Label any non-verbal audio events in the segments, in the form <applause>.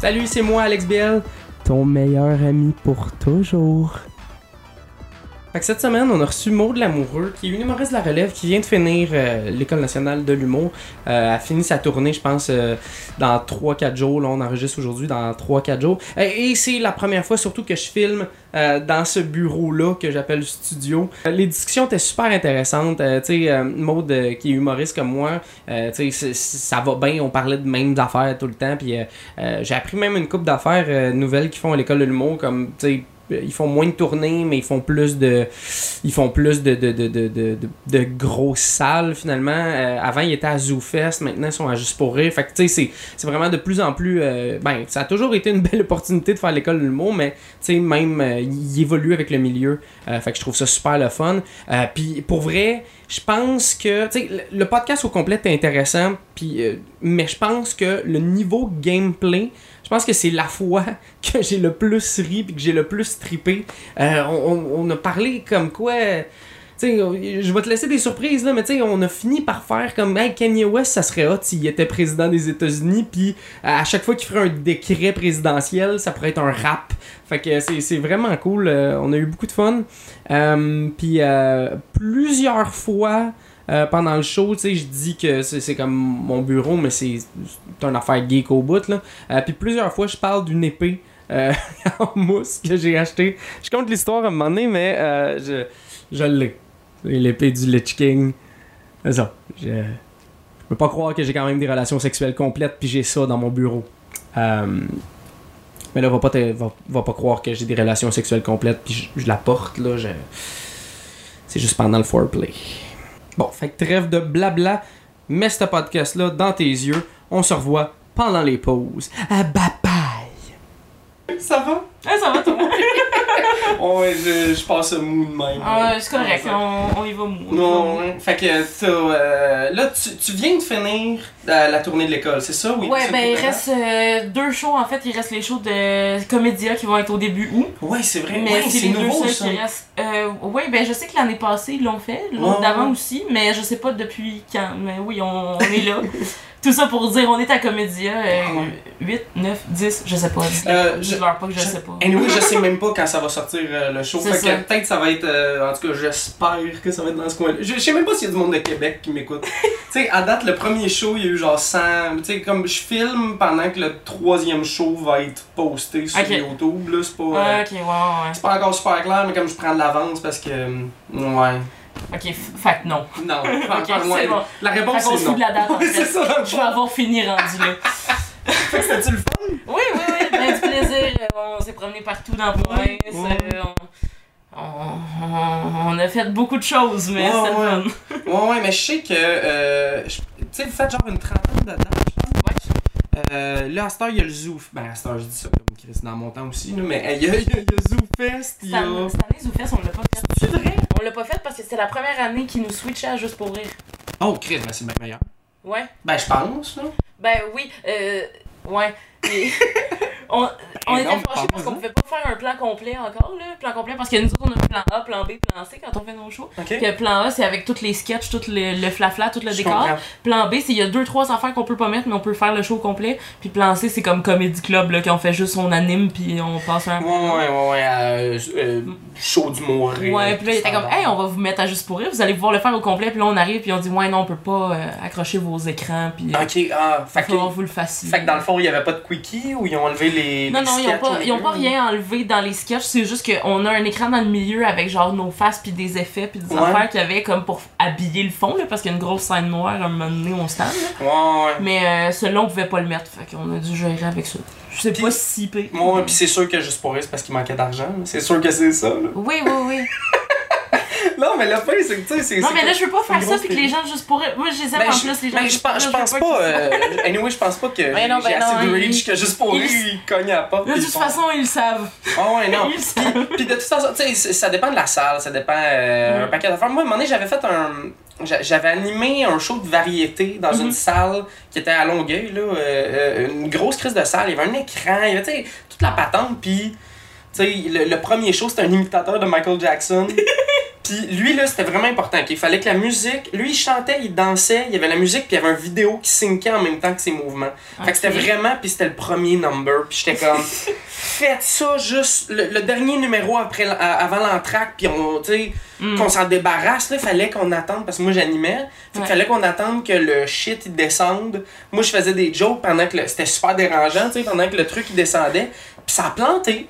Salut, c'est moi, Alex Biel, ton meilleur ami pour toujours. Fait que cette semaine, on a reçu Maud Lamoureux, qui est une humoriste de la relève, qui vient de finir euh, l'École nationale de l'humour. Euh, elle a fini sa tournée, je pense, euh, dans 3-4 jours. Là, on enregistre aujourd'hui dans 3-4 jours. Euh, et c'est la première fois, surtout, que je filme dans ce bureau-là que j'appelle studio. Les discussions étaient super intéressantes. Tu sais, qui est humoriste comme moi, tu sais, ça va bien. On parlait de mêmes affaires tout le temps. Puis j'ai appris même une coupe d'affaires nouvelles qu'ils font à l'école de l'humour, comme, tu sais, ils font moins de tournées, mais ils font plus de. Ils font plus de, de, de, de, de, grosses salles finalement. Euh, avant, ils étaient à ZooFest, maintenant ils sont à Juste pour. Fait que tu sais, c'est- vraiment de plus en plus. euh, ben, ça a toujours été une <laughs> belle opportunité de faire l'école de l'humour, mais tu sais, même, euh, il évolue avec le milieu. Euh, fait que je trouve ça super le fun. Euh, puis pour vrai, je pense que. Tu sais, le, podcast au complet est intéressant, euh, mais je pense que le niveau gameplay. Je pense que c'est la fois <laughs> que j'ai le plus ri puis que j'ai le plus trippé. Euh, on, a parlé comme quoi. Je vais te laisser des surprises là, mais tu sais, on a fini par faire comme hey, Kanye West, ça serait hot s'il était président des États-Unis, puis à chaque fois qu'il ferait un décret présidentiel, ça pourrait être un rap. Fait que c'est vraiment cool. euh, on a eu beaucoup de fun. Euh, puis euh, plusieurs fois euh, pendant le show, tu sais, je dis que c'est comme mon bureau, mais c'est une affaire geek au bout, là. Euh, puis plusieurs fois, je parle d'une épée euh, <laughs> en mousse que j'ai acheté. Je compte l'histoire à un moment donné, mais je, je l'ai. L'épée du Lich King. Ça. Je, je peux pas croire que j'ai quand même des relations sexuelles complètes, puis j'ai ça dans mon bureau. Mais là, va pas, va, pas croire que j'ai des relations sexuelles complètes, puis je, la porte, là. C'est juste pendant le foreplay. Bon, fait que trêve de blabla. Mets ce podcast-là dans tes yeux. On se revoit pendant les pauses. Ah, bye bye! Ça va? Ah, ça va, toi? Oh, <laughs> <laughs> ouais, je, je passe mou de même. Ah, c'est correct, on, on y va mou. Non, ouais. fait que euh, là, tu, tu viens de finir la, la tournée de l'école, c'est ça? Oui, Ouais, ben il reste euh, deux shows en fait. Il reste les shows de Comédia qui vont être au début août. Ouais, c'est vrai. Mais ouais, c'est les deux nouveau, seuls ça. qui restent. Euh, ouais, ben je sais que l'année passée ils l'ont fait, l'autre Ouais, d'avant ouais. aussi, mais je sais pas depuis quand. Mais oui, on, on est là. <laughs> Tout ça pour dire, on est à Comédia euh, Ah ouais. 8, 9, 10, je sais pas. Euh, je- Dis-leur pas que je sais pas. Anyway, je sais même pas quand ça va sortir euh, le show. Fait ça. que peut-être ça va être. euh, en tout cas, j'espère que ça va être dans ce coin-là. Je, je sais même pas s'il y a du monde de Québec qui m'écoute. <laughs> tu sais, à date, le premier show, il y a eu genre 100. Tu sais, comme je filme pendant que le troisième show va être posté sur. YouTube, là, c'est pas. Euh, ok, ouais, ouais. c'est pas encore super clair, mais comme je prends de l'avance parce que. euh, Ouais. Ok, fait que non. Non, pas Ok, encore loin. c'est bon. La réponse c'est non. de la date en Ouais, <laughs> fait. c'est ça, Je vais avoir fini rendu là. Fait que c'était-tu le fun? Oui, oui, oui, ben du plaisir. On s'est promené partout dans la province. Ouais. euh, on, on- on a fait beaucoup de choses, mais Ouais, c'était ouais. le fun. Ouais, ouais, mais je sais que. euh, tu sais, vous faites genre une trentaine de dates, je pense. Euh, là, à cette heure, il y a le Zoo. Ben, à cette heure, je dis ça comme Chris dans mon temps aussi, mais il y a, il y a, il y a Zoo Fest, il y Cette a. année, cette année, ZooFest, on l'a pas fait. C'est vrai? On l'a pas fait parce que c'était la première année qui nous switchait à Juste pour rire. Oh, Chris, ben c'est bien meilleur. Ouais. Ben, je pense, là. Ben oui, euh. Ouais. Et- <laughs> on on était fâchés parce qu'on ça. pouvait pas faire un plan complet encore, là. Plan complet parce que nous autres, on a plan A, plan B, plan C quand on fait nos shows. Ok. Que plan A, c'est avec tous les sketchs, tout le, le flafla, tout le Je décor. comprends. Plan B, c'est il y a deux trois affaires qu'on peut pas mettre mais on peut faire le show complet. Puis plan C, c'est comme Comedy Club là qu'on fait juste on anime puis on passe un Ouais, ouais, ouais, ouais. Euh, euh, show d'humour. Ouais, puis là, il était comme, hey, on va vous mettre à juste pour rire, vous allez pouvoir le faire au complet, puis là, on arrive, puis on dit, ouais, non, on peut pas euh, accrocher vos écrans, puis euh, Ok, ah, fait que. vous le fassiez. Fait que dans le fond, il y avait pas de quickie ou ils ont enlevé les. Non, les non, ils ont sketchs pas, au ils ont pas rien enlevé dans les sketchs, c'est juste qu'on a un écran dans le milieu avec genre nos faces puis des effets puis des Ouais. affaires qu'il y avait comme pour habiller le fond, là, parce qu'il y a une grosse scène noire à un moment donné au stand. là. Ouais, ouais. Mais euh, celui-là, on pouvait pas le mettre, fait qu'on a dû gérer avec ça. C'est Puis- pas si pire. Ouais, pis c'est sûr que juste pour rire, c'est parce qu'il manquait d'argent. C'est sûr que c'est ça, là. Oui, oui, oui. Non, mais le fait, c'est que, tu sais, c'est. Non, mais là, je veux pas faire ça puis que les gens juste pour. Moi, je les aime Ben, en je- plus, les gens. ben, je pense, pas. euh, anyway, je pense pas que Ben non, j'ai ben assez non, de que juste pour rire, il cogne à la porte. De toute façon, ils le savent. Ah ouais, non. Puis de toute façon, tu sais, ça dépend de la salle, ça dépend euh, Mm. un paquet d'affaires. Moi, à un moment donné, j'avais fait un. j'a- J'avais animé un show de variété dans une salle qui était à Longueuil, là. euh, euh, une grosse crise de salle. Il y avait un écran, il y avait, tu sais, toute la patente. Puis, tu sais, le, le premier show, c'était un imitateur de Michael Jackson. <laughs> Puis lui, là, c'était vraiment important. qu'il fallait que la musique. Lui, il chantait, il dansait, il y avait la musique, puis il y avait une vidéo qui syncait en même temps que ses mouvements. Fait que c'était vraiment. Puis c'était le premier number. Puis j'étais comme. <laughs> Faites ça juste le, le dernier numéro après, avant l'entraque, puis on, tu sais, Mm. qu'on s'en débarrasse, là, fallait qu'on attende, parce que moi j'animais, fait Ouais. fallait qu'on attende que le shit il descende. Moi je faisais des jokes pendant que c'était super dérangeant, tu sais, pendant que le truc il descendait, puis ça a planté.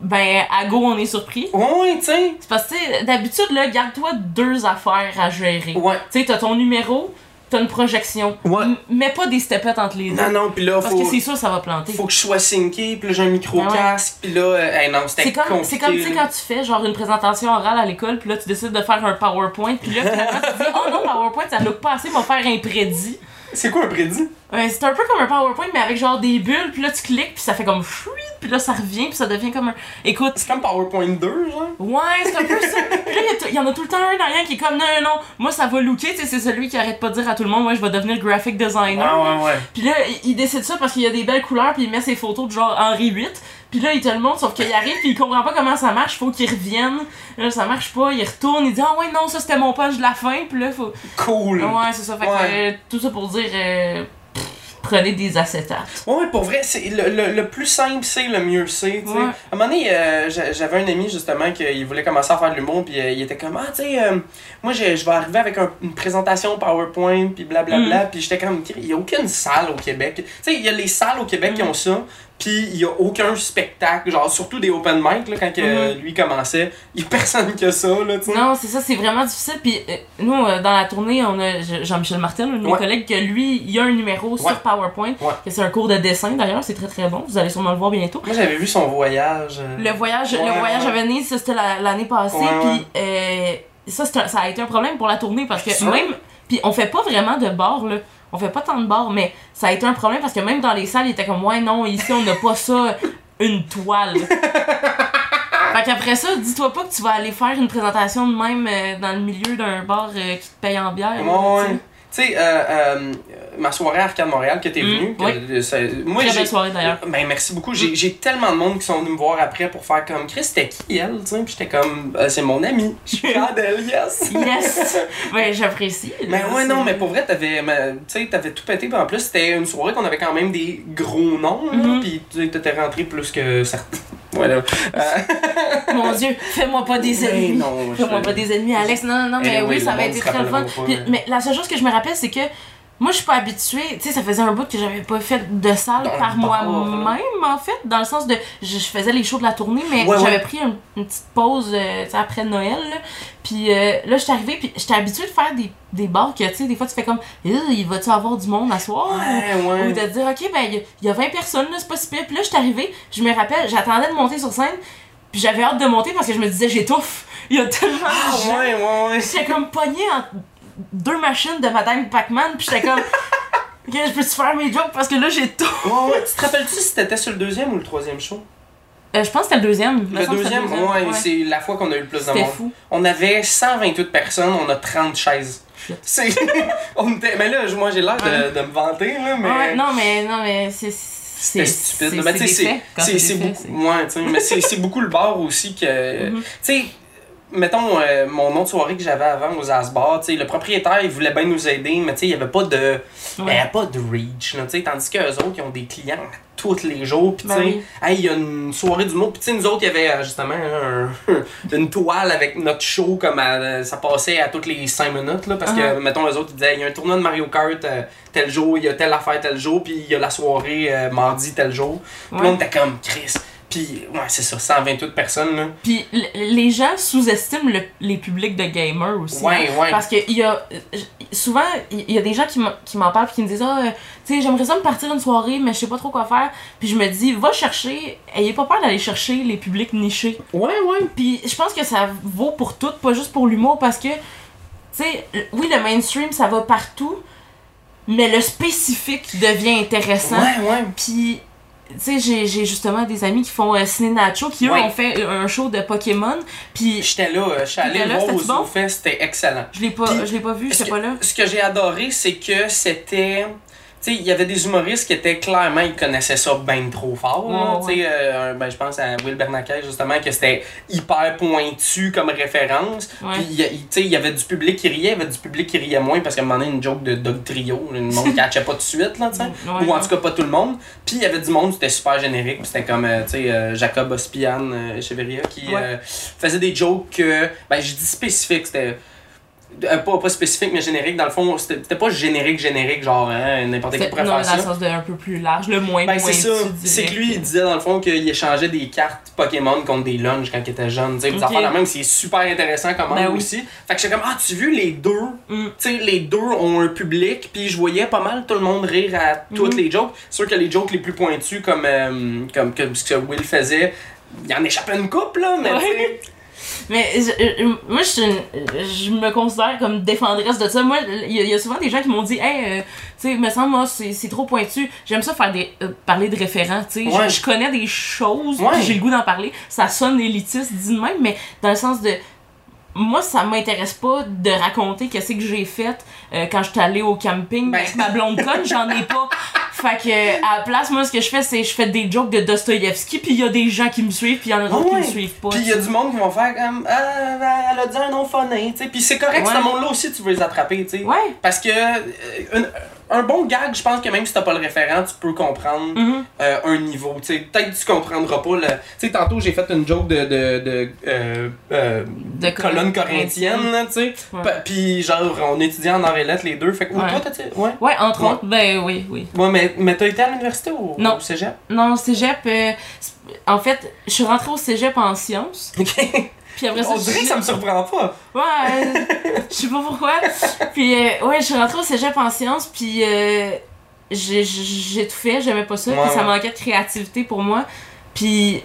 Ben, à go, on est surpris. Ouais, tu sais. C'est parce que, tu sais, d'habitude, là, garde-toi deux affaires à gérer. Ouais. Tu sais, t'as ton numéro, t'as une projection. Ouais. Mets pas des stepettes entre les deux. Non, non, puis là, Parce faut, que c'est sûr, ça va planter. faut que je sois synqué, puis là j'ai un micro-casque, puis là, euh, hey, non, c'était C'est comme, compliqué. c'est comme, tu sais, quand tu fais genre une présentation orale à l'école, puis là, tu décides de faire un PowerPoint, puis là, finalement, tu te dis, <laughs> oh non, PowerPoint, ça look pas assez, va faire un prédit. C'est quoi un prédit? Ouais, c'est un peu comme un PowerPoint, mais avec genre des bulles, puis là, tu cliques, puis ça fait comme chouit, puis là, ça revient, puis ça devient comme un. Écoute, C'est comme PowerPoint 2, genre? Ouais, c'est un peu ça. <laughs> Puis là, il y y, en a tout le temps un derrière qui est comme non, non, non, moi ça va looker, tu sais, c'est celui qui arrête pas de dire à tout le monde, moi je vais devenir graphic designer. ouais, ouais. Puis là, il- il décide ça parce qu'il y a des belles couleurs, puis il met ses photos de genre Henri VIII. Puis là, il te le montre, sauf qu'il arrive, puis il comprend pas comment ça marche, faut qu'il revienne. Là, ça marche pas, il retourne, il dit Ah ouais, non, ça c'était mon punch de la fin, puis là, faut. Cool. Ouais, c'est ça, fait que Ouais. euh, tout ça pour dire. euh, prenez des acétates. Ouais, pour vrai, c'est le, le, le plus simple, c'est le mieux c'est. Ouais. À un moment donné, euh, j'a- j'avais un ami justement qui voulait commencer à faire de l'humour, puis euh, il était comme Ah, tu sais, euh, moi je, je vais arriver avec un- une présentation PowerPoint, puis blablabla, Mm. puis j'étais comme Il n'y a aucune salle au Québec. Tu sais, il y a les salles au Québec qui Mm. ont ça, puis il y a aucun spectacle, genre surtout des open mic, là, quand que, Mhm. lui commençait, il y a personne qui a ça, là. Non, c'est ça, c'est vraiment difficile. Puis euh, nous, euh, dans la tournée, on a Je- Jean-Michel Martin, un de mes Ouais. collègues, que lui, il y a un numéro Ouais. sur PowerPoint, Ouais. que c'est un cours de dessin d'ailleurs, c'est très très bon. Vous allez sûrement le voir bientôt. Moi j'avais vu son voyage. euh, Le voyage, le voyage à Venise, ça c'était la- l'année passée, puis ça, ça a été un problème pour la tournée parce que même. Puis on fait pas vraiment de bars, là. On fait pas tant de bars, mais ça a été un problème parce que même dans les salles, il était comme, ouais, non, ici on n'a pas ça, <laughs> une toile. fait qu'après ça, dis-toi pas que tu vas aller faire une présentation de même euh, dans le milieu d'un bar euh, qui te paye en bière. Ouais, ouais. Tu sais, euh, euh, ma soirée à Arcade Montréal que t'es Mm, venu, oui. ça- moi Très belle soirée d'ailleurs. Ben merci beaucoup. J'ai j'ai tellement de monde qui sont venus me voir après pour faire comme Chris, c'était qui elle, puis j'étais comme Euh, c'est mon ami. Je suis d'elle, yes. <laughs> Yes! ouais, j'apprécie. Mais là, ouais, non, mais pour vrai, t'avais t'avais tout pété. Puis en plus, c'était une soirée qu'on avait quand même des gros noms, Mhm. puis t'étais rentré plus que certains. <laughs> Voilà. Euh, Mon dieu, fais-moi pas des ennemis. je- Fais-moi pas des ennemis, Alex. Non, non, non, mais Eh oui, oui, ça va se très fun. Puis- mais la seule chose que je me rappelle, c'est que moi, je suis pas habituée. Tu sais, ça faisait un bout que j'avais pas fait de salle Dans par moi-même, en fait. Dans le sens de. Je, je faisais les shows de la tournée, mais Ouais, j'avais ouais. pris un- une petite pause euh, après Noël. Là. Puis euh, là, j'étais arrivée, puis j'étais habituée de faire des, des bars que, tu sais, des fois, tu fais comme. Il va-tu avoir du monde à soir? Ouais, ouais. Ou de te dire, ok, ben, il y a- il y, a 20 personnes, là, c'est pas si pire. Puis là, je suis arrivée, je me rappelle, j'attendais de monter sur scène, puis j'avais hâte de monter parce que je me disais, j'étouffe. Il y a tellement Ah, de gens. ouais, ouais, ouais. J'étais comme pognée entre deux machines de Madame Pac-Man, puis j'étais comme, <laughs> ok, je peux-tu faire mes jokes? Parce que là, j'ai tout. Ouais, ouais. Tu te rappelles-tu si t'étais sur le deuxième ou le troisième show? Euh, je pense que c'était le deuxième. Le deuxième, ouais, c'est la fois qu'on a eu le plus de monde. fou. On avait 128 personnes, on a 30 chaises. C'est. <laughs> on était... Mais là, moi j'ai l'air de, Ouais. de me vanter, là, mais. Ouais, non, mais, non, mais c'est. C'était C'est stupide. Mais tu sais, c'est beaucoup. Ouais, mais c'est c'est beaucoup le bar aussi que. <laughs> Mhm. Tu sais, mettons, euh, mon autre soirée que j'avais avant aux Asbar, le propriétaire, il voulait bien nous aider, mais il n'y avait pas de. Ouais. Y avait pas de reach, là, tandis qu'eux autres, ils ont des clients tous les jours, Ben oui. hey, il y a une soirée du tu sais, nous autres, il y avait euh, justement un- <laughs> une toile avec notre show, comme à- ça passait à toutes les 5 minutes, là, parce que, Uh-huh. mettons, eux autres, ils disaient, il y a un tournoi de Mario Kart euh, tel jour, il y a telle affaire tel jour, puis il y a la soirée euh, mardi tel jour. Puis Ouais. on était comme Chris. Puis, ouais, c'est ça, 128 personnes, là. Puis les gens sous-estiment le- les publics de gamers aussi. hein. Ouais, ouais. Parce que y a souvent il y a des gens qui m'en- qui m'en parlent puis qui me disent ah euh, tu sais j'aimerais ça me partir une soirée mais je sais pas trop quoi faire puis je me dis va chercher ayez pas peur d'aller chercher les publics nichés Ouais, ouais. puis je pense que ça vaut pour tout pas juste pour l'humour parce que tu sais oui le mainstream ça va partout mais le spécifique devient intéressant Ouais, ouais. puis tu sais j'ai j'ai justement des amis qui font euh, Ciné Nacho qui eux ont fait un show de Pokémon puis J'étais là, euh, je suis allé voir au bon? C'était excellent. je l'ai pas je l'ai pas vu j'étais pas là ce que j'ai adoré, c'est que c'était. Il y avait des humoristes qui étaient clairement, ils connaissaient ça bien trop fort. Ouais, euh, ben, je pense à Will Bernacay, justement, que c'était hyper pointu comme référence. Puis, il y a- il- tu sais, il y avait du public qui riait, il y avait du public qui riait moins parce qu'à un moment donné, une joke de Dog Trio, le monde ne <laughs> catchait pas tout de suite, là, tu sais. Ouais, Ou en tout cas, pas tout le monde. Puis, il y avait du monde, c'était super générique. C'était comme, euh, tu sais, euh, Jacob Ospian euh, Echeverria qui faisait des jokes que, ben, je dis spécifiques, c'était. Euh, pas, pas spécifique, mais générique. Dans le fond, c'était pas générique, générique, genre, hein, n'importe qui pourrait non, faire dans le sens de un peu plus large, le moins Ben, c'est ça. C'est que lui, il disait dans le fond qu'il échangeait des cartes Pokémon contre des lunges quand il était jeune. Tu sais, des Ok. affaires de même, c'est super intéressant comme Ben oui. aussi. Fait que j'étais comme, ah, tu vu les deux? Mm. Tu sais, les deux ont un public, puis je voyais pas mal tout le monde rire à toutes Mhm. les jokes. Sûr que les jokes les plus pointus, comme, euh, comme, comme ce que Will faisait, il en échappait une couple, là, mais Ouais. tu sais. Mais je- moi, je, je me considère comme défendresse de ça. Moi, il y, a- il y a souvent des gens qui m'ont dit, hey, euh, tu sais, me semble, moi, c'est trop pointu. J'aime ça faire des, euh, parler de référents, tu sais. Je- Ouais. Je, connais des choses, Ouais. j'ai le goût d'en parler. Ça sonne élitiste, dit de même, mais dans le sens de. Moi, ça m'intéresse pas de raconter qu'est-ce que j'ai fait euh, quand j'étais allée au camping Ben. ma blonde conne, j'en ai pas. <laughs> Fait que, à la place, moi, ce que je fais, c'est je fais des jokes de Dostoïevski, puis il y a des gens qui me suivent, puis il y en a d'autres qui me suivent pas. Puis il y a du monde qui vont faire comme, ah, ben, elle a dit un nom phoné, tu sais. Puis c'est correct, Ouais. ce monde-là aussi, tu veux les attraper, tu sais. Ouais. Parce que euh, une- un bon gag, je pense que même si t'as pas le référent, tu peux comprendre Mhm. euh, un niveau. Peut-être que tu comprendras pas le. Tu sais, tantôt j'ai fait une joke de de, de euh, euh, De colonne corinthienne, là, tu sais. Puis genre on étudiait en arts et lettres les deux. Fait que Ouais. toi t'as ouais? Ouais, entre Ouais. autres, ben oui, oui. Ouais, mais, mais t'as été à l'université ou Non. au cégep? Non, cégep, euh, en fait, je suis rentrée au cégep en sciences. Ok. Puis après ça, On je- dirait que ça me surprend pas. Ouais, euh, je sais pas pourquoi. Puis euh, ouais, je suis rentrée au cégep en sciences, puis euh, j'ai j'ai tout fait, j'aimais pas ça, Ouais, puis ça ouais. manquait de créativité pour moi. Puis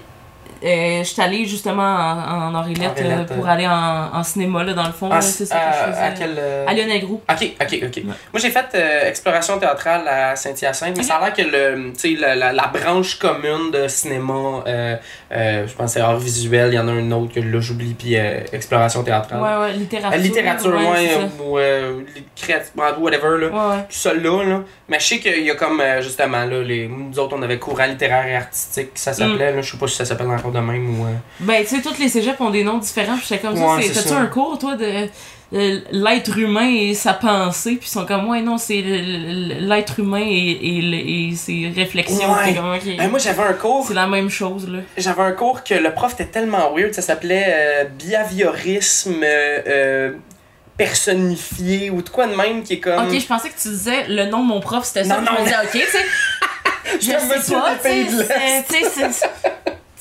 euh, j'étais allée justement en, en euh, pour euh. aller en, en cinéma, là, dans le fond. Ah, là, c'est ça que je à, faisais. à quel. euh, À Lionel Groux. Ok, ok, ok. Moi, j'ai fait euh, exploration théâtrale à Saint-Hyacinthe, mais ça a l'air que le, tu sais, la, la, la branche commune de cinéma, euh, euh, je pense que c'est art visuel, il y en a un autre que là j'oublie, puis euh, exploration théâtrale. Ouais, ouais, littérature. Euh, littérature, ouais, ou euh, whatever, là. Ouais, ouais. Tout ça là, là. Mais je sais qu'il y a comme, euh, justement, là, les, nous autres, on avait courant littéraire et artistique, ça s'appelait, Mm. là, je sais pas si ça s'appelle encore de même ou. euh, Ben, tu sais, tous les cégeps ont des noms différents, puis j'étais comme ça. Ouais, c'est- c'est T'as-tu un cours, toi, de l'être humain et sa pensée, puis ils sont comme, ouais, non, c'est l'être humain et, et, ses réflexions. Ouais. Comme. Ben, moi, j'avais un cours. C'est la même chose, là. J'avais un cours que le prof était tellement weird, ça s'appelait euh, behaviorisme euh, euh, personnifié ou de quoi de même qui est comme. Ok, je pensais que tu disais le nom de mon prof, c'était ça. Non, je non. me disais, ok, tu sais. <laughs> Je sais pas, tu sais.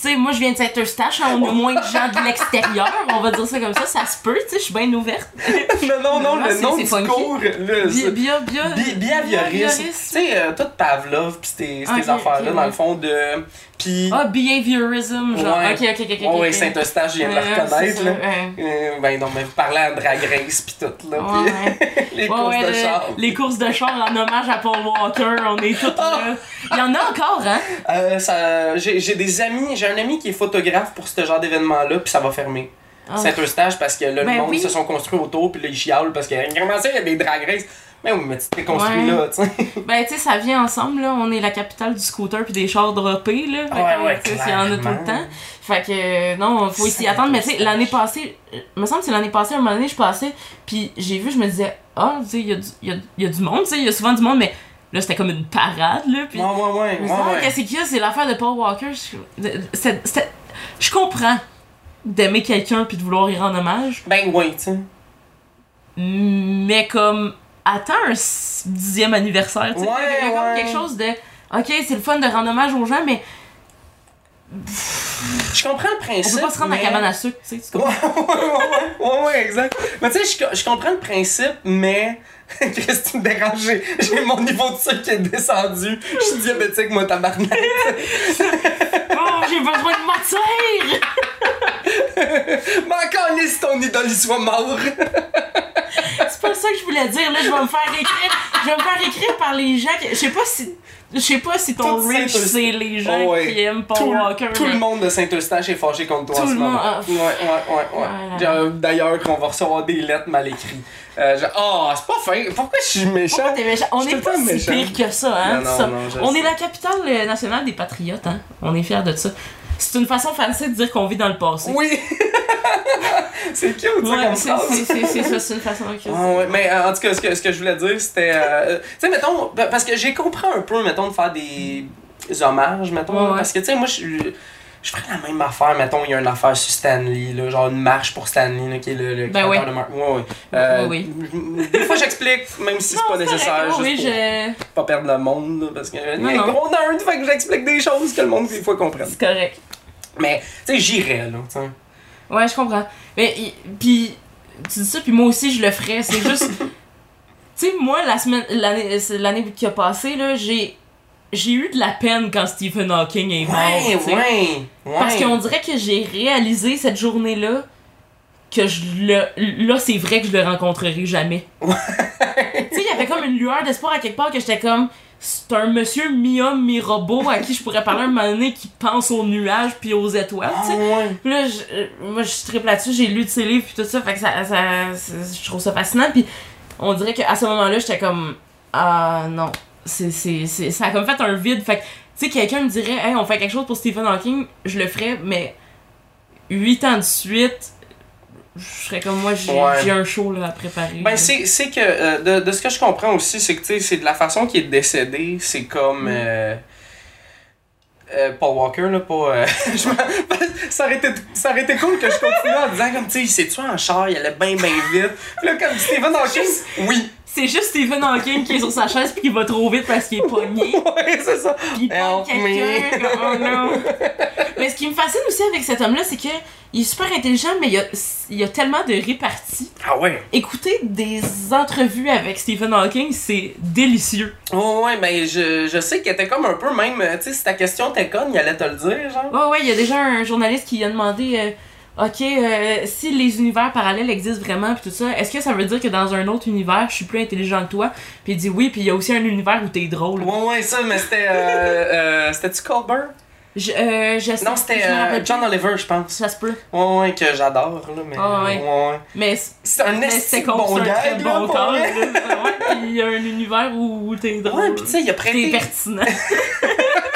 Sais, moi, je viens de Saint-Eustache, hein, on a moins de gens de l'extérieur, on va dire ça comme ça, ça se peut, tu sais, je suis bien ouverte. <laughs> non, non, non, le nom du cours, là, Bi- c'est- Bio, bio, Bi- Behaviorisme. Tu sais, euh, tout Pavlov pis ces, affaires-là, dans le fond, de. Pis. Ah, behaviorism, genre. Ouais. Ok, ok, ok, ok. Ouais, ouais, ok. Saint-Eustache, je viens de le Ouais, c'est reconnaître, là. ouais. Euh, ben non, mais vous parlez à Drag Race pis tout, là. Pis <laughs> les courses de le- char. les courses de char en hommage à Paul Walker, on est tous là. Il y en a encore, hein? Euh, ça- J'ai des amis, j'ai un ami qui est photographe pour ce genre d'événement-là, puis ça va fermer. Ah. Saint-Eustache parce que là, le Ben monde oui. se sont construits autour, puis là, ils chialent parce que comment ça, il y a des drag races? Mais oui, mais tu t'es construit Ouais. là, tu sais. <laughs> Ben, tu sais, ça vient ensemble, là. On est la capitale du scooter puis des chars droppés, là. Fait que, Ouais, ouais, tu sais, Il y en a tout le temps. Fait que, euh, non, faut s'y attendre. Mais tu sais, l'année passée, euh, me semble que c'est l'année passée, un moment donné, je passais, puis j'ai vu, je me disais, ah, tu sais, il y, a du- il y, a, il y a du monde, tu sais, il y a souvent du monde, mais là, c'était comme une parade, là. Puis Ouais, ouais, ouais, ouais, ah, ouais. qu'est-ce qu'il y a? C'est l'affaire de Paul Walker. C'est- je comprends d'aimer quelqu'un puis de vouloir y rendre hommage, Ben oui, tu sais. mais comme, attends un dixième anniversaire, tu sais. Ouais, il y a comme ouais. quelque chose de, ok, c'est le fun de rendre hommage aux gens, mais Je comprends le on principe. peut pas se rendre à mais- la cabane à sucre, tu sais. tu comprends? <laughs> ouais, ouais, ouais, ouais, exact. Mais tu sais, je, je comprends le principe, mais. <laughs> Me dérange? J'ai- mon niveau de sucre qui est descendu. Je suis diabétique, moi, tabarnak. <laughs> Oh, j'ai besoin de matière! <laughs> Mais encore, lisse ton idole, il soit mort. C'est pas ça que je voulais dire, là, je vais me faire écrire je vais me faire écrire par les gens. Je sais pas si. Je sais pas si ton reach, c'est les gens Oh, ouais. qui aiment Paul tout, Walker. tout mais- le monde de Saint-Eustache est fâché contre toi Tout en ce moment. ah, ouais, ouais, ouais, ouais. Voilà. Genre, D'ailleurs, qu'on va recevoir des lettres mal écrites. Euh, genre, oh, c'est pas fin. Pourquoi je suis méchant? Pourquoi t'es méchant? On est pas si méchant. pire que ça, hein? Non, non, ça. non, On sais. est la capitale euh, nationale des patriotes, hein? On est fiers de ça. C'est une façon fancy de dire qu'on vit dans le passé. Oui! <laughs> c'est cute, ça, Ouais, comme c'est phrase. c'est- c'est- c'est ça, c'est une façon Ah ouais, mais euh, en tout cas, ce que, ce que je voulais dire, c'était. euh, tu sais, mettons, pa- parce que j'ai compris un peu, mettons, de faire des hommages, mettons. Ouais. Parce que, tu sais, moi, je. Je ferais la même affaire, mettons, il y a une affaire sur Stanley, là, genre une marche pour Stanley, là, qui est le, le Ben créateur oui. de Mar- Ouais, ouais. Euh, Oui, Des fois, j'explique, même si c'est pas nécessaire, juste oui, pour je... pas perdre le monde, là, parce que il y a gros nerd, fait que j'explique des choses que le monde, des fois, comprenne. C'est correct. Mais, tu sais, j'irais, là, tu sais. Ouais, je comprends. Mais, puis, tu dis ça, puis moi aussi, je le ferais. C'est juste. <laughs> tu sais, moi, la semaine, l'année qui a passé, là, j'ai. J'ai eu de la peine quand Stephen Hawking est mort. Ouais, ouais, ouais. Parce qu'on dirait que j'ai réalisé cette journée-là que je le. Là, c'est vrai que je le rencontrerai jamais. <laughs> tu sais, il y avait comme une lueur d'espoir à quelque part que j'étais comme. C'est un monsieur mi-homme, mi-robot à qui je pourrais parler un moment donné qui pense aux nuages puis aux étoiles, tu sais. Ouais. Puis là, je- moi, je triple là-dessus, j'ai lu de ses livres, puis tout ça, fait que ça, ça, je trouve ça fascinant. Puis on dirait qu'à ce moment-là, j'étais comme, ah non, c'est, c'est, c'est, ça a comme fait un vide. Fait que, tu sais, quelqu'un me dirait, hey, on fait quelque chose pour Stephen Hawking, je le ferais, mais 8 ans de suite, je serais comme moi, j'ai, Ouais. j'ai un show là, à préparer. Ben, c'est, c'est que, euh, de, de ce que je comprends aussi, c'est que, tu sais, c'est de la façon qu'il est décédé, c'est comme. euh, euh, Paul Walker, là, pas. <laughs> <laughs> ça, aurait été, ça aurait été cool que je continue en disant, comme, tu sais, il s'est tué en char, il allait bien, bien vite. Puis là, comme Stephen Hawking, oui. C'est juste Stephen Hawking qui est sur sa chaise puis qui va trop vite parce qu'il est pogné. <laughs> Ouais, c'est ça. Puis il pogne quelqu'un, oh non. <laughs> Mais ce qui me fascine aussi avec cet homme-là, c'est que il est super intelligent, mais il y a, il y a tellement de réparties. Ah ouais. Écouter des entrevues avec Stephen Hawking, c'est délicieux. Ouais, ouais, ben, je, je sais qu'il était comme un peu même, euh, tu sais, si ta question était conne, il allait te le dire, genre. Ouais, ouais, il y a déjà un journaliste qui a demandé euh, Ok, euh, si les univers parallèles existent vraiment, puis tout ça, est-ce que ça veut dire que dans un autre univers, je suis plus intelligent que toi? Puis il dit oui, puis il y a aussi un univers où t'es drôle. Ouais, ouais, ça, mais c'était. Euh, euh, C'était-tu Colbert? Je, euh, je sais Non, c'était euh, John. Oliver, je pense. Ça se peut. Ouais, ouais, que j'adore, là, mais. Ah, ouais. ouais. Mais C'est un contre bon un très là, bon corps. Ouais, puis il y a un univers où, où t'es drôle. Ouais, pis tu sais, il a T'es prêté. pertinent. <laughs>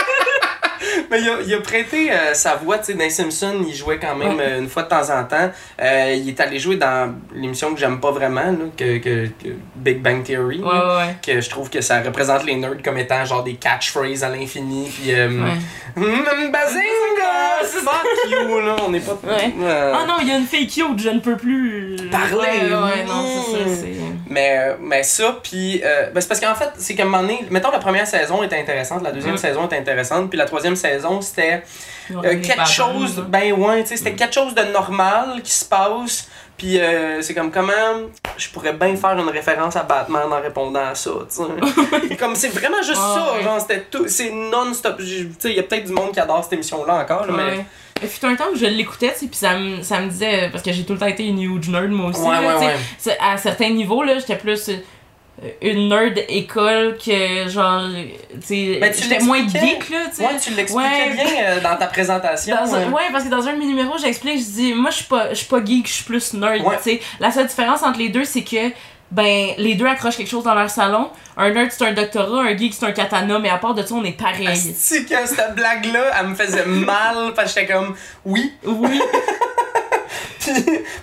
Mais il a, il a prêté euh, sa voix, tu sais, dans Simpson, il jouait quand même Ouais. euh, une fois de temps en temps. Euh, il est allé jouer dans l'émission que j'aime pas vraiment, là, que, que, que Big Bang Theory. Ouais, là, ouais. Que je trouve que ça représente les nerds comme étant genre des catchphrases à l'infini. Puis. Euh. Mm, Bazinga! C'est Fuck you, là, on n'est pas. Ah non, il y a une fake cute, je ne peux plus. Parler, non, c'est ça. Mais, mais ça, puis. ben c'est parce qu'en fait, c'est qu'à un moment donné, mettons la première saison était intéressante, la deuxième saison était intéressante, puis la troisième saison, c'était euh, quelque chose. Ben ouais, tu sais, c'était Mm. quelque chose de normal qui se passe, puis euh, c'est comme comment je pourrais bien faire une référence à Batman en répondant à ça, tu sais. <laughs> comme c'est vraiment juste Ah, ça, ouais. genre, c'était tout. C'est non-stop. Tu sais, il y a peut-être du monde qui adore cette émission-là encore, là, mais. Ouais. Il fut un temps où je l'écoutais, tu sais, puis ça me, ça me disait, parce que j'ai tout le temps été une huge nerd, moi aussi, Ouais, là, À certains niveaux, là, j'étais plus euh, une nerd école que, genre, tu sais, Ben, tu j'étais moins geek, là, tu sais. Ouais, tu l'expliquais Ouais. bien euh, dans ta présentation. Dans un- euh. ouais, parce que dans un de mes numéros, j'explique, je dis, moi, je suis pas, je suis pas geek, je suis plus nerd, Ouais. tu sais. La seule différence entre les deux, c'est que, ben, les deux accrochent quelque chose dans leur salon. Un nerd, c'est un doctorat, un geek, c'est un katana, mais à part de ça, on est pareil. Asti que cette blague-là, elle me faisait mal parce que j'étais comme oui. Oui, <laughs> <laughs> Puis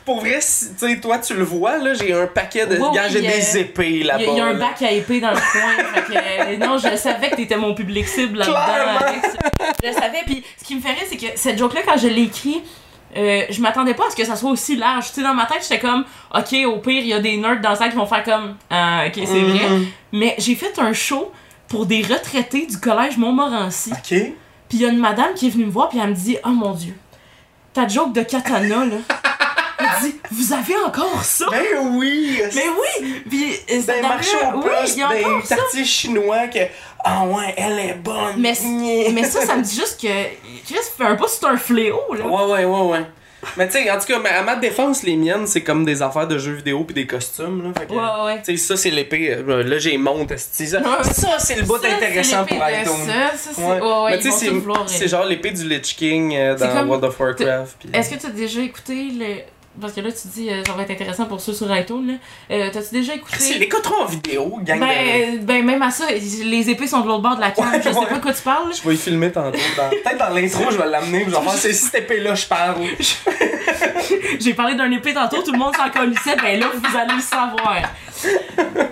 pour vrai, tu sais, toi tu le vois là, j'ai un paquet de gars, j'ai des épées là-bas. il y a un bac à épée dans le coin. fait que, euh, <laughs> non, je savais que t'étais mon public cible là-dedans. Je le savais. Puis ce qui me ferait, c'est que cette joke-là, quand je l'ai écrit, euh, je m'attendais pas à ce que ça soit aussi large. Tu sais, dans ma tête, j'étais comme, ok, au pire, il y a des nerds dans ça qui vont faire comme, ah, ok, c'est vrai. Mhm. Mais j'ai fait un show pour des retraités du collège Montmorency. Ok. Puis il y a une madame qui est venue me voir, puis elle me dit, oh mon dieu, ta joke de katana, là. Elle dit, vous avez encore ça? Ben oui. Mais oui! Puis, euh, marchés dame-là, au oui, poste, a des ça. quartiers chinois que ah ouais, elle est bonne. Mais, ça, ça me dit juste que Chris un pas, c'est un fléau, là. Ouais ouais ouais ouais. Mais tu sais, en tout cas, mais à ma défense, les miennes, c'est comme des affaires de jeux vidéo puis des costumes. Là, fait que, Ouais, ouais. Tu sais, ça, c'est l'épée. euh, Là, j'ai monte. Ça, Ouais. ça c'est le bout Ça, intéressant pour iTunes. Ça, ça, c'est. Ouais. Ouais, ouais, mais tu sais, c'est euh, c'est genre l'épée du Lich King euh, dans comme- World of Warcraft. Est-ce que tu as déjà écouté le. Parce que là, tu dis, euh, ça va être intéressant pour ceux sur iTunes, là. Euh, T'as-tu déjà écouté? C'est les en vidéo, gang de... Ben, ben, même à ça, les épées sont de l'autre bord de la cam. Ouais, je sais ouais. pas de quoi tu parles. Je vais y filmer tantôt. Dans... Peut-être dans l'intro, je vais l'amener. Je vais faire c'est cette épée-là, je parle. <laughs> J'ai parlé d'un épée tantôt, tout le monde s'en colissait, ben là, vous allez le savoir.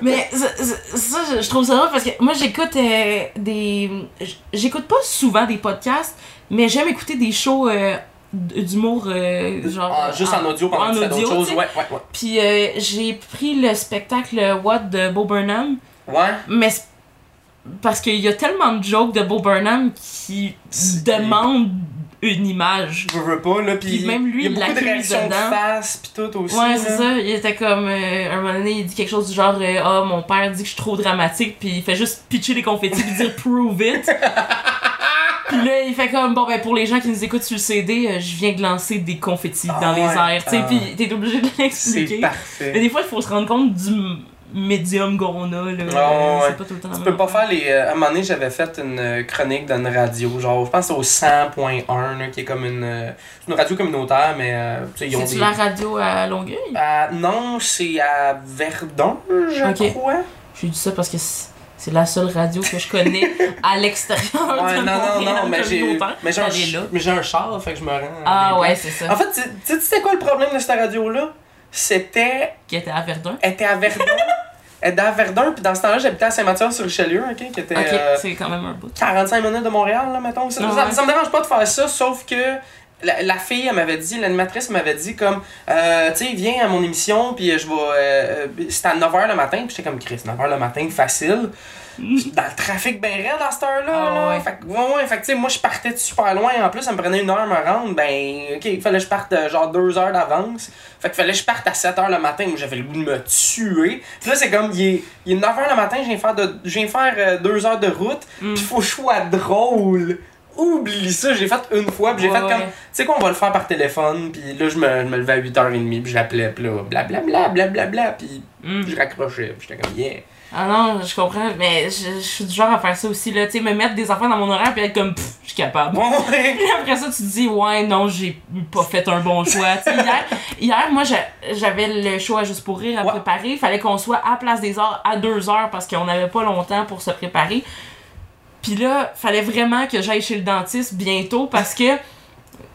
Mais ça, ça, ça, je trouve ça drôle parce que moi, j'écoute euh, des. J'écoute pas souvent des podcasts, mais j'aime écouter des shows euh, d'humour, euh, genre. Ah, juste en audio pendant en que audio, sais. Ouais, ouais, ouais. Puis euh, j'ai pris le spectacle What de Bo Burnham, Ouais. mais parce qu'il y a tellement de jokes de Bo Burnham qui demandent une image. Je veux pas, là. Puis même lui, il y a beaucoup de réactions de dedans. face, puis tout aussi. Ouais, c'est ça. Il était comme. euh, un moment donné, il dit quelque chose du genre euh, Ah, mon père dit que je suis trop dramatique, puis il fait juste pitcher les confettis puis dire Prove it. Puis là, il fait comme Bon, ben pour les gens qui nous écoutent sur le CD, euh, je viens de lancer des confettis Ah dans les ouais. airs. Tu sais, Ah. puis t'es obligé de C'est l'expliquer. Mais parfait. des fois, il faut se rendre compte du m- médium qu'on a. Là. Ah, ouais, ouais. C'est pas tout le temps la Tu même peux pas affaire. faire les. euh, à un moment donné, j'avais fait une euh, chronique dans une radio, genre, je pense c'est au 100.1, là, qui est comme une, euh, c'est une radio communautaire, mais euh, tu sais, ils ont C'est-tu des. la radio à Longueuil? Ah, non, c'est à Verdun, je Ok. crois. J'ai dit ça parce que c'est c'est la seule radio que je connais <laughs> à l'extérieur Ouais, de non, non, non, mais j'ai, mais j'ai un, mais j'ai char, fait que je me rends. Ah ouais, c'est ça. En fait, tu sais, c'était quoi le problème de cette radio-là? C'était. Qui était à Verdun. Elle était à Verdun. <laughs> elle était à Verdun, puis dans ce temps-là, j'habitais à Saint-Mathieu-sur-Richelieu, ok? Qui était. Ok, euh, c'est quand même un bout. 45 minutes de Montréal, là, mettons. Ça, ça me dérange pas de faire ça, sauf que la, la fille, elle m'avait dit, l'animatrice m'avait dit comme, euh, tu sais, viens à mon émission, puis je vais. euh, euh, C'était à 9h le matin, puis j'étais comme, Chris, 9h le matin, facile. Dans le trafic ben raide à cette heure-là. Ah là. ouais. Fait que, ouais, ouais, fait que, tu sais, moi, je partais de super loin. En plus, ça me prenait une heure à me rendre. Ben, ok, il fallait que je parte euh, genre deux heures d'avance. Fait que fallait que je parte à 7 heures le matin où j'avais le goût de me tuer. Puis là, c'est comme, il est, il est 9 heures le matin, je viens faire, de, je viens faire euh, deux heures de route. Mm. Puis faut que je sois drôle. Oublie ça, j'ai fait une fois, puis j'ai Ouais, fait comme, ouais. tu sais quoi, on va le faire par téléphone, puis là, je me, je me levais à 8h30, puis je l'appelais, puis là, blablabla, blablabla, puis Mm. je raccrochais, puis j'étais comme, yeah. Ah non, je comprends, mais je, je suis du genre à faire ça aussi, là. Tu sais, me mettre des affaires dans mon horaire puis être comme, pff, je suis capable. Ouais. <laughs> Puis après ça, tu te dis, ouais, non, j'ai pas fait un bon choix. Tu sais, hier, hier, moi, j'a- j'avais le à Juste pour rire à Ouais. préparer. Il fallait qu'on soit à Place des Arts à 2 heures parce qu'on n'avait pas longtemps pour se préparer. Puis là, fallait vraiment que j'aille chez le dentiste bientôt parce que.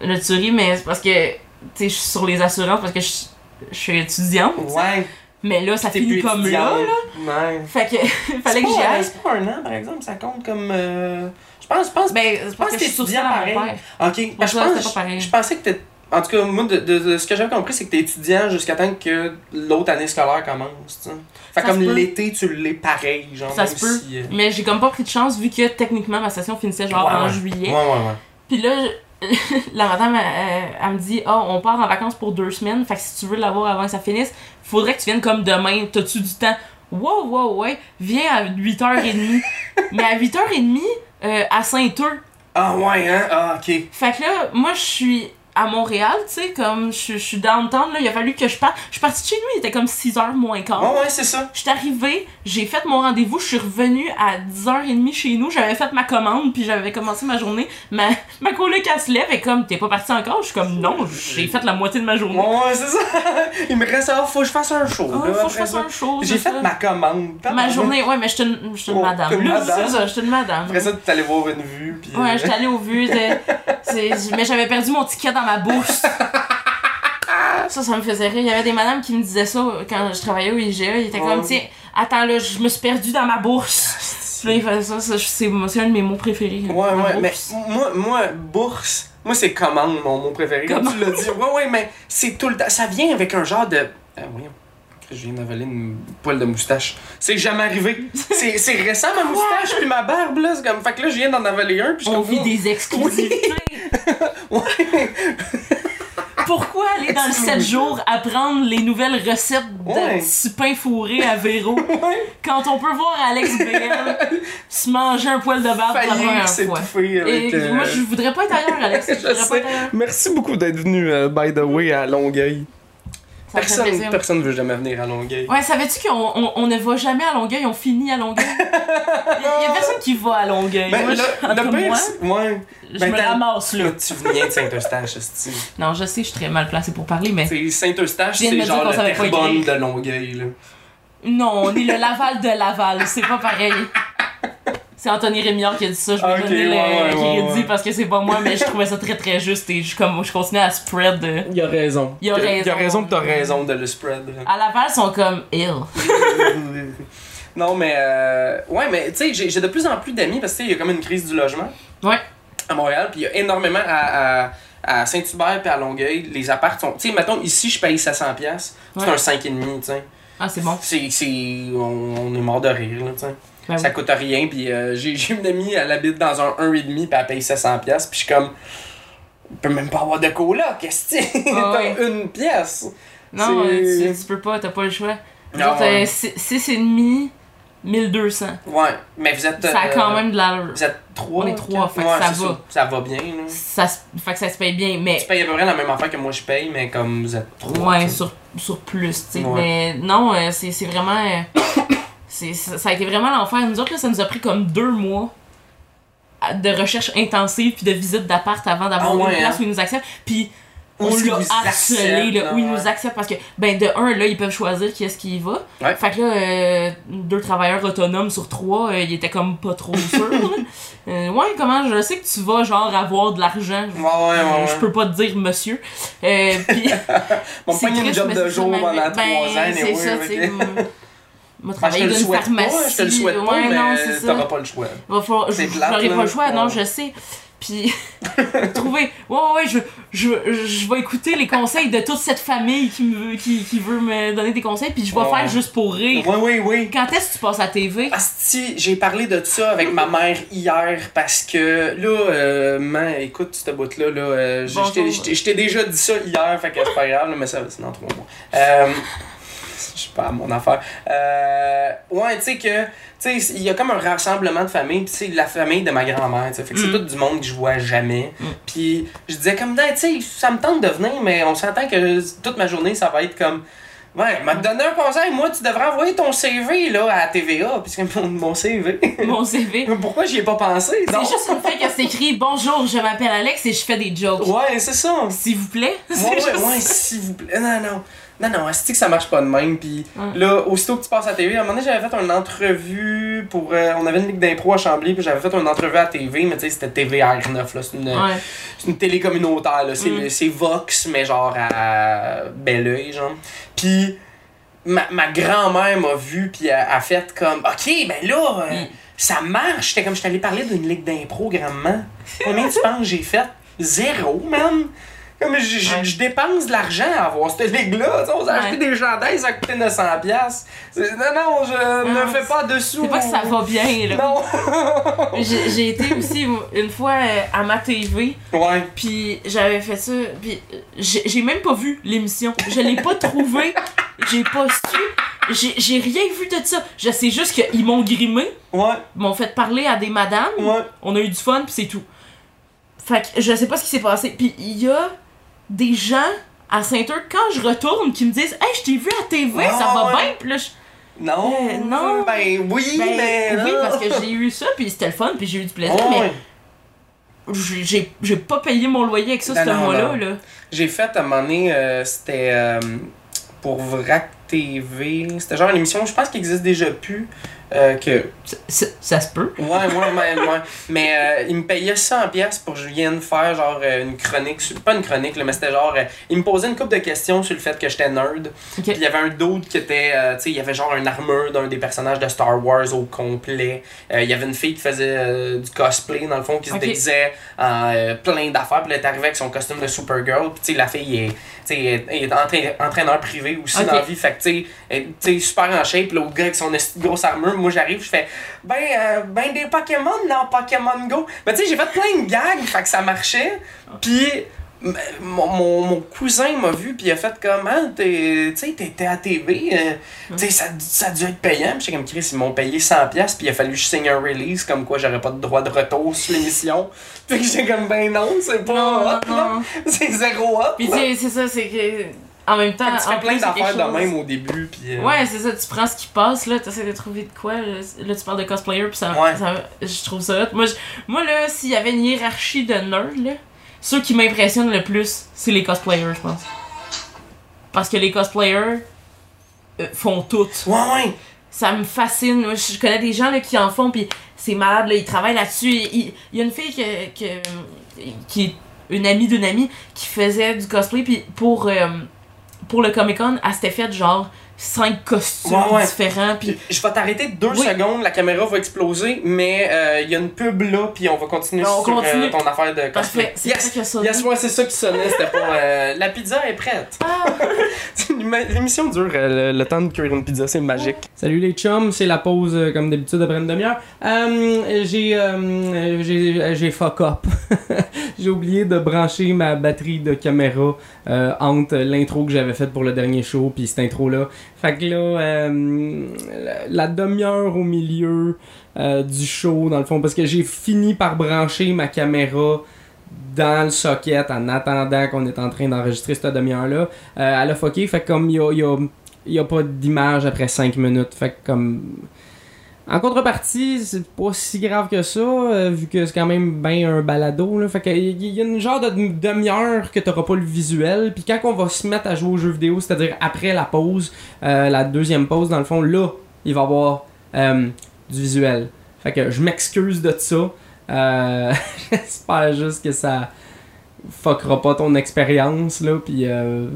Là, tu ris, mais c'est parce que. Tu sais, je suis sur les assurances parce que je suis étudiante. Ouais. Mais là, ça finit plus comme là, étudiante. là. Ouais. Fait que. <laughs> fallait que j'y aille. C'est pas un an, par exemple, ça compte comme. euh, Je pense, je pense. Ben, je pense que que t'es je suis sur étudiant ça à mon pareil. père. Ok, Pour je pense. c'était pas pareil. Je pensais que t'étais. En tout cas, moi, de, de- de ce que j'avais compris, c'est que t'es étudiant jusqu'à temps que l'autre année scolaire commence, tu sais. Fait Ça comme l'été, tu l'es pareil, genre. Ça se peut. si, euh, Mais j'ai comme pas pris de chance vu que techniquement ma session finissait genre ouais, en ouais. juillet. Ouais, ouais, ouais. Puis là, je- <laughs> la madame, elle, elle me dit Ah, on part en vacances pour deux semaines. Fait que si tu veux l'avoir avant que ça finisse, faudrait que tu viennes comme demain. T'as-tu du temps Wow, wow, ouais. Viens à 8h30. <laughs> Mais à 8h30, euh, à Saint-Eux. Ah, ouais, hein? Ah, ok. Fait que là, moi, je suis à Montréal, tu sais, comme je je suis downtown, là. Il a fallu que je parte. Je suis partie de chez nous, il était comme 6h moins quart. Ouais, ouais, c'est ça. Je suis arrivée, j'ai fait mon rendez-vous, je suis revenue à 10h30 chez nous, j'avais fait ma commande, puis j'avais commencé ma journée. Ma, <laughs> ma coloc, elle se lève et comme, t'es pas parti encore? Je suis comme, non, j'ai fait la moitié de ma journée. Ouais, ouais, c'est ça. <laughs> Il me reste, ah, faut que je fasse un show. Ah, là, faut que je fasse un show. J'ai fait ça. ma commande. Ma journée, ouais, mais je suis une, Oh, madame. Là, c'est ça, je suis une madame. Après ça, t'es allé voir une vue. Puis, Ouais, euh, j'étais allée au vu, <laughs> c'est- c'est- mais j'avais perdu mon ticket dans ma bourse. <laughs> Ça, ça me faisait rire. Il y avait des madames qui me disaient ça quand je travaillais au IGA. Ils étaient comme, tiens, attends là, je me suis perdue dans ma bourse. Puis là, ils faisaient ça, ça, c'est un de mes mots préférés. Ouais, ouais, mais moi, moi, bourse, moi, c'est commande, mon mot préféré. Comme tu l'as dit. Ouais, ouais, mais c'est tout le temps. Ça vient avec un genre de. Ah, voyons. Je viens d'avaler une poêle de moustache. C'est jamais arrivé. C'est c'est récent, ma moustache, puis ma barbe, là. C'est comme. Fait que là, je viens d'en avaler un, puis je On vit oh. des exclusivités. <laughs> Ouais. Pourquoi aller dans le 7 jours apprendre les nouvelles recettes de Ouais. petits pains fourrés à Véro? <laughs> Quand on peut voir Alex BL <laughs> se manger un poil de barbe pour la Faillir première fois? s'étouffer avec... Et euh, moi, je voudrais pas être ailleurs, Alex. Je Je voudrais pas sais. être ailleurs. Merci beaucoup d'être venu, euh, by the way, à Longueuil. Ça me Personne, personne veut jamais venir à Longueuil. Ouais, savais-tu qu'on on, on ne va jamais à Longueuil, on finit à Longueuil? <laughs> Il y, a personne qui va à Longueuil. Ben, moi, le, je, le pire, moi, ouais. je ben, me ramasse là. <laughs> Tu viens de Saint-Eustache. Non, je sais, je suis très mal placée pour parler, mais. Saint-Eustache, c'est genre le Terrebonne de Longueuil, là. Non, on est le Laval de Laval, c'est pas pareil. C'est Anthony Rémillard qui a dit ça, je vais Ah, ok, donner le ouais, crédit ouais, ouais. parce que c'est pas moi, mais je trouvais ça très très juste et je, comme, je continuais à spread. euh. Il a raison. Il a raison. Il a raison que t'as raison de le spread. À Laval, ils sont comme ill. <laughs> non, mais. Euh, ouais, mais tu sais, j'ai de plus en plus d'amis parce que tu sais, il y a comme une crise du logement Ouais. à Montréal, puis il y a énormément à. à à Saint-Hubert et à Longueuil, les apparts sont. Tu sais, mettons, ici, je paye 700$. piastres, C'est Ouais. un 5,5$, tu sais. Ah, c'est bon. C'est. c'est- On, on est mort de rire, là, tu sais. Ben Ça oui. coûte rien, puis euh, j'ai j'ai une amie, elle habite dans un 1,5, puis elle paye 700$, piastres, puis je suis comme. On peut même pas avoir de cola, qu'est-ce que? Ah <laughs> ouais. une pièce! Non, euh, tu, tu peux pas, t'as pas le choix. Non, autres, ouais. euh, 6,5, 1200. Ouais, mais vous êtes. Ça a euh, quand même de l'allure. Vous êtes trois. On est trois, quatre? fait que Ouais, ça va. Ça va bien, là. Ça, fait que ça se paye bien, mais. Tu payes à peu près la même affaire que moi je paye, mais comme vous êtes trois. Ouais, tu sais. sur, sur plus, tu sais. Ouais. Mais non, euh, c'est c'est vraiment. euh, c'est ça ça a été vraiment l'enfer. Nous autres, là, ça nous a pris comme deux mois de recherche intensive puis de visite d'appart avant d'avoir Ah une ouais, place hein? où ils nous acceptent. Puis on l'a harcelé, là, où ils ouais. nous acceptent parce que, ben, de un, là, ils peuvent choisir qui est-ce qui y va. Ouais. Fait que là, euh, deux travailleurs autonomes sur trois, euh, ils étaient comme pas trop <laughs> sûrs. Euh, ouais, comment je sais que tu vas, genre, avoir de l'argent. Ouais, ouais, ouais. ouais. Je peux pas te dire monsieur. Euh, <laughs> puis On <laughs> c'est me pogne une job de jour pendant trois ben, ans, C'est ça, fait tu sais. que- m- M'a Ah, d'une souhaite pharmacie. pas, je te le souhaite pas, ouais, mais non, t'auras pas le choix. Va falloir- je- là. pas le choix, non, je sais. Puis, <laughs> trouver. Ouais, ouais, ouais, je, je, je vais écouter les conseils de toute cette famille qui, me, qui, qui veut me donner des conseils, puis je vais Ouais. faire juste pour rire. Oui, oui, oui. Quand est-ce que tu passes à TV? Asti, j'ai parlé de ça avec ma mère hier parce que là, euh, man, écoute, cette bout-là, là, euh, je t'ai- déjà dit ça hier, fait que c'est pas grave, là, mais ça, c'est dans trois mois. Euh, <laughs> je sais pas, mon affaire. Euh, ouais, tu sais que, tu sais, il y a comme un rassemblement de famille, pis c'est la famille de ma grand-mère, tu sais, fait que c'est Mm. tout du monde que je vois jamais. Mm. Puis je disais comme, ben, tu sais, ça me tente de venir, mais on s'entend que toute ma journée, ça va être comme. Ouais, m'a donné un conseil, moi, tu devrais envoyer ton CV là, à TVA, puisque mon, mon CV. Mon CV. <laughs> Pourquoi j'y ai pas pensé? C'est juste le fait que c'est écrit Bonjour, je m'appelle Alex et je fais des jokes. Ouais, c'est ça. S'il vous plaît. Ouais, <laughs> ouais, ouais, s'il vous plaît. Non, non. Non, non, est-ce que ça marche pas de même? Puis là, aussitôt que tu passes à la TV, à un moment donné, j'avais fait une entrevue pour. euh, on avait une ligue d'impro à Chambly, puis j'avais fait une entrevue à la TV, mais tu sais, c'était TVR9, là. C'est une, Ouais. c'est une télé communautaire, là. C'est, Mm. c'est Vox, mais genre à Belleuil, genre. Puis ma, ma grand-mère m'a vu, puis elle a fait comme, OK, ben là, euh, Mm. ça marche. J'étais comme, je t'allais parler d'une ligue d'impro, grandement. Combien tu penses que j'ai fait? Zéro, man. Comme je, Ouais. dépense de l'argent à avoir cette ligue-là. On a acheté Ouais. des chandails, ça coûtait 900$. piastres. C'est- Non, non, je ne fais pas dessous. C'est pas que ça va bien, là. Non. <laughs> J'ai été aussi une fois euh, à ma TV, ouais. puis j'avais fait ça, puis j'ai même pas vu l'émission. Je l'ai pas trouvé, j'ai pas su, j'ai j'ai rien vu de ça. Je sais juste qu'ils m'ont grimé, Ouais. m'ont fait parler à des madames, Ouais. on a eu du fun, puis c'est tout. Fait que je sais pas ce qui s'est passé. Puis il y a des gens à Saint-Euch, quand je retourne, qui me disent Hey, je t'ai vu à TV, Ouais, ça va ouais. bien, puis là, je- Non. Euh, non. Ben oui, Ben, mais. oui, parce que j'ai eu ça, puis c'était le fun, puis j'ai eu du plaisir, mais ouais. j'ai- j'ai pas payé mon loyer avec ça ce mois-là. Là. J'ai fait à un moment donné, euh, c'était euh, pour Vrac TV. C'était genre une émission, je pense qu'il existe déjà plus. Euh, que Ça, ça- ça se peut. Ouais, ouais, ouais, ouais. Mais euh, il me payait 100 pièces pour que je vienne faire genre euh, une chronique, sur- pas une chronique, là, mais c'était genre, euh, il me posait une couple de questions sur le fait que j'étais nerd. Puis il y avait un dude qui était, tu sais, il y avait genre une armure d'un des personnages de Star Wars au complet. Il y avait une fille qui faisait du cosplay, dans le fond, qui se déguisait en plein d'affaires. Puis elle est arrivée avec son costume de Supergirl. Puis tu sais, la fille est, est, est entra- entraîneur privé aussi dans la vie. Fait que tu sais, super en shape. L'autre gars avec son grosse armure, moi j'arrive, je fais, ben, euh, ben des Pokémon dans Pokémon Go. Mais tu sais, j'ai fait plein de gags, fait que ça marchait. Puis mon, mon, mon cousin m'a vu, puis il a fait comme, ah, t'es- tu sais, t'étais à TV, euh, tu sais, ça, ça a dû être payant. Puis comme, Chris, ils m'ont payé 100$, piastres, puis il a fallu que je signe un release, comme quoi j'aurais pas de droit de retour sur l'émission. Puis j'étais comme, ben non, c'est pas Non, non, non. <laughs> C'est zéro hot. Puis c'est ça, c'est que. En même temps, Fait que tu en fais plein d'affaires de chose- même au début, puis. euh, Ouais, c'est ça, tu prends ce qui passe, là, t'essaies de trouver de quoi. Là, Là, tu parles de cosplayer, puis ça, Ouais. ça- Je trouve ça hot. Moi, je- moi là, s'il y avait une hiérarchie de nerds, là, ceux qui m'impressionnent le plus, c'est les cosplayers, je pense. Parce que les cosplayers euh, font tout. Ouais, ouais. Ça me fascine. Moi, je connais des gens là, qui en font, puis c'est malade, là, ils travaillent là-dessus. Il y a une fille que, que- qui est une amie d'une amie qui faisait du cosplay, puis pour, euh, pour le Comic Con, elle s'était fait genre cinq costumes Ouais, ouais. différents, puis Je vais t'arrêter deux Oui. secondes, la caméra va exploser, mais euh, il y a une pub là, puis on va continuer On sur euh, ton affaire de cosplay. parfait. C'est Yes! ça. Yes, ouais, c'est ça qui sonnait, c'était pas. euh, <laughs> la pizza est prête. Ah. <laughs> L'émission dure euh, le, le temps de cuire une pizza, c'est magique. Salut les chums, c'est la pause euh, comme d'habitude après une demi-heure. Euh, j'ai, euh, j'ai, j'ai fuck up. <laughs> j'ai oublié de brancher ma batterie de caméra euh, entre l'intro que j'avais faite pour le dernier show puis cette intro là. Fait que là, euh, la, demi-heure au milieu euh, du show dans le fond, parce que j'ai fini par brancher ma caméra dans le socket en attendant qu'on est en train d'enregistrer cette demi-heure-là. Euh, elle a fucké, fait que comme il y a, y a- y a pas d'image après 5 minutes. Fait que comme. En contrepartie, c'est pas si grave que ça, euh, vu que c'est quand même bien un balado. Là. Fait que il y a une genre de demi-heure que t'auras pas le visuel. Puis quand on va se mettre à jouer aux jeux vidéo, c'est-à-dire après la pause, euh, la deuxième pause, dans le fond, là, il va y avoir euh, du visuel. Fait que je m'excuse de ça. <laughs> J'espère juste que ça fuckera pas ton expérience là puis euh,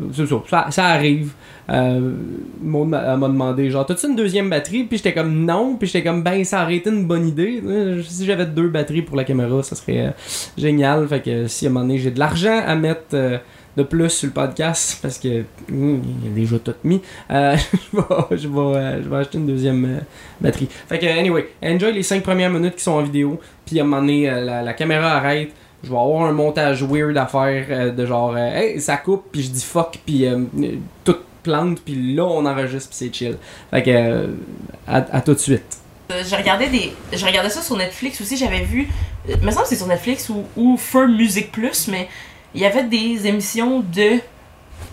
ça, ça arrive. Euh, m'a demandé genre t'as-tu une deuxième batterie? Puis j'étais comme non. Puis j'étais comme ben ça aurait été une bonne idée si j'avais deux batteries pour la caméra ça serait euh, génial. Fait que si à un moment donné j'ai de l'argent à mettre euh, de plus sur le podcast parce que hum, il y a déjà tout mis euh, <laughs> je vais je vais je vais acheter une deuxième batterie. Fait que anyway enjoy les 5 premières minutes qui sont en vidéo. Puis à un moment donné la caméra arrête je vais avoir un montage weird à faire euh, de genre euh, hey ça coupe puis je dis fuck puis euh, tout plante puis là on enregistre puis c'est chill fait que euh, à, à tout de suite Je regardais des. Je regardais ça sur Netflix aussi, j'avais vu. Il me semble que c'est sur Netflix ou, ou Fur Music Plus, mais il y avait des émissions de.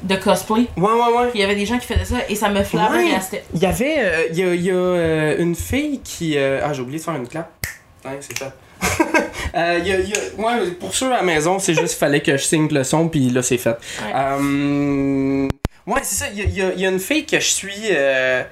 de cosplay. ouais ouais ouais Il y avait des gens qui faisaient ça et ça me flabbergastait. il y avait euh, il y a, il y a, euh, une fille qui euh, ah j'ai oublié de faire une clap ouais c'est fait Euh, y a- il y a- ouais, pour ceux à la maison, c'est juste qu'il fallait que je signe le son, puis là, c'est fait. Ouais. Euh, ouais, c'est ça. Il y y a- une fille que je suis euh,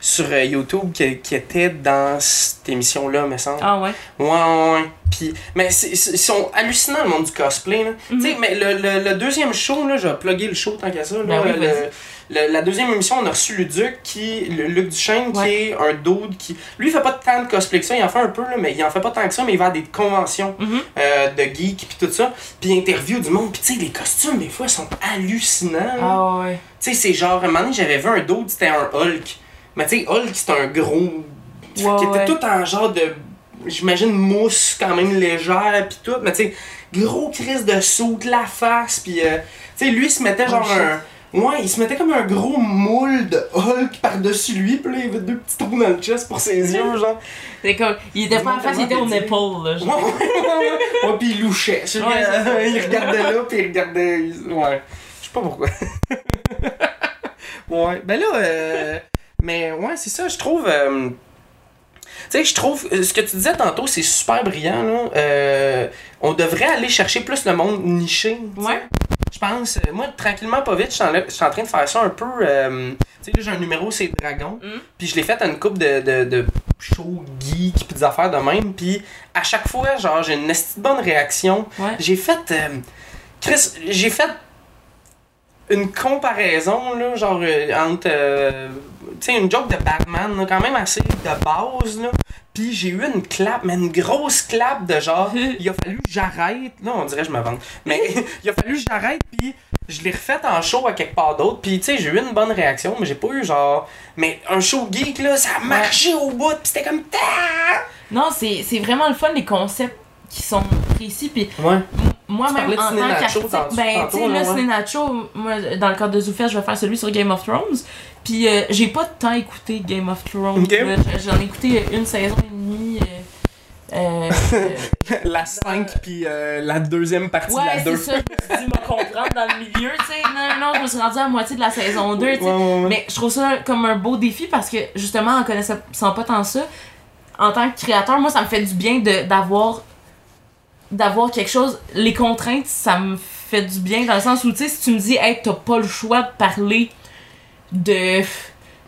sur euh, YouTube qui, qui était dans cette émission-là, me semble. Ah ouais? Ouais, ouais, ouais. Puis, mais ils sont hallucinants, le monde du cosplay. là. Mhm. Tu sais, mais le, le, le deuxième show, là, je vais plugger le show tant qu'à ça. Là, Ben oui, Le- la deuxième émission, on a reçu Luduc, qui, le, Luc Duchesne, qui est un dude qui. Lui, il fait pas tant de cosplay que ça, il en fait un peu, là, mais il en fait pas tant que ça, mais il va à des conventions Mhm. euh, de geeks, puis tout ça. Puis il interview du monde, puis tu sais, les costumes, des fois, sont hallucinants. Ah ouais. Tu sais, c'est genre, un moment donné, j'avais vu un dude, c'était un Hulk. Mais tu sais, Hulk, c'est un gros. qui Ouais, était ouais. tout en genre de. J'imagine mousse quand même légère, pis tout. Mais tu sais, gros crise de soute, la face, pis. euh, tu sais, lui, il se mettait genre Oh, un. Ouais, il se mettait comme un gros moule de Hulk par-dessus lui, pis là, il avait deux petits trous dans le chest pour ses yeux, <laughs> genre. C'est comme. Il était pas en face, il était au Tellement nipple, là. Ouais, genre. ouais, ouais, ouais. Ouais, pis il louchait. Ouais, <laughs> il regardait là, pis il regardait. Ouais. Je sais pas pourquoi. <laughs> ouais. Ben là, euh, Mais ouais, c'est ça, je trouve. euh, Tu sais, je trouve. euh, Ce que tu disais tantôt, c'est super brillant, là. Euh, on devrait aller chercher plus le monde niché. Ouais. Je pense. euh, Moi, tranquillement, pas vite, je suis en, en train de faire ça un peu. euh, tu sais, là, j'ai un numéro, c'est Dragon. Mm. Puis je l'ai fait à une coupe de, de, de shows geek, puis des affaires de même. Puis à chaque fois, genre, j'ai une bonne réaction. Ouais. J'ai fait. euh, Chris, j'ai fait une comparaison, là, genre, entre. euh, sais, une joke de Batman, là, quand même assez de base, là. Puis j'ai eu une clap, mais une grosse clap de genre, <laughs> il a fallu que j'arrête. Là, on dirait que je me vante. Mais <laughs> il a fallu que j'arrête, puis je l'ai refait en show à quelque part d'autre. Puis tu sais, j'ai eu une bonne réaction, mais j'ai pas eu genre. Mais un show geek, là, ça a marché au bout, puis c'était comme. Ta! Non, c'est c'est vraiment le fun, les concepts qui sont précis. Puis Ouais. m- moi, Tu même parlais de en tant qu'artiste, ben, tu sais, là, ouais. Nacho, moi, dans le cadre de Zoufest, je vais faire celui sur Game of Thrones. Puis euh, j'ai pas de temps écouté Game of Thrones. J'en ai écouté une saison et demie. euh, euh, <laughs> euh, La 5 puis euh, la deuxième partie ouais, de la c'est 2. ça. Je me suis dit, comprendre dans le milieu, tu sais. Non, non, je me suis rendue à la moitié de la saison 2, tu sais. Ouais, ouais, ouais. Mais je trouve ça comme un beau défi parce que justement, en connaissant pas tant ça, en tant que créateur, moi, ça me fait du bien d'avoir d'avoir quelque chose. Les contraintes, ça me fait du bien dans le sens où, tu sais, si tu me dis, hey, t'as pas le choix de parler de.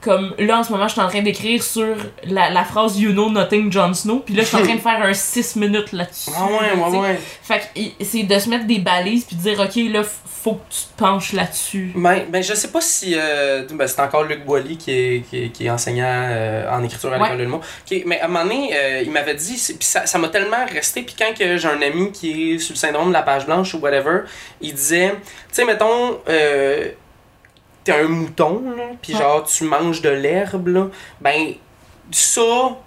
Comme là, en ce moment, je suis en train d'écrire sur la, la phrase You know nothing, Jon Snow. Puis là, je suis en train de faire un 6 minutes là-dessus. Ah ouais, ouais, ouais. Fait que c'est de se mettre des balises puis de dire, ok, là, faut que tu te penches là-dessus. Ben, ben, je sais pas si. euh, ben, c'est encore Luc Boilly qui est, qui est, qui est enseignant euh, en écriture à Ouais. l'école de l'humour. Mais à un moment donné, euh, il m'avait dit. Puis ça ça m'a tellement resté. Puis quand que j'ai un ami qui est sur le syndrome de la page blanche ou whatever, il disait Tu sais, mettons. T'es un mouton, là, puis Ouais. genre tu manges de l'herbe, là. Ben, ça,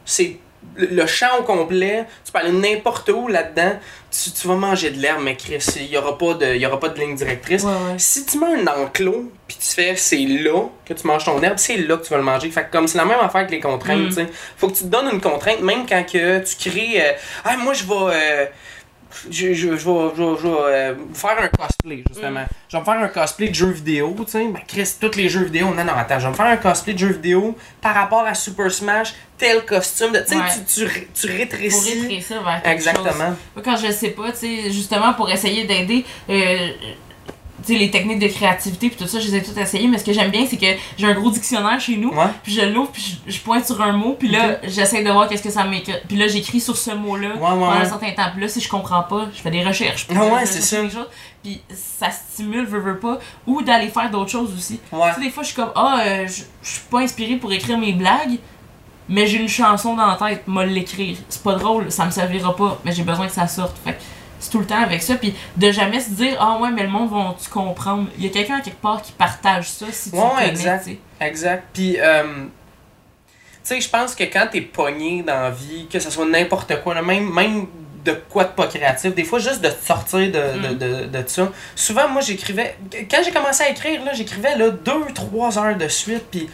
c'est le champ au complet. Tu peux aller n'importe où là-dedans. Tu, tu vas manger de l'herbe, mais Chris, il y aura pas de, y aura pas de ligne directrice. Ouais, ouais. Si tu mets un enclos, puis tu fais c'est là que tu manges ton herbe, c'est là que tu vas le manger. Fait que comme c'est la même affaire que les contraintes, Mm. tu sais. Faut que tu te donnes une contrainte, même quand que tu crées. euh, ah, moi je vais. euh, je, je, je vais, je vais- je vais, euh, faire un cosplay, justement. Mm. Je vais me faire un cosplay de jeux vidéo, tu sais. Ben, Chris, tous les jeux vidéo. Non, non, attends, je vais me faire un cosplay de jeux vidéo par rapport à Super Smash, tel costume. de- Tu sais, tu, tu, ré- tu Pour rétrécis. rétrécir vers quelque. Exactement. Quand je sais pas, tu sais, justement pour essayer d'aider, euh, les techniques de créativité puis tout ça, je les ai toutes essayées, mais ce que j'aime bien, c'est que j'ai un gros dictionnaire chez nous, Ouais. puis je l'ouvre, puis je, je pointe sur un mot, puis là, j'essaie de voir qu'est-ce que ça m'écrit. Puis là, j'écris sur ce mot-là Ouais, ouais, pendant un certain temps. Puis là, si je comprends pas, je fais des recherches. Puis Ah ouais, c'est ça. Puis ça stimule, veux, veux pas, ou d'aller faire d'autres choses aussi. Tu sais, des fois, je suis comme, ah, euh, je suis pas inspirée pour écrire mes blagues, mais j'ai une chanson dans la tête, moi l'écrire. C'est pas drôle, ça me servira pas, mais j'ai besoin que ça sorte. Fait c'est tout le temps avec ça, puis de jamais se dire, ah ouais, mais le monde va-tu comprendre? Il y a quelqu'un quelque part qui partage ça si tu Ouais, le ouais, connais, exact. Exact. Puis, euh, tu sais, je pense que quand t'es pogné dans la vie, que ce soit n'importe quoi, là, même, même de quoi de pas créatif, des fois juste de te sortir de, de, Mm. de, de ça. Souvent, moi, j'écrivais. Quand j'ai commencé à écrire, là, j'écrivais là, deux, trois heures de suite. Puis,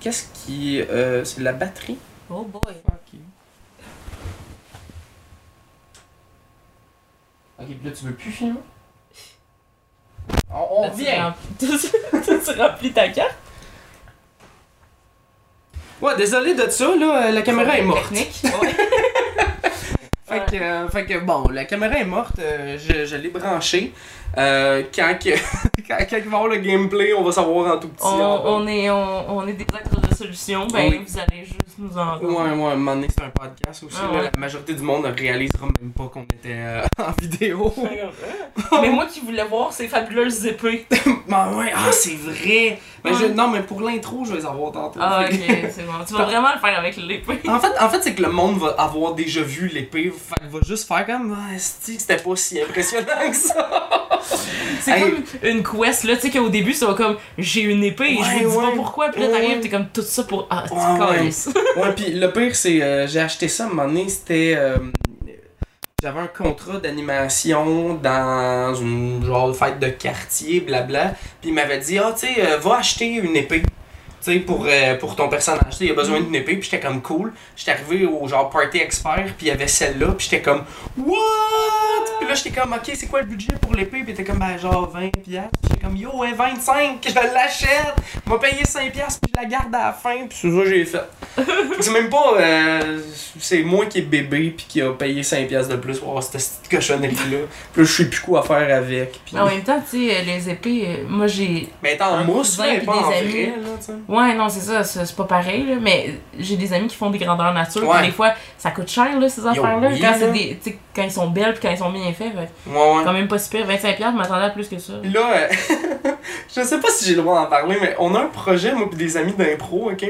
qu'est-ce qui. euh, c'est la batterie? Oh boy. Ok, puis là, tu veux plus filmer? On, on Là, tu revient. remplis- <laughs> tu remplis ta carte? Ouais, désolé de ça, là, la caméra est morte. Technique. <laughs> Ouais. Fait que, euh, fait que bon, la caméra est morte, euh, je, je l'ai branchée. Euh, quand, que, <laughs> quand, quand il va y avoir le gameplay, on va savoir en tout petit. on, on est, on, on est des acteurs de solution, ben Oui. vous allez juste nous en Ouais, ouais, à un moment donné, c'est un podcast aussi. Ah là, ouais. la majorité du monde ne réalisera même pas qu'on était euh, <laughs> en vidéo. <laughs> Mais moi qui voulais voir ces fabuleuses épées. Ben ouais, ah, c'est vrai. Ben, je- non, mais pour l'intro, je vais les avoir tantôt. Ah Fait ok, c'est bon. Tu vas vraiment le faire avec l'épée. En fait, en fait c'est que le monde va avoir déjà vu l'épée. Va juste faire comme. Ah, esti, c'était pas si impressionnant que ça. C'est Hey. comme une quest là, tu sais qu'au début ça va comme j'ai une épée et je Ouais, vous dis ouais. pas pourquoi, puis là Ouais, t'arrives, ouais. t'es comme tout ça pour. Ah, tu Ouais, ouais. <laughs> Ouais, puis le pire, c'est. euh, j'ai acheté ça à un moment donné, c'était. euh, j'avais un contrat d'animation dans une genre de fête de quartier, blabla. Puis il m'avait dit, ah, tu sais, euh, va acheter une épée. Sais, pour, euh, pour ton personnage. Tu sais, il a besoin d'une épée. Puis j'étais comme cool. J'étais arrivé au genre party expert. Puis il y avait celle-là. Puis j'étais comme, what? Puis là, j'étais comme, ok, c'est quoi le budget pour l'épée? Puis était comme, ben, genre 20$. Puis j'étais comme, yo, ouais, 25, que je l'achète. M'a payé 5$. Puis je la garde à la fin. Puis c'est ça que j'ai fait. <laughs> C'est même pas. euh, c'est moi qui est bébé puis qui a payé 5$ de plus pour avoir cette petite cochonnerie-là. Puis là, je sais plus quoi faire avec. Mais en même temps, tu sais, les épées, euh, moi j'ai. Mais est en mousse, là, pas en vrai, là, tu sais. Ouais, non, c'est ça, c'est pas pareil, là, mais j'ai des amis qui font des grandeurs nature, puis Ouais. des fois, ça coûte cher, là, ces affaires-là, oui, quand, c'est des, quand ils sont belles, puis quand ils sont bien faits, fait, Ouais, ouais. quand même pas si pire, 25$, je m'attendais à plus que ça. Puis là, euh, <laughs> je sais pas si j'ai le droit d'en parler, mais on a un projet, moi pis des amis d'impro, ok?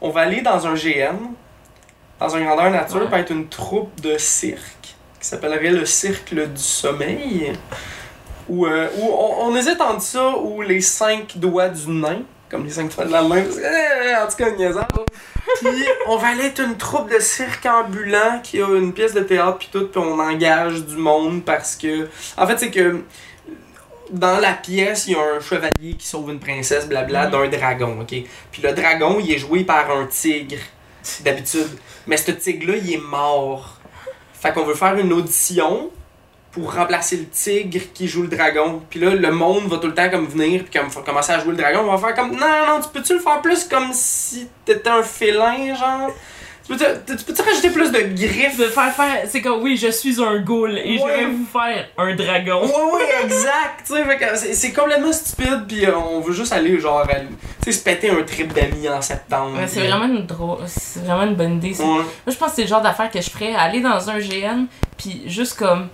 On va aller dans un GN, dans un grandeur nature, pour être une troupe de cirque qui s'appellerait le Cercle du Sommeil. Où, euh, où on, on hésite entre ça ou les cinq doigts du nain. Comme les 5 fois de la main. Parce que, euh, en tout cas, niaisant. Puis on va aller être une troupe de cirque ambulant qui a une pièce de théâtre puis tout, puis on engage du monde parce que. En fait, c'est que dans la pièce, il y a un chevalier qui sauve une princesse, blabla, d'un dragon, ok? Puis le dragon, il est joué par un tigre, d'habitude. Mais ce tigre-là, il est mort. Fait qu'on veut faire une audition pour remplacer le tigre qui joue le dragon. Puis là, le monde va tout le temps comme venir, puis comme faut commencer à jouer le dragon, on va faire comme non, non, tu peux-tu le faire plus comme si t'étais un félin, genre? Tu peux-tu tu peux-tu rajouter plus de griffes? De faire faire. C'est comme oui, je suis un ghoul et je vais vous faire un dragon. Ouais, ouais, exact, c'est- complètement stupide, puis euh, on veut juste aller, genre, tu sais, se péter un trip d'amis en septembre. Ouais, c'est puis- vraiment une drôle. C'est vraiment une bonne idée. Ouais. Moi, je pense que c'est le genre d'affaire que je ferais. Aller dans un GN, puis juste comme.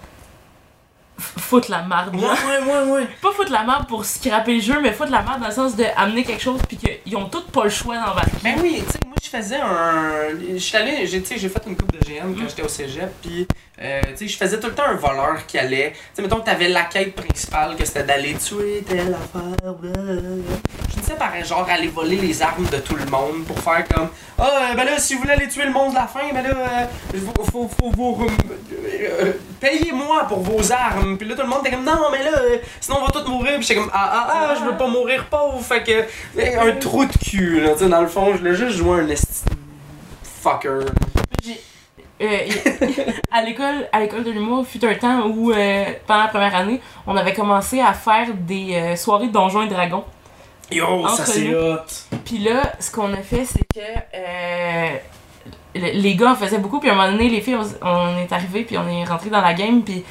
Foutre la marde. Ouais, ouais, ouais, ouais. Pas foutre la marde pour scraper le jeu, mais foutre la marde dans le sens de amener quelque chose, puis qu'ils ont tous pas le choix d'embarquer. Ben oui, tu sais, moi je faisais un. Je suis allé, j'ai, tu sais, j'ai fait une coupe de GM quand j'étais au cégep, puis euh, je faisais tout le temps un voleur qui allait. Sais, mettons que t'avais la quête principale, que c'était d'aller tuer telle affaire. Je finissais par genre aller voler les armes de tout le monde pour faire comme Ah, euh, ben là, si vous voulez aller tuer le monde de la fin, ben là, euh, faut, faut, vous. euh, Payez-moi pour vos armes. Puis là, tout le monde était comme Non, mais là, euh, sinon on va tous mourir. Puis j'étais comme Ah, ah, ah, je veux pas mourir pauvre. Fait que. Un trou de cul, là, sais, dans le fond, je voulais juste jouer un esti fucker. J'ai- euh, <laughs> à l'école à l'école de l'humour fut un temps où euh, pendant la première année on avait commencé à faire des euh, soirées de donjons et dragons Yo, ça c'est hot. puis là ce qu'on a fait c'est que euh, le- les gars en faisaient beaucoup puis à un moment donné les filles on, on est arrivé puis on est rentré dans la game puis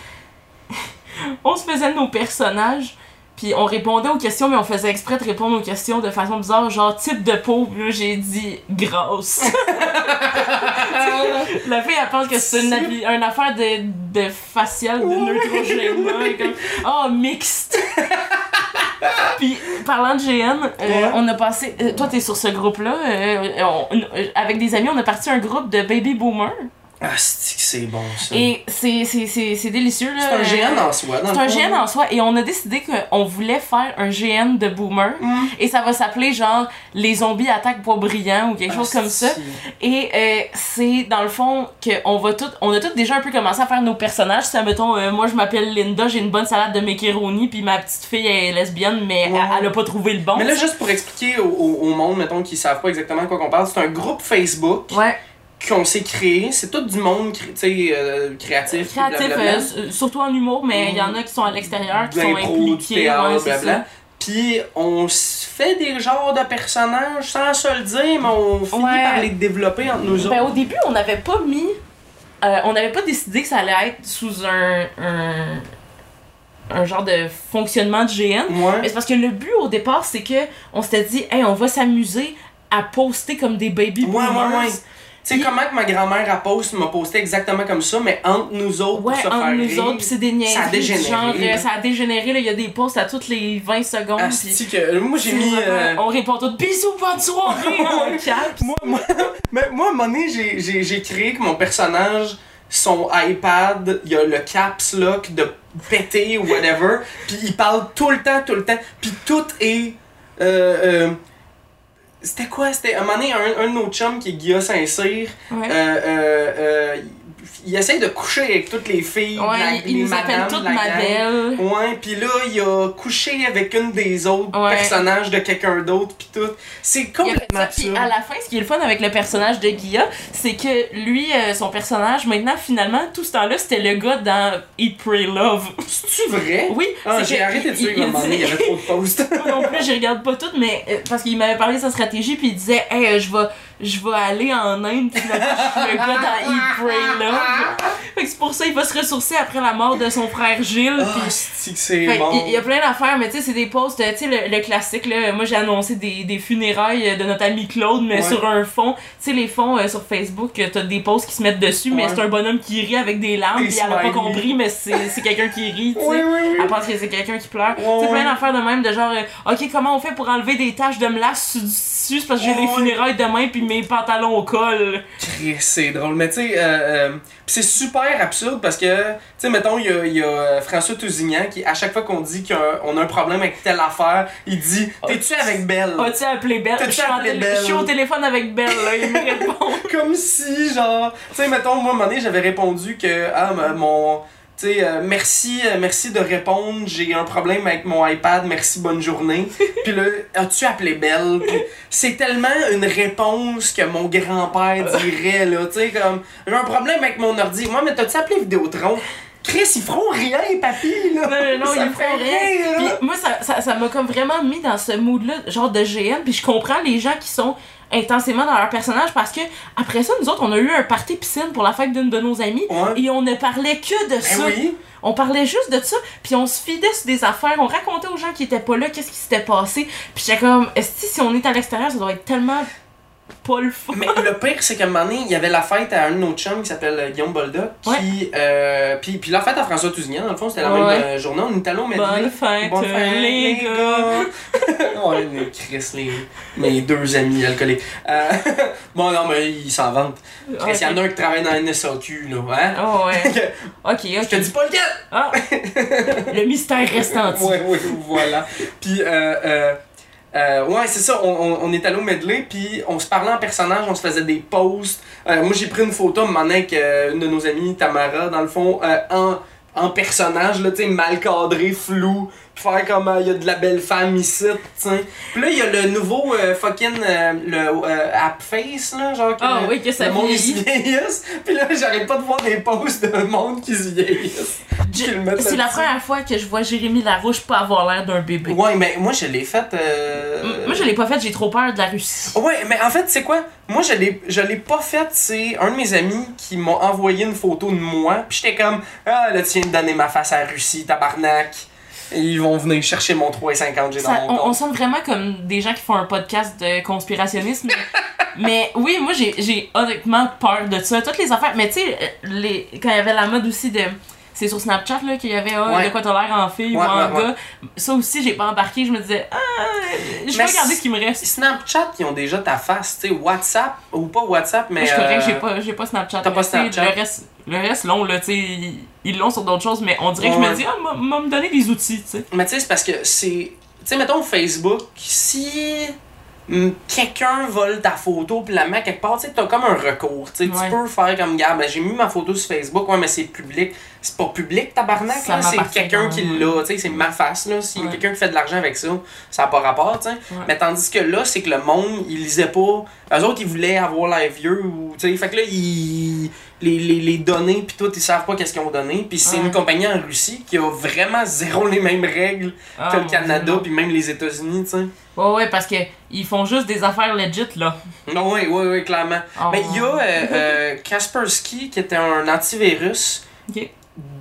<laughs> on se faisait nos personnages puis on répondait aux questions, mais on faisait exprès de répondre aux questions de façon bizarre, genre type de peau. Là, j'ai dit grosse. <laughs> La fille, elle pense que c'est une, affaire de, de facial, de Neutrogena. et comme, oh, mixte. <laughs> Puis, parlant de GN, euh, Ouais. on a passé. euh, toi, t'es sur ce groupe-là. euh, avec des amis, on a parti un groupe de baby boomers. Ah, c'est bon ça? Et c'est c'est- c'est- c'est délicieux. là. c'est un GN en soi, C'est un. GN en soi et on a décidé qu'on voulait faire un GN de boomer Mm. et ça va s'appeler genre les zombies attaquent bois brillant ou quelque chose comme ça. Et euh, c'est dans le fond que on va tout, on a tous déjà un peu commencé à faire nos personnages. Ça mettons, euh, moi je m'appelle Linda, j'ai une bonne salade de macaroni puis ma petite fille est lesbienne mais Ouais. elle, elle a pas trouvé le bon. Mais là, juste pour expliquer au monde, mettons, qui savent pas exactement de quoi qu'on parle, c'est un groupe Facebook ouais, qu'on s'est créé. C'est tout du monde cré- euh, créatif. créatif, blablabla. euh, s- surtout en humour, mais il y en a qui sont à l'extérieur, qui sont du impliqués. théâtre, ouais, c'est blabla. ça. Puis on fait des genres de personnages sans se le dire, mais on finit Ouais. par les développer entre nous Ben, autres. au début, on n'avait pas mis. euh, on n'avait pas décidé que ça allait être sous un. un, un genre de fonctionnement de GN. Mais Ouais. c'est parce que le but au départ, c'est que on s'était dit, hey, on va s'amuser à poster comme des baby Ouais, ouais, boomers. ouais. Tu sais, comment que ma grand-mère a poste m'a posté exactement comme ça, mais entre nous autres, Ouais, pour se entre faire nous rire. autres, pis c'est des niaiseries. ça a dégénéré, Genre, euh, ça a dégénéré, là. Il y a des posts à toutes les 20 secondes. pis Asti que moi j'ai mis. euh, On répond tout bisous, bonne soirée, <laughs> en caps. Moi, moi, <laughs> mais moi, à un moment donné, j'ai- créé que mon personnage, son iPad, il y a le caps lock de péter ou whatever, puis il parle tout le temps, tout le temps, puis tout est. Euh, euh, c'était quoi? C'était un moment donné, un, un de nos chums qui est Guilla Saint-Cyr, Ouais. euh, euh, euh, il essaye de coucher avec toutes les filles. ouais, la- il, les nous appelle madames toutes de la ma belle. Ouais, puis là, il a couché avec une des autres Ouais. personnages de quelqu'un d'autre, puis tout. C'est complètement ça, puis à la fin, ce qui est le fun avec le personnage de Guilla, c'est que lui, euh, son personnage, maintenant, finalement, tout ce temps-là, c'était le gars dans Eat, Pray, Love. C'est-tu vrai? Oui, Ah, j'ai arrêté de suivre un moment donné, il y avait trop de posts. <laughs> Moi non plus, je regarde pas toutes, mais euh, parce qu'il m'avait parlé de sa stratégie, puis il disait, hey, euh, je vais, je vais aller en Inde, puis finalement, je suis le gars dans Eat, Pray, Love. Fait que c'est pour ça qu'il va se ressourcer après la mort de son frère Gilles, puis Ah, c'est que c'est il, y a plein d'affaires, mais tu sais, c'est des posts, tu sais, le, le classique, là. Moi, j'ai annoncé des, des funérailles de notre ami Claude, mais Ouais. sur un fond, tu sais, les fonds euh, sur Facebook, euh, t'as des posts qui se mettent dessus, mais c'est un bonhomme qui rit avec des larmes, puis elle a pas compris, mais c'est c'est quelqu'un qui rit, tu sais. Oui, oui, oui. Elle pense que c'est quelqu'un qui pleure. Sais, plein d'affaires de même, de genre, euh, ok, comment on fait pour enlever des taches de melasse sur, c'est parce que j'ai Ouais, les ouais. funérailles demain puis mes pantalons au col. C'est drôle. Mais tu sais, euh, euh, pis c'est super absurde parce que, tu sais, mettons, il y a, il y a, euh, François Tousignan qui, à chaque fois qu'on dit qu'on a un problème avec telle affaire, il dit T'es-tu avec Belle? As-tu appelé Belle? Je suis en appelé télé- Belle? je suis au téléphone avec Belle, là, il me <laughs> répond. Comme si, genre, tu sais, mettons, moi, à un moment donné, j'avais répondu que, ah, mon. Tu sais, euh, merci, euh, merci de répondre, j'ai un problème avec mon iPad, merci, bonne journée. <laughs> Puis là, as-tu appelé Belle? C'est tellement une réponse que mon grand-père dirait, là, tu sais, comme, j'ai un problème avec mon ordi. Moi, mais t'as-tu appelé Vidéotron? Chris, ils feront rien, papy, là! Non, non, Ça il me me fait fait rien. Puis moi, ça ça ça m'a comme vraiment mis dans ce mood-là, genre de GN. Puis je comprends les gens qui sont intensément dans leur personnage parce que après ça, nous autres, on a eu un party piscine pour la fête d'une de nos amies. Ouais. Et on ne parlait que de Ben ça. oui. On parlait juste de ça, puis on se fidait sur des affaires, on racontait aux gens qui étaient pas là qu'est-ce qui s'était passé. Puis j'étais comme, que si on est à l'extérieur, ça doit être tellement pas le fun. Mais le pire, c'est qu'à un moment donné, il y avait la fête à un de nos chums qui s'appelle euh, Guillaume Bolda. Qui, euh, puis, puis la fête à François Tousignan, dans le fond, c'était la Ouais. même euh, journée. On était au. Bonne fête, Bonne fête, les gars. <laughs> ouais, les Chris, les, mes deux amis alcooliques. Euh, <laughs> bon, non, mais ils s'en vantent. Chris, il y en a un qui travaille dans la NSAQ, là. Hein? Oh ouais. <laughs> Ok, Je ok. te dis pas lequel! Ah. Le mystère reste entier. Ouais, ouais, voilà. Puis, euh, euh, ouais, c'est ça, on, on, est allé au medley, puis on se parlait en personnage, on se faisait des posts. Euh, moi, j'ai pris une photo, donné, avec euh, une de nos amies, Tamara, dans le fond, en, en personnage, là, tu sais, mal cadré, flou, faire comme, euh, il y a de la belle femme ici, tu sais. Puis là, il y a le nouveau euh, fucking, euh, le euh, app face, là, genre, que Ah le- oui, que ça le monde, ils se vieillit. vieillissent. <laughs> Puis là, j'arrête pas de voir des posts de monde qui se vieillissent. <laughs> C'est la première fois que je vois Jérémy Larouche pas avoir l'air d'un bébé. Ouais, mais moi, je l'ai fait... euh, M- Moi, je l'ai pas fait, j'ai trop peur de la Russie. Ouais, mais en fait, c'est quoi? Moi, je l'ai, je l'ai pas fait. C'est un de mes amis qui m'a envoyé une photo de moi. Puis j'étais comme, ah, là, tu viens de donner ma face à la Russie, tabarnak. Ils vont venir chercher mon 3,50 j'ai dans Ça- mon on, on compte. sonne vraiment comme des gens qui font un podcast de conspirationnisme. <laughs> mais, oui, moi, j'ai, honnêtement peur de ça. Toutes les affaires. Mais tu sais, euh, quand il y avait la mode aussi de. C'est sur Snapchat là qu'il y avait ah, Ouais. de quoi t'as l'air en fille Ouais, ou en ouais, gars. Ça aussi, j'ai pas embarqué. Je me disais, ah, je vais regarder ce qui me reste. Snapchat, ils ont déjà ta face. Tu sais, WhatsApp, ou pas WhatsApp, mais. Moi, je suis correct, euh, j'ai pas, j'ai pas Snapchat. t'as pas Snapchat. Le reste, le reste long, là, tu sais, ils l'ont sur d'autres choses, mais on dirait que je me dis, ah, m'a- m'a me donner des outils, tu sais. Mais tu sais, c'est parce que c'est. Tu sais, mettons Facebook, si quelqu'un vole ta photo puis la met quelque part, tu t'as comme un recours. Ouais. tu peux faire comme, gars, ben, j'ai mis ma photo sur Facebook, ouais, mais c'est public. C'est pas public, tabarnak, c'est quelqu'un qui l'a, c'est ma face, là. S'il y a quelqu'un qui fait de l'argent avec ça, ça n'a pas rapport, sais. Mais tandis que là, c'est que le monde, il lisait pas. Eux autres, ils voulaient avoir l'air vieux, ou, fait que là, ils. Les, les, les données, puis tout, ils savent pas qu'est-ce qu'ils ont donné. Puis c'est une compagnie en Russie qui a vraiment zéro les mêmes règles Ah, que le mon Canada, puis même les États-Unis, sais. Ouais, ouais, parce que ils font juste des affaires legit, là. Non, oui, oui, oui, clairement. Oh. Mais il y a euh, euh, Kaspersky qui était un antivirus, de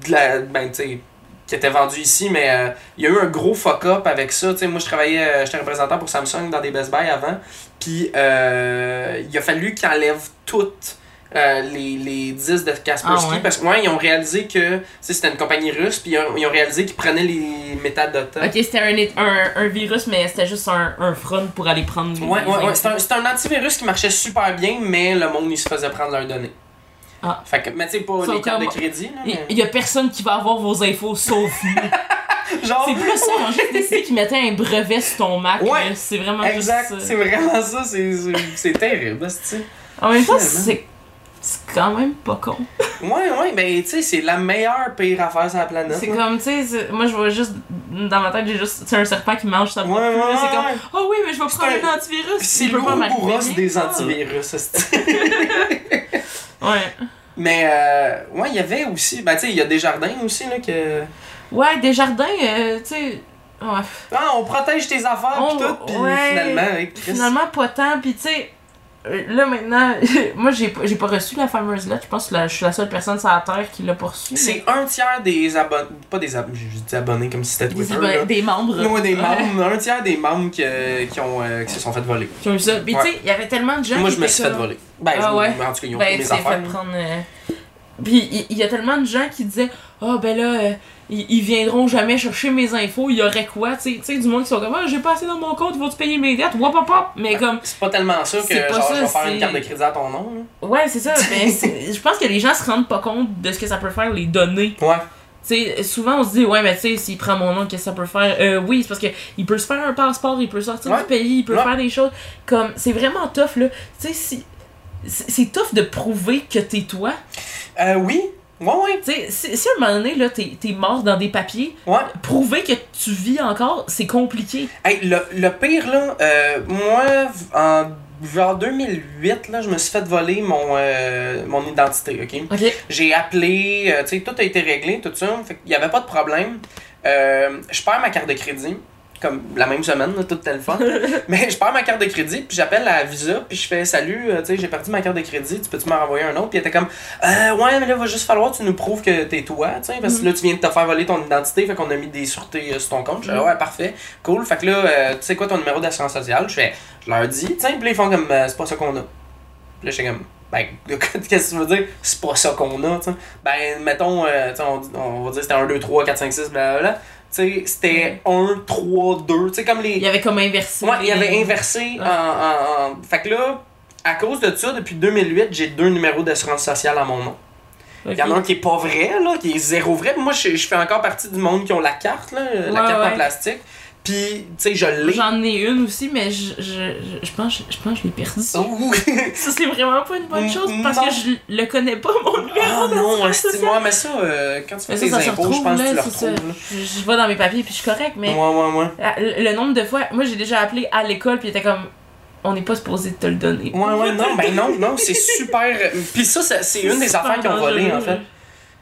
la, ben, tu sais, qui était vendu ici, mais euh, il y a eu un gros fuck-up avec ça. Tu sais, moi, je travaillais, euh, j'étais représentant pour Samsung dans des Best Buy avant, puis euh, il a fallu qu'ils enlèvent toutes. Euh, les, les disques de Kaspersky Ah ouais? parce que ouais, ils ont réalisé que c'était une compagnie russe puis ils ont, ils ont réalisé qu'ils prenaient les métadata Ok, c'était un, un, un virus, mais c'était juste un, un front pour aller prendre. les- Ouais, les ouais. C'est un, antivirus qui marchait super bien, mais le monde, il se faisait prendre leurs données. Ah. Fait que, mais tu sais, pas les cartes de crédit, Il mais... y a personne qui va avoir vos infos sauf nous. <laughs> Genre... C'est plus ça, ont juste décidé qu'ils mettaient un brevet sur ton Mac. Ouais. C'est vraiment Exact, ça. c'est vraiment ça, c'est terrible, En même temps, c'est c'est quand même pas con. Ouais, ouais, ben tu sais, c'est la meilleure pire affaire sur la planète. C'est comme, tu sais, moi je vois juste, dans ma tête, j'ai juste, c'est un serpent qui mange sa Ouais, ouais, C'est comme, oh oui, mais je vais prendre un- antivirus. C'est l'ouroboros rien. des antivirus, <laughs> <laughs> Ouais. Mais, euh, ouais, il y avait aussi, ben tu sais, il y a des jardins aussi, là, que... Ouais, des jardins, euh, tu sais. Ouais. Ah, on protège tes affaires, On- pis tout, pis ouais, finalement, avec Chris... Finalement, pas tant. Puis, tu sais, là maintenant, <laughs> moi j'ai pas, j'ai pas reçu la fameuse lettre. Je pense que la- je suis la seule personne sur la Terre qui l'a pas reçue. C'est un tiers des abonnés, pas des abonnés, abonnés comme si c'était des, Twitter, là. des membres. Ouais, des Ouais. <laughs> membres, un tiers des membres qui, qui, ont, euh, qui se sont fait voler. Qui ont eu ça. Puis, Ouais. tu sais, il y avait tellement de gens Moi, qui je me suis fait voler. Ben, Ah je- ouais? en tout cas, ils ont Ben, pris mes t'es fait affaires. prendre. euh, Puis il il y, a tellement de gens qui disaient Ah, ben là, euh, ils, ils viendront jamais chercher mes infos, il y aurait quoi, tu sais, du monde qui sont comme, ah, j'ai pas assez dans mon compte, faut-tu payer mes dettes, wop, wop, wop. Mais comme, C'est pas tellement ça que genre, ça, je vais faire une carte de crédit à ton nom. ouais, c'est ça, <laughs> mais je pense que les gens se rendent pas compte de ce que ça peut faire, les données. Ouais. Tu sais, souvent on se dit, ouais, mais tu sais, s'il prend mon nom, qu'est-ce que ça peut faire? Euh, oui, c'est parce que il peut se faire un passeport, il peut sortir Ouais. du pays, il peut Ouais. faire des choses. Comme, c'est vraiment tough, là. Tu sais, si. C'est tough de prouver que t'es toi. Euh, oui. Ouais, ouais. Tu sais, si, si à un moment donné, là, t'es t'es mort dans des papiers, Ouais. prouver que tu vis encore, c'est compliqué. Hey, le, le pire, là, euh, moi, en genre 2008, là, je me suis fait voler mon, euh, mon identité, ok? Ok. J'ai appelé, euh, tu sais, tout a été réglé, tout ça, fait qu'il y avait pas de problème. Euh, je perds ma carte de crédit, comme la même semaine, là, tout le fun. <laughs> Mais je perds ma carte de crédit, puis j'appelle la Visa, puis je fais Salut, euh, tu sais, j'ai perdu ma carte de crédit, tu peux-tu m'en renvoyer un autre? Puis elle était comme euh, Ouais, mais là, va juste falloir que tu nous prouves que t'es toi, tu sais, parce que là, tu viens de te faire voler ton identité, fait qu'on a mis des sûretés euh, sur ton compte. Je fais Mhm. Ouais, parfait, cool. Fait que là, euh, tu sais quoi ton numéro d'assurance sociale? Je fais Je leur dis, tu sais, puis ils font comme C'est pas ça qu'on a. Puis là, j'étais comme ben, <laughs> qu'est-ce que tu veux dire? C'est pas ça qu'on a, tu sais. Ben, mettons, euh, on, on va dire c'était 1, 2, 3, 4, 5, 6, blablabla. Tu sais, c'était 1, 3, 2. Tu sais, comme les. Il y avait comme inversé. Ouais, il avait inversé Ouais. en, en, en- Fait que là, à cause de ça, depuis 2008, j'ai deux numéros d'assurance sociale à mon nom. Il y en a un qui est pas vrai, là, qui est zéro vrai. Moi, je, je fais encore partie du monde qui ont la carte, là, la carte en plastique. Puis, tu sais, je l'ai. J'en ai une aussi, mais je, je, je, je pense, je pense que je l'ai perdue. Ouh. <laughs> Ça, c'est vraiment pas une bonne chose parce Non. que je le connais pas, mon numéro. Ah non, c'est moi, mais ça, euh, quand tu fais tes impôts, je pense que tu le retrouves. Je, vais dans mes papiers puis je suis correct, mais Ouais, ouais, ouais. ah, le, le nombre de fois, moi j'ai déjà appelé à l'école puis il était comme, on n'est pas supposé te le donner. Ouais, ouais, <laughs> non, ben non, non, c'est super. Puis ça, c'est une des affaires qui ont volé, en fait.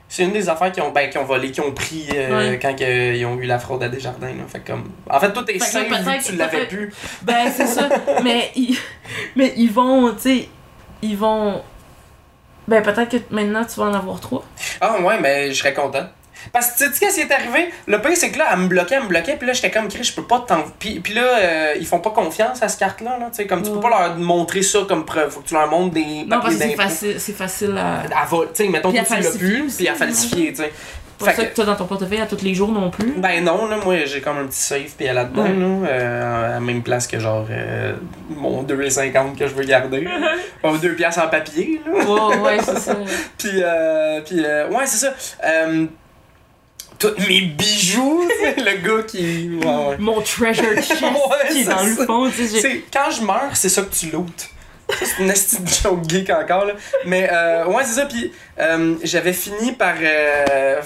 C'est une des affaires qui ont, ben, qui ont volé, qui ont pris euh, Ouais. quand ils ont eu la fraude à Desjardins. Là. Fait comme... En fait, tout est que tu l'avais plus. Ben c'est ça, <laughs> mais ils, mais ils vont, tu sais, ils vont. Ben peut-être que maintenant tu vas en avoir trois. Ah ouais, mais je serais content. Parce que tu sais qu'est-ce qui est arrivé? Le pire, c'est que là, elle me bloquait, elle me bloquait, puis là, j'étais comme, Chris, je peux pas t'en. Puis, puis là, euh, ils font pas confiance à cette carte-là, là, tu sais, comme tu peux pas leur montrer ça comme preuve. Faut que tu leur montres des Non, parce que c'est facile, c'est facile à. À vol- tu sais, mettons que tu l'as plus, puis à falsifier, tu sais. Pas Fait ça que- que t'as dans ton portefeuille à tous les jours non plus? Ben non, là, moi j'ai comme un petit safe puis là-dedans, Ouais. là, euh, à la même place que genre euh, mon 2,50 que je veux garder. <laughs> Pas deux piastres en papier, là. Ouais, ouais, c'est ça. <laughs> Puis, euh, puis euh, ouais, c'est ça. Tous mes bijoux, le gars qui. Ouais, ouais. Mon treasure <laughs> chest Ouais, qui est dans ça. le fond, quand je meurs, c'est ça que tu lootes. C'est une esti de joke geek encore, là. Mais, euh, ouais, c'est ça. Puis, euh, j'avais fini par. euh,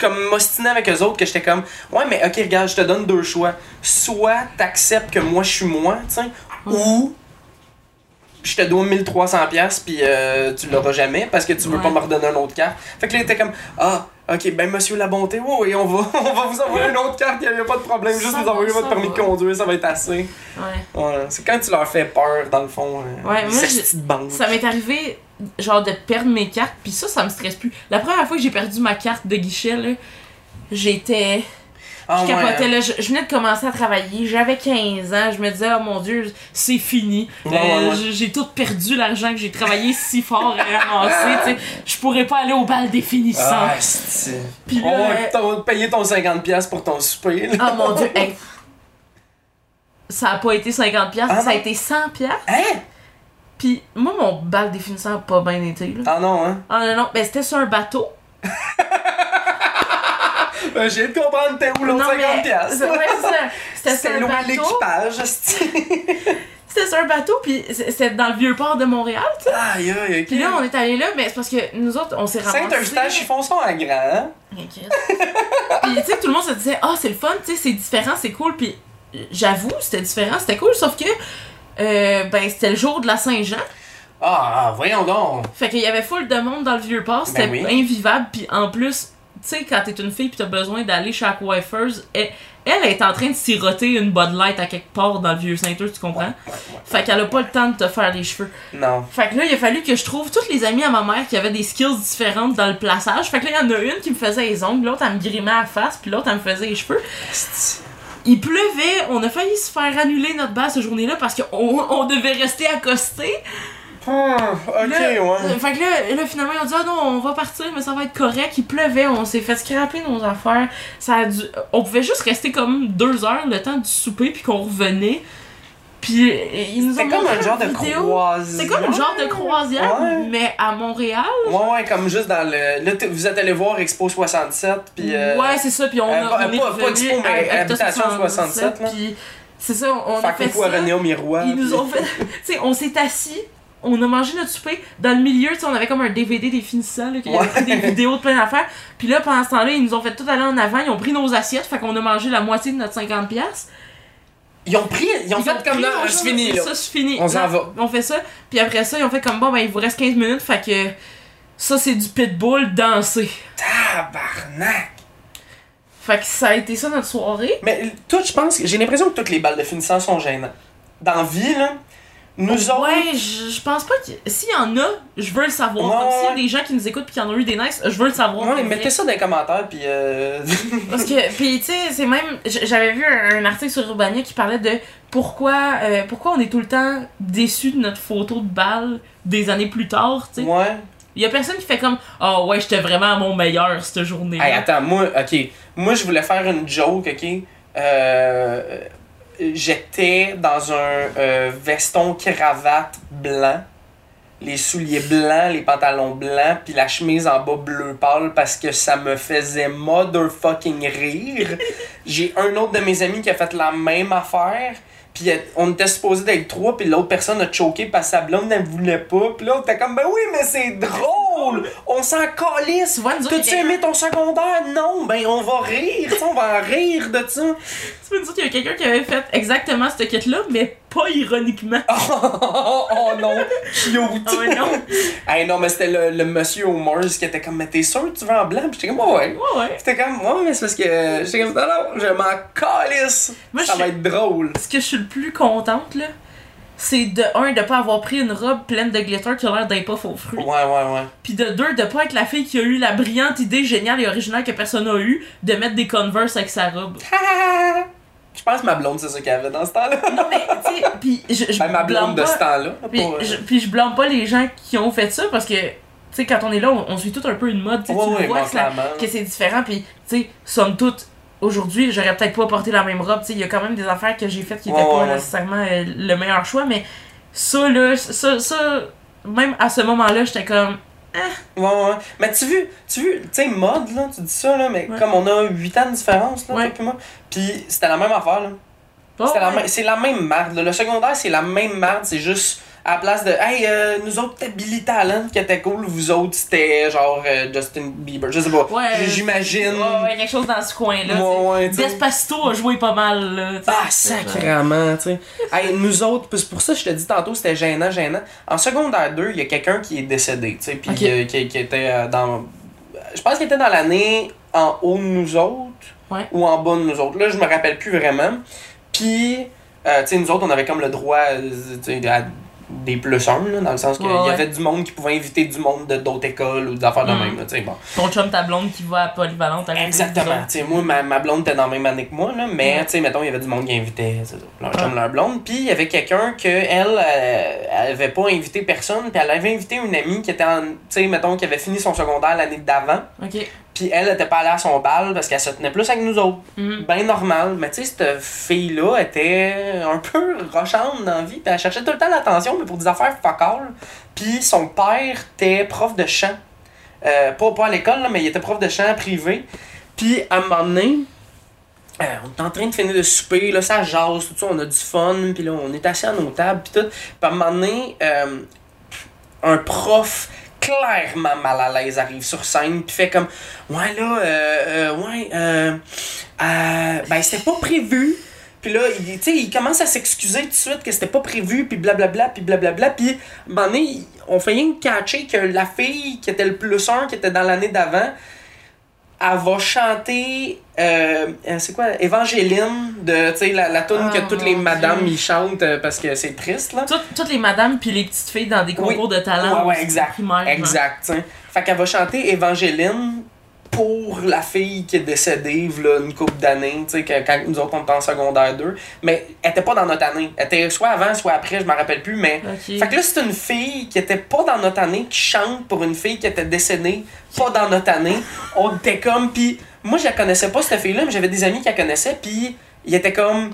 comme m'ostiner avec eux autres, que j'étais comme. Ouais, mais ok, regarde, je te donne deux choix. Soit t'acceptes que moi, je suis moi, tu sais, ou. Je te dois 1300$ piastres, puis euh, tu l'auras jamais parce que tu veux Ouais. pas me redonner une autre carte. Fait que là, il était comme Ah, ok, ben monsieur la bonté, ouais, on va, <laughs> on va vous envoyer une autre carte, il n'y a pas de problème, juste Ça nous envoyer votre permis va. de conduire, ça va être assez. Ouais. Ouais, c'est quand tu leur fais peur, dans le fond. euh, Ouais, moi, de banque. Ça m'est arrivé, genre, de perdre mes cartes, puis ça, ça me stresse plus. La première fois que j'ai perdu ma carte de guichet, là, j'étais. Ah, je ouais, capotais, là. Je, je venais de commencer à travailler, j'avais 15 ans, je me disais, oh mon dieu, c'est fini. Ouais, Euh, ouais, j'ai- tout perdu l'argent que j'ai travaillé si fort à ramasser, tu sais. Je pourrais pas aller au bal des finissants. Ah. Puis On là, va euh, payer ton 50$ pour ton souper. là. Oh mon dieu, <laughs> hey. Ça a pas été 50$, piastres, Ah ça a été 100$. piastres. Hein? Puis moi, mon bal des finissants a pas bien été, là. Ah non, hein? Ah non, non, ben c'était sur un bateau. <laughs> Euh, J'ai de comprendre t'es où l'autre Non, mais- 50$. c'est- ouais, c'est ça. C'était C'était louer bateau. l'équipage. <laughs> C'était sur un bateau, puis c'est- c'était dans le vieux port de Montréal, tu sais. Aïe, aïe, ok. Puis là, on est allé là, mais c'est parce que nous autres, on s'est ramassés. Saint-Eustache, ils font ça en grand, hein? Puis tu sais, tout le monde se disait, ah, c'est le fun, tu sais, c'est différent, c'est cool. Puis j'avoue, c'était différent, c'était cool, sauf que, euh, ben, c'était le jour de la Saint-Jean. Ah, voyons donc. Fait qu'il y avait full de monde dans le vieux port, c'était Ben oui. invivable, puis en plus, sais, quand t'es une fille pis t'as besoin d'aller chez Aquifers, elle, elle est en train de siroter une Bud Light à quelque part dans le vieux Saint-Eustache, tu comprends? Ouais, ouais. Fait qu'elle a pas le temps de te faire les cheveux. Non. Fait que là, il a fallu que je trouve toutes les amies à ma mère qui avaient des skills différentes dans le plaçage. Fait que là, il y en a une qui me faisait les ongles, l'autre, elle me grimait à la face, puis l'autre, elle me faisait les cheveux. Il pleuvait, on a failli se faire annuler notre base cette journée-là parce qu'on on devait rester accostés. Ah, ok, Là, ouais. euh, Fait que là, là, finalement, ils ont dit, ah non, on va partir, mais ça va être correct. Il pleuvait, on s'est fait scraper nos affaires. Ça a dû... On pouvait juste rester comme deux heures le temps du souper, puis qu'on revenait. Puis euh, ils nous ont comme un genre de croisière. C'est comme un genre de croisière, Ouais. mais à Montréal. Ouais, ouais, comme juste dans le. Là, vous êtes allé voir Expo 67, puis. euh, Ouais, c'est ça, puis on, euh, a, pas- on est pas- Expo, mais Habitation 67, là. Puis c'est ça, on a fait coucou à ça. Miroir. Ils nous ont fait. <laughs> Tu sais, on s'est assis, on a mangé notre souper. Dans le milieu, tu sais, on avait comme un DVD des finissants, là, qu'il y avait Ouais. pris des vidéos de plein d'affaires. Puis là, pendant ce temps-là, ils nous ont fait tout aller en avant, ils ont pris nos assiettes, fait qu'on a mangé la moitié de notre 50$. piastres. Ils ont pris. Ils ont Ils fait ont comme pris là, c'est fini, là. Ça, c'est fini. On s'en va. On fait ça, puis après ça, ils ont fait comme bon, ben il vous reste 15 minutes, fait que ça, c'est du pitbull dansé. Tabarnak! Fait que ça a été ça notre soirée. Mais tout, je pense. J'ai l'impression que toutes les balles de finissant sont gênantes. Dans la vie, là, nous autres. Ouais, je je pense pas que. S'il y en a, je veux le savoir. Ouais, Comme s'il y a des gens qui nous écoutent pis qui en ont eu des nice, je veux le savoir. Ouais, mettez ça dans les commentaires, puis. Euh... <laughs> Parce que, puis tu sais, c'est même. J'avais vu un, un article sur Urbania qui parlait de pourquoi, euh, pourquoi on est tout le temps déçu de notre photo de balle des années plus tard, tu sais. ouais. Il y a personne qui fait comme Ah ouais, j'étais vraiment à mon meilleur cette journée. Hey, attends, moi, ok. Moi, je voulais faire une joke, ok? Euh, J'étais dans un euh, veston cravate blanc, les souliers blancs, les pantalons blancs, puis la chemise en bas bleu pâle parce que ça me faisait motherfucking rire. <laughs> J'ai un autre de mes amis qui a fait la même affaire. Puis on était supposé d'être trois, puis l'autre personne a choqué parce que sa blonde ne voulait pas. Puis là, t'es comme, ben oui, mais c'est drôle! On s'en calisse! T'as-tu aimé ton secondaire? Non, ben on va rire, on va en rire de ça. Tu peux dire qu'il y a quelqu'un qui avait fait exactement cette quête-là, mais pas ironiquement. Oh, <laughs> oh non, cute! Ouais, non. hey, non, mais c'était le, le monsieur au Mars qui était comme, mais t'es sûr que tu veux en blanc? Puis j'étais comme, ouais. Ouais, ouais. J'étais comme, ouais, mais c'est parce que. J'étais comme, non, non, je m'en calisse! Moi, ça va être drôle. Ce que je suis le plus contente, là, c'est de un, de pas avoir pris une robe pleine de glitter qui a l'air d'un puff aux fruits. Ouais, ouais, ouais. Puis de deux, de pas être la fille qui a eu la brillante idée géniale et originale que personne n'a eu de mettre des Converse avec sa robe. <laughs> Je pense que ma blonde, c'est ça qu'elle avait dans ce temps-là. Non, mais, tu sais, <laughs> puis je, je Ben, ma blonde de pas- ce temps-là. Puis euh, je, puis je blâme pas les gens qui ont fait ça parce que, tu sais, quand on est là, on, on suit tout un peu une mode. Ouais, tu vois que, la- que c'est différent. Puis, tu sais, somme toute, aujourd'hui, j'aurais peut-être pas porté la même robe. Tu sais, il y a quand même des affaires que j'ai faites qui étaient Ouais, pas ouais. nécessairement euh, le meilleur choix. Mais ça, là, ça, ça même à ce moment-là, j'étais comme. Ouais, ouais. Mais tu vu, tu vu, tu sais, mode, là, tu dis ça, là, mais Ouais. comme on a 8 ans de différence, là, Ouais. toi moi. Puis c'était la même affaire, là. Oh, C'était la ouais. c'est la même marde. là. Le secondaire, c'est la même marde. C'est juste à la place de Hey, euh, nous autres, c'était Billy Talent qui était cool. Vous autres, c'était genre euh, Justin Bieber. Je sais pas. Ouais. J'imagine. Ouais, ouais, quelque chose dans ce coin-là. Ouais, ouais, tu sais. Despacito a joué pas mal, là. Ah, sacrément, tu sais. Hey, nous autres, c'est pour ça que je te dis tantôt, c'était gênant, gênant. En secondaire 2, il y a quelqu'un qui est décédé, tu sais, puis euh, qui, qui était dans. Je pense qu'il était dans l'année en haut de nous autres Ouais. ou en bas de nous autres. Là, je me rappelle plus vraiment. Puis, euh, tu sais, nous autres, on avait comme le droit euh, à des plus un, là, dans le sens qu'il Ouais, y avait du monde qui pouvait inviter du monde de d'autres écoles ou des affaires de Mm. même, là, bon. Ton chum, ta blonde qui va à Polyvalente à Exactement. moi, ma, ma blonde était dans la même année que moi, là, mais tu sais, mettons, il y avait du monde qui invitait sais, leur Ouais. chum, leur blonde. Puis il y avait quelqu'un que elle, euh, elle avait pas invité personne, puis elle avait invité une amie qui était en. Mettons, qui avait fini son secondaire l'année d'avant. Puis elle était pas allée à son bal parce qu'elle se tenait plus avec nous autres. Mhm. Ben normal. Mais tu sais, cette fille-là était un peu rochante dans la vie. Puis elle cherchait tout le temps l'attention, mais pour des affaires fuck all. Puis son père était prof de chant. Euh, pas, pas à l'école, là, mais il était prof de chant privé. Puis à un moment donné, euh, on est en train de finir de souper, là, ça jase, tout ça, on a du fun, puis là, on est assis à nos tables, puis tout. Puis à un moment donné, euh, un prof clairement mal à l'aise arrive sur scène, puis fait comme Ouais, là, euh, euh, ouais, euh, euh, ben, c'était pas prévu. Puis là, il, tu il commence à s'excuser tout de suite que c'était pas prévu, puis blablabla, puis blablabla. Puis, il- on fait rien que catcher que la fille qui était le plus un, qui était dans l'année d'avant, elle va chanter, euh, euh, c'est quoi, Évangéline, de, tu sais, la, la tune Ah, que toutes les madames Dieu. ils chantent euh, parce que c'est triste, là. Toutes, toutes les madames puis les petites filles dans des concours de talent. Ouais, ouais, exact. primaire, hein. Exact. Fait qu'elle va chanter Évangéline pour la fille qui est décédée, là, une couple d'années, tu sais, que- quand nous autres on était en secondaire 2. Mais elle était pas dans notre année. Elle était soit avant, soit après, je me rappelle plus, mais. Fait que là, c'est une fille qui était pas dans notre année, qui chante pour une fille qui était décédée, pas dans notre année. On était comme, puis moi, je la connaissais pas, cette fille-là, mais j'avais des amis qui la connaissaient, puis ils étaient comme,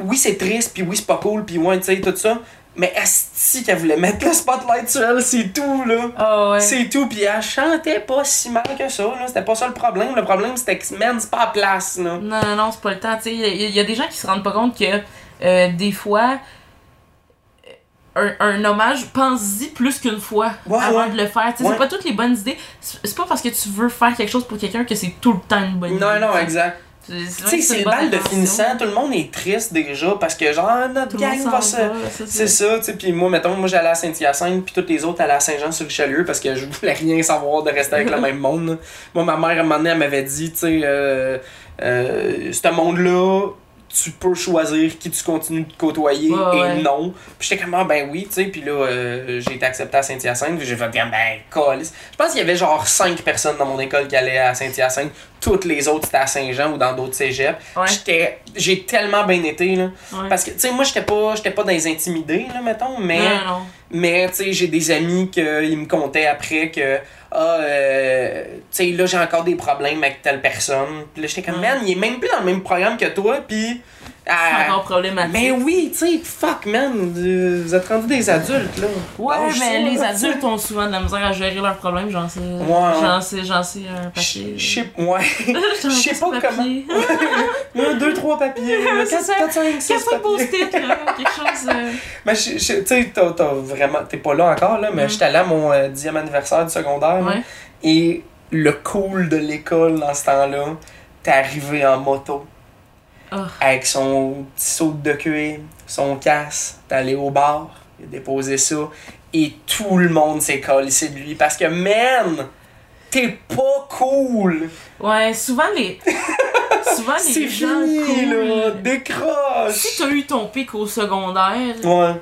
oui, c'est triste, puis oui, c'est pas cool, puis ouais, tu sais, tout ça. Mais Asti qu'elle voulait mettre le spotlight sur elle, c'est tout, là. Ah ouais. C'est tout, puis elle chantait pas si mal que ça, là. C'était pas ça le problème. Le problème, c'était que, man, c'est pas à place, là. Non, non, non, c'est pas le temps. Tu sais, il y, a- il y a des gens qui se rendent pas compte que euh, des fois, euh, un, un hommage, pense-y plus qu'une fois Ouais, avant ouais. de le faire. Tu sais, Ouais. c'est pas toutes les bonnes idées. C'est pas parce que tu veux faire quelque chose pour quelqu'un que c'est tout le temps une bonne idée. Non, non, exact. Tu sais, c'est le bal de finissant, tout le monde est triste déjà parce que, genre, ah, notre Tout le monde gang va se. c'est ça. tu sais. Puis moi, mettons, moi j'allais à Saint-Hyacinthe, puis toutes les autres allaient à Saint-Jean-sur-Richelieu parce que je voulais rien savoir de rester avec le <laughs> même monde. Moi, ma mère, à un moment donné, elle m'avait dit, tu sais, euh, euh, ce monde-là, tu peux choisir qui tu continues de côtoyer Ouais, et ouais. non. Puis j'étais comme, ah, ben oui, tu sais. Puis là, euh, j'ai été accepté à Saint-Hyacinthe, puis j'ai fait, ben, câlisse. Je pense qu'il y avait genre 5 personnes dans mon école qui allaient à Saint-Hyacinthe. Toutes les autres, c'était à Saint-Jean ou dans d'autres cégeps. Ouais. J'étais, j'ai tellement bien été, là. Parce que, tu sais, moi, j'étais pas, j'étais pas dans les intimidés, là, mettons, mais, non, non. Mais tu sais, j'ai des amis qui me comptaient après que, ah, euh, tu sais, là, j'ai encore des problèmes avec telle personne. Puis là, j'étais comme, man, il est même plus dans le même programme que toi, puis. C'est encore problématique. mais oui, tu sais, fuck, man, vous êtes rendus des adultes, là. Ouais, Lâche mais ça, les là, adultes ont souvent de la misère à gérer leurs problèmes, j'en sais. ouais. J'en sais, j'en sais un papier. je sais, ouais. <laughs> Je sais pas papier. <laughs> Là, deux, trois papiers, <laughs> quatre, ça. quatre, cinq, six papiers. post-it? Quelque chose. euh, Mais tu sais, t'as, vraiment. T'es pas là encore, là, mais Mm. j'étais allé à mon euh, dixième anniversaire du secondaire. là, Ouais. et le cool de l'école dans ce temps-là, t'es arrivé en moto. Ah. Avec son petit saut de cuir, son casse, t'es allé au bar, il a déposé ça. Et tout le monde s'est collé de lui. Parce que, man, t'es pas cool. Ouais, souvent les. <laughs> souvent les C'est fini, cool, là. Décroche. Si t'as eu ton pic au secondaire, Ouais.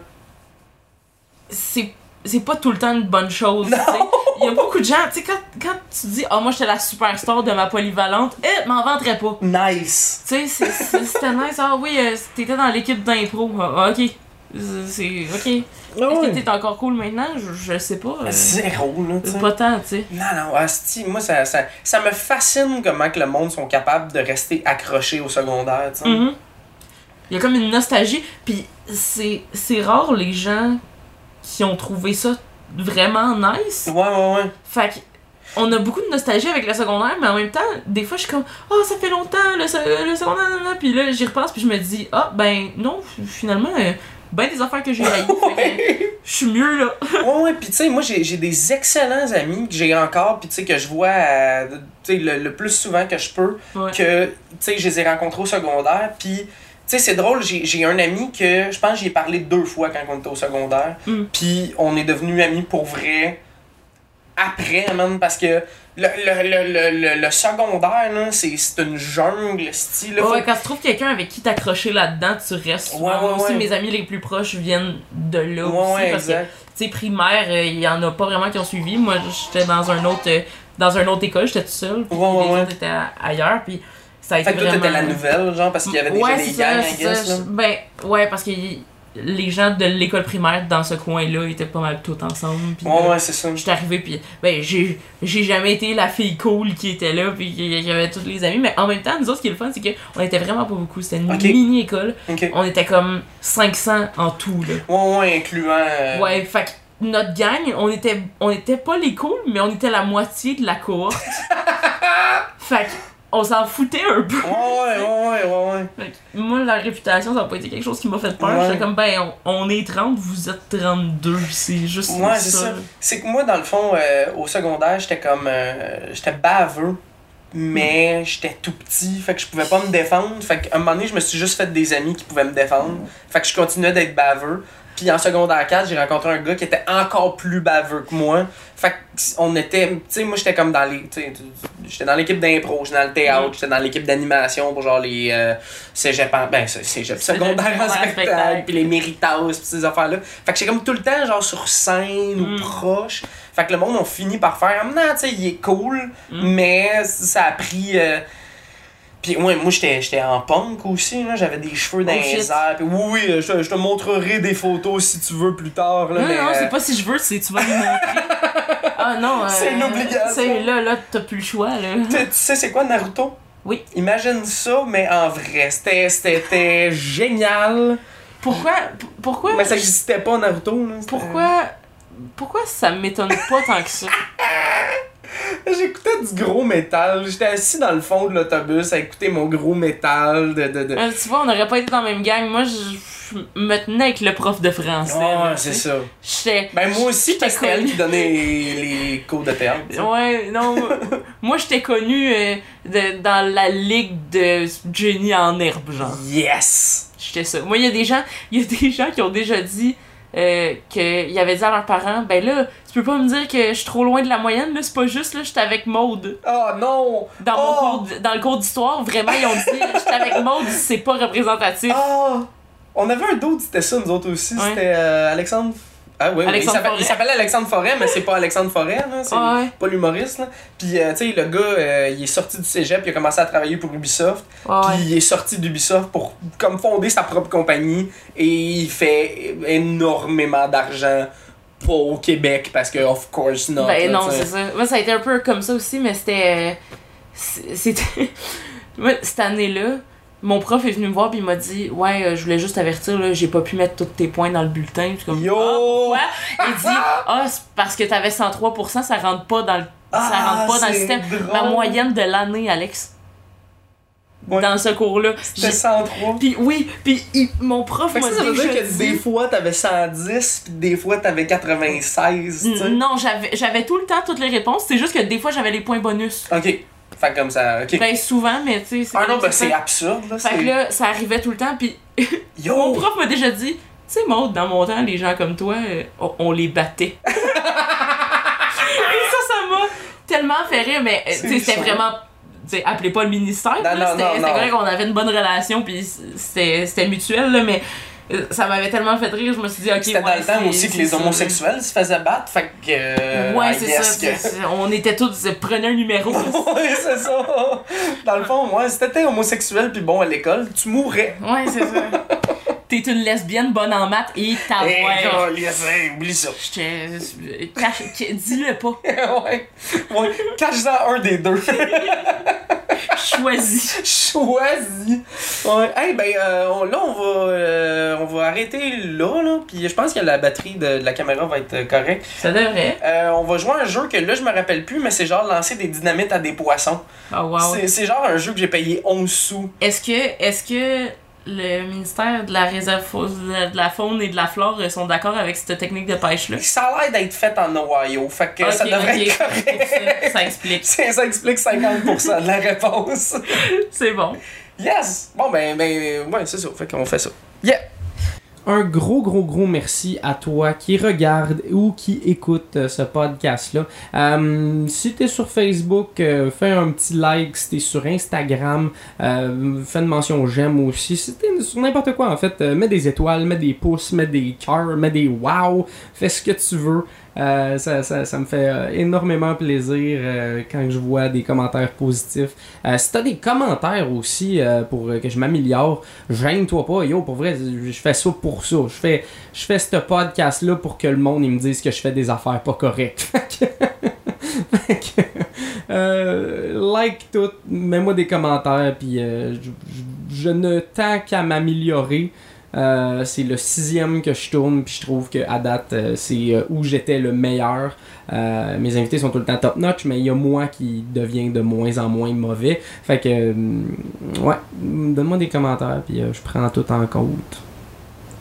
c'est c'est pas tout le temps une bonne chose. Il y a beaucoup de gens, tu sais, quand, quand tu dis, ah, moi j'étais la superstar de ma polyvalente, eh, m'en vanterais pas. Nice. Tu sais, c'était nice. Ah oui, euh, t'étais dans l'équipe d'impro. Ah, ok. C'est. Ok. Est-ce que t'es encore cool maintenant? Je, je sais pas. euh, Zéro, là, tu sais. pas tant, tu sais. Non, non, asti, moi, ça, ça, ça me fascine comment que le monde sont capables de rester accrochés au secondaire, tu sais. Mhm. Il y a comme une nostalgie. Puis c'est rare les gens qui ont trouvé ça vraiment nice. Ouais, ouais, ouais. Fait que on a beaucoup de nostalgie avec le secondaire, mais en même temps, des fois, je suis comme, oh, ça fait longtemps, le, le secondaire, nan, nan. puis là, j'y repense, puis je me dis, ah, ben non, finalement, euh, ben des affaires que j'ai <laughs> que je suis mieux là. ouais, ouais, pis tu sais, moi, j'ai des excellents amis que j'ai encore, pis tu sais, que je vois euh, tu sais, le, le plus souvent que je peux, Ouais. que, tu sais, je les ai rencontrés au secondaire, pis tu sais, c'est drôle, j'ai j'ai un ami que je pense que j'y ai parlé deux fois quand on était au secondaire. Mm. Puis on est devenus amis pour vrai après, même, parce que le, le, le, le, secondaire, c'est une jungle, style. Ouais, quand tu trouves quelqu'un avec qui t'accrocher là-dedans, tu restes. Ouais, ouais, Moi aussi, mes amis les plus proches viennent de là aussi. parce que, exact. tu sais, primaire, euh, il y en a pas vraiment qui ont suivi. Moi, j'étais dans un autre. euh, dans une autre école, j'étais toute seule. Puis Ouais, ouais, les ouais. autres étaient ailleurs. Puis ça a été Fait que vraiment. la nouvelle, genre, parce qu'il y avait déjà ouais, des gangs, I guess, là. Ben, ouais, parce que les gens de l'école primaire dans ce coin-là étaient pas mal tous ensemble. Puis Ouais, là, ouais, c'est ça. J'étais arrivée, puis ben, j'ai j'ai jamais été la fille cool qui était là, puis avait tous les amis. Mais en même temps, nous autres, ce qui est le fun, c'est qu'on était vraiment pas beaucoup. C'était une mini-école. On était comme 500 en tout, là. Ouais, ouais, incluant. euh, Ouais, fait notre gang, on était, on était pas les cools, mais on était la moitié de la cohorte. <laughs> fait que on s'en foutait un peu. Ouais, <laughs> ouais, ouais, ouais, ouais. Fait que moi, la réputation, ça n'a pas été quelque chose qui m'a fait peur. Ouais. J'étais comme, ben, on, on est 30, vous êtes 32, c'est juste Ouais, c'est ça. C'est que moi, dans le fond, euh, au secondaire, j'étais comme. euh, j'étais baveux, mais j'étais tout petit, fait que je pouvais pas me défendre. Fait qu'à un moment donné, je me suis juste fait des amis qui pouvaient me défendre. Fait que je continuais d'être baveux. Puis en secondaire 4, j'ai rencontré un gars qui était encore plus baveux que moi. Fait que on était. Tu sais, moi, j'étais comme dans les. J'étais dans l'équipe d'impro, j'étais dans le théâtre, Mm. j'étais dans l'équipe d'animation pour genre les. Euh, cégep en- Ben, c'est- cégep <laughs> secondaire en spectacle, puis les méritas, puis ces affaires-là. Fait que j'étais comme tout le temps, genre, sur scène ou Mm. proche. Fait que le monde a fini par faire, non, tu sais, il est cool, Mm. mais ça a pris. euh, Puis ouais, moi j'étais j'étais en punk aussi, là, j'avais des cheveux dans Oh, les airs. Puis oui, oui, je, te- je te montrerai des photos si tu veux plus tard. Là, Non, mais, non, euh, c'est pas si je veux, c'est tu vas lui montrer. <laughs> ah non, euh, C'est une obligation. c'est- Là, là, t'as plus le choix, là. Tu sais c'est quoi Naruto? Oui. Imagine ça, mais en vrai. C'était- génial. Pourquoi, pourquoi, Mais ça existait pas Naruto. Là. Pourquoi, pourquoi ça m'étonne pas tant que ça? <laughs> J'écoutais du gros métal. J'étais assis dans le fond de l'autobus à écouter mon gros métal de. de, de... Euh, tu vois, on aurait pas été dans la même gang. Moi, je me tenais avec le prof de français. Ah, tu c'est ça. J'étais. Ben moi aussi, J'étais c'était elle qui donnait les, cours de théâtre. Ouais, non. moi, j'étais connu euh, de- dans la ligue de Jenny en herbe, genre. Yes! J'étais ça. Moi, il y a des gens, il y a des gens qui ont déjà dit euh, qu'ils avaient dit à leurs parents, ben là, tu peux pas me dire que je suis trop loin de la moyenne, là, c'est pas juste, là, j'étais avec Maude. Oh non! Dans, mon Oh! cours dans le cours d'histoire, vraiment, ils ont dit, <laughs> j'étais avec Maude, c'est pas représentatif. Oh! On avait un d'autre, c'était ça, nous autres aussi. Ouais. C'était euh, Alexandre. Ah oui, oui. Il s'appelle- Forêt. il s'appelait Alexandre Forêt, mais c'est pas Alexandre Forêt, là. C'est Ah ouais. pas l'humoriste, là. Puis, euh, tu sais, le gars, euh, il est sorti du cégep, il a commencé à travailler pour Ubisoft. Ouais, Puis ouais. il est sorti d'Ubisoft pour comme fonder sa propre compagnie et il fait énormément d'argent pas au Québec parce que of course not. Ben là, non, c'est ça. Moi, ça a été un peu comme ça aussi, mais c'était. euh, C'était. <laughs> Cette année-là, mon prof est venu me voir puis il m'a dit Ouais, euh, je voulais juste t'avertir, là, j'ai pas pu mettre tous tes points dans le bulletin. Puis comme, Yo! Ah? Il dit Ah, c'est parce que t'avais 103%, ça rentre pas dans le, ça Ah, rentre pas dans le système. drôle. Ma moyenne de l'année, Alex, dans ce cours-là. J'ai- 103. Puis oui, puis il- mon prof m'a ça, ça veut dire que dit- des fois t'avais 110 puis des fois t'avais 96, tu sais. Non, j'avais j'avais tout le temps toutes les réponses, c'est juste que des fois j'avais les points bonus. Ok. Fait comme ça, ok. Ben souvent, mais tu sais, c'est ah non, ben c'est absurde là. Fait que là, ça arrivait tout le temps, puis <laughs> mon Yo! prof m'a déjà dit, tu sais, Maud, dans mon temps, les gens comme toi, euh, on, on les battait. <laughs> Et ça, ça m'a tellement fait rire, mais euh, c'était vraiment. Sais, appelez pas le ministère, c'était vrai qu'on avait une bonne relation, puis c'était mutuel, là, mais ça m'avait tellement fait rire, je me suis dit, ok, C'était ouais, dans le temps aussi que les homosexuels se faisaient battre, fait que. euh, Ouais, c'est ça. que- c'est- c'est- On était tous, prenez un numéro. <laughs> ouais, c'est ça. Dans le fond, moi, si t'étais homosexuel puis bon à l'école, tu mourrais. ouais, c'est ça. <laughs> T'es une lesbienne bonne en maths et ta Eh, ouais. hey, oublie ça. J'étais. cache- Dis-le pas. <laughs> ouais. Ouais. Cache-en un des deux. <laughs> Choisis. Choisis. Ouais. Hey, ben, euh, on- là, on va, euh, on va arrêter là, là. Puis je pense que la batterie de, de la caméra va être euh, correcte. Ça devrait. Euh, on va jouer à un jeu que là, je me rappelle plus, mais c'est genre lancer des dynamites à des poissons. Oh wow. C'est- C'est genre un jeu que j'ai payé 11 sous. Est-ce que, est-ce que le ministère de la réserve de la faune et de la flore euh, sont d'accord avec cette technique de pêche-là? Ça a l'air d'être fait en Ohio, fait que ça devrait être correct. pour ça, ça explique. C'est- <laughs> ça explique 50% de la réponse. <laughs> C'est bon. Yes! Bon, ben, ben, ouais, c'est ça. Fait qu'on fait ça. Yeah! Un gros, gros, gros merci à toi qui regarde ou qui écoute euh, ce podcast-là. Euh, si t'es sur Facebook, euh, fais un petit like. Si t'es sur Instagram, euh, fais une mention j'aime aussi. Si t'es sur n'importe quoi, en fait, mets des étoiles, mets des pouces, mets des cœurs, mets des wow. Fais ce que tu veux. Euh, ça, ça, ça me fait euh, énormément plaisir euh, quand je vois des commentaires positifs. Euh, si t'as des commentaires aussi euh, pour que je m'améliore, gêne-toi pas. Yo, pour vrai, je fais ça pour ça. Je fais, je fais ce podcast-là pour que le monde il me dise que je fais des affaires pas correctes. <laughs> Like tout, mets-moi des commentaires, puis je, je- je ne tends qu'à m'améliorer. Euh, c'est le sixième que je tourne, puis je trouve que à date, euh, c'est euh, où j'étais le meilleur. Mes invités sont tout le temps top notch, mais il y a moi qui devient de moins en moins mauvais. Fait que, ouais, donne-moi des commentaires, puis je prends tout en compte.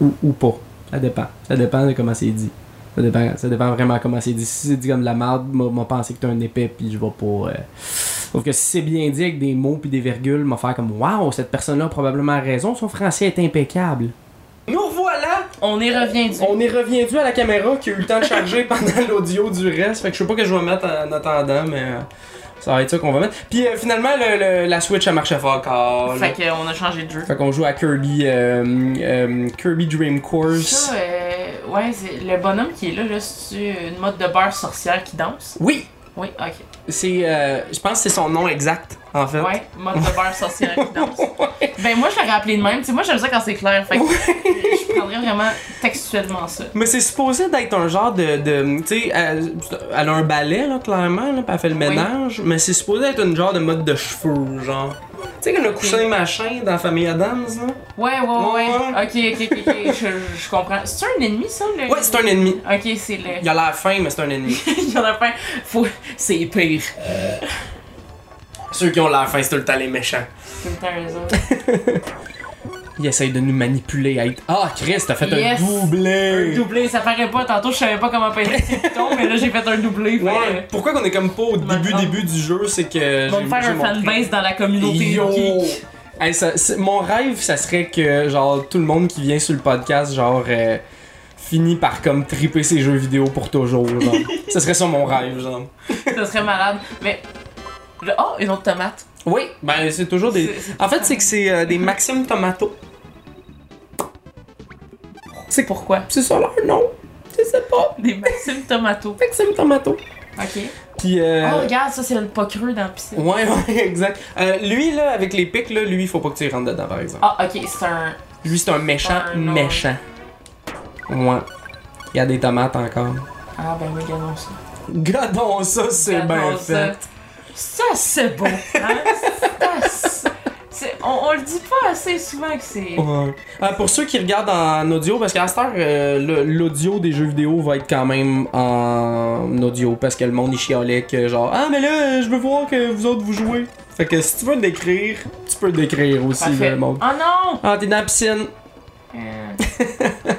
Ou, ou pas. Ça dépend. Ça dépend de comment c'est dit. Ça dépend, ça dépend vraiment comment c'est dit. Si c'est dit comme de la merde, m'a pensé que t'es un épais, puis je vais pas. euh, Sauf que si c'est bien dit avec des mots puis des virgules, m'a faire comme Waouh, cette personne-là a probablement raison, son français est impeccable. Nous voilà! On y revient du. On est reviendu à la caméra qui a eu le temps de charger <laughs> pendant l'audio du reste. Fait que je sais pas que je vais mettre en attendant, mais euh, ça va être ça qu'on va mettre. Puis euh, finalement, le, le- la Switch, elle marchait fort encore. Fait qu'on a changé de jeu. Fait qu'on joue à Kirby, euh, euh, Kirby Dream Course. Ça, ouais, c'est le bonhomme qui est là, là, c'est une mode de beurre sorcière qui danse? Oui! Oui, ok. C'est. euh, je pense que c'est son nom exact, en fait. Ouais, mode de beurre sorcière qui danse. <laughs> Ben moi je l'aurais appelé de même, tu sais, moi j'aime ça quand c'est clair, fait que je prendrais vraiment textuellement ça. Mais c'est supposé d'être un genre de. de tu sais, elle, elle a un balai, là, clairement, là, puis elle fait le Oui. ménage, mais c'est supposé être une genre de mode de cheveux, genre. Tu sais, comme le coussin machin dans la famille Adams, là? Ouais, ouais, ouais. Ouais. Ok, ok, ok, ok, je, je comprends. C'est un ennemi ça le. Ouais, c'est un ennemi. Ok, c'est le. Il a l'air fin, mais c'est un ennemi. <laughs> Il a pas. Faut. C'est pire. Ceux qui ont l'air fin, c'est tout le temps les méchants. Tout le temps <laughs> Ils essayent de nous manipuler à être. Ah, Chris, t'as fait Yes. un doublé! Un doublé, ça paraît pas. Tantôt, je savais pas comment peindre ces pitons, mais là, j'ai fait un doublé. fait Ouais. Pourquoi qu'on est comme pas au début début du jeu, c'est que. On va faire un fanbase dans la communauté Yo! geek. Hey, ça- c'est- mon rêve, ça serait que genre tout le monde qui vient sur le podcast, genre euh, finit par comme triper ses jeux vidéo pour toujours. Genre. <laughs> ça serait ça mon rêve, genre. Ça serait malade. Mais. Oh, une autre tomate. Oui, ben c'est toujours des. En fait, c'est que c'est euh, des <laughs> Maxime Tomato. C'est pourquoi? C'est ça leur nom. Je sais pas. Des Maxime Tomato. Maxime Tomato. Ok. Puis euh, Oh, regarde, ça, c'est le pas creux dans la piscine. Ouais, <laughs> ouais, exact. Euh, lui, là, avec les pics, là, lui, faut pas que tu y rentres dedans, par exemple. Ah, ok, c'est un. Lui, c'est un méchant méchant. Ouais. Il y a des tomates encore. Ah, ben oui, regardons ça. Gadons ça, c'est bien ça. Ça, c'est beau. Hein? Ça, on, on le dit pas assez souvent que c'est. Ouais. Euh, pour ceux qui regardent en audio, parce qu'à cette heure, euh, l'audio des jeux vidéo va être quand même en audio, parce que le monde il chialait que genre Ah, mais là, je veux voir que vous autres vous jouez. Fait que si tu veux le décrire, tu peux le décrire aussi, Parfait. le monde. Oh non! Ah, t'es dans la piscine. Euh. <laughs>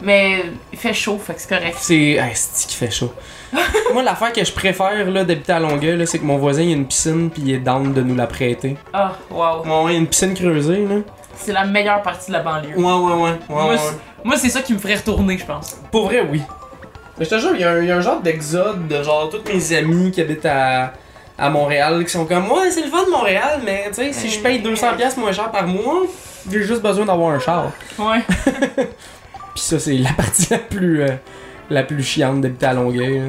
Mais il fait chaud, fait que c'est correct. C'est. Hey, c'est qui fait chaud? <laughs> Moi, l'affaire que je préfère là, d'habiter à Longueuil, c'est que mon voisin il a une piscine puis il est down de nous la prêter. Ah, wow. Ouais, il y a une piscine creusée, là. C'est la meilleure partie de la banlieue. Ouais, ouais, ouais. ouais, moi, ouais. c'est- moi, c'est ça qui me ferait retourner, je pense. Pour vrai, oui. Mais je te jure, il y, a un- il y a un genre d'exode de genre tous mes amis qui habitent à, à Montréal qui sont comme Ouais, c'est le fun de Montréal, mais tu sais, si je paye 200$ moins cher par mois, j'ai juste besoin d'avoir un char. Ouais. <laughs> Puis ça, c'est la <laughs> partie la plus, euh, la plus chiante d'habiter à Longueuil. là.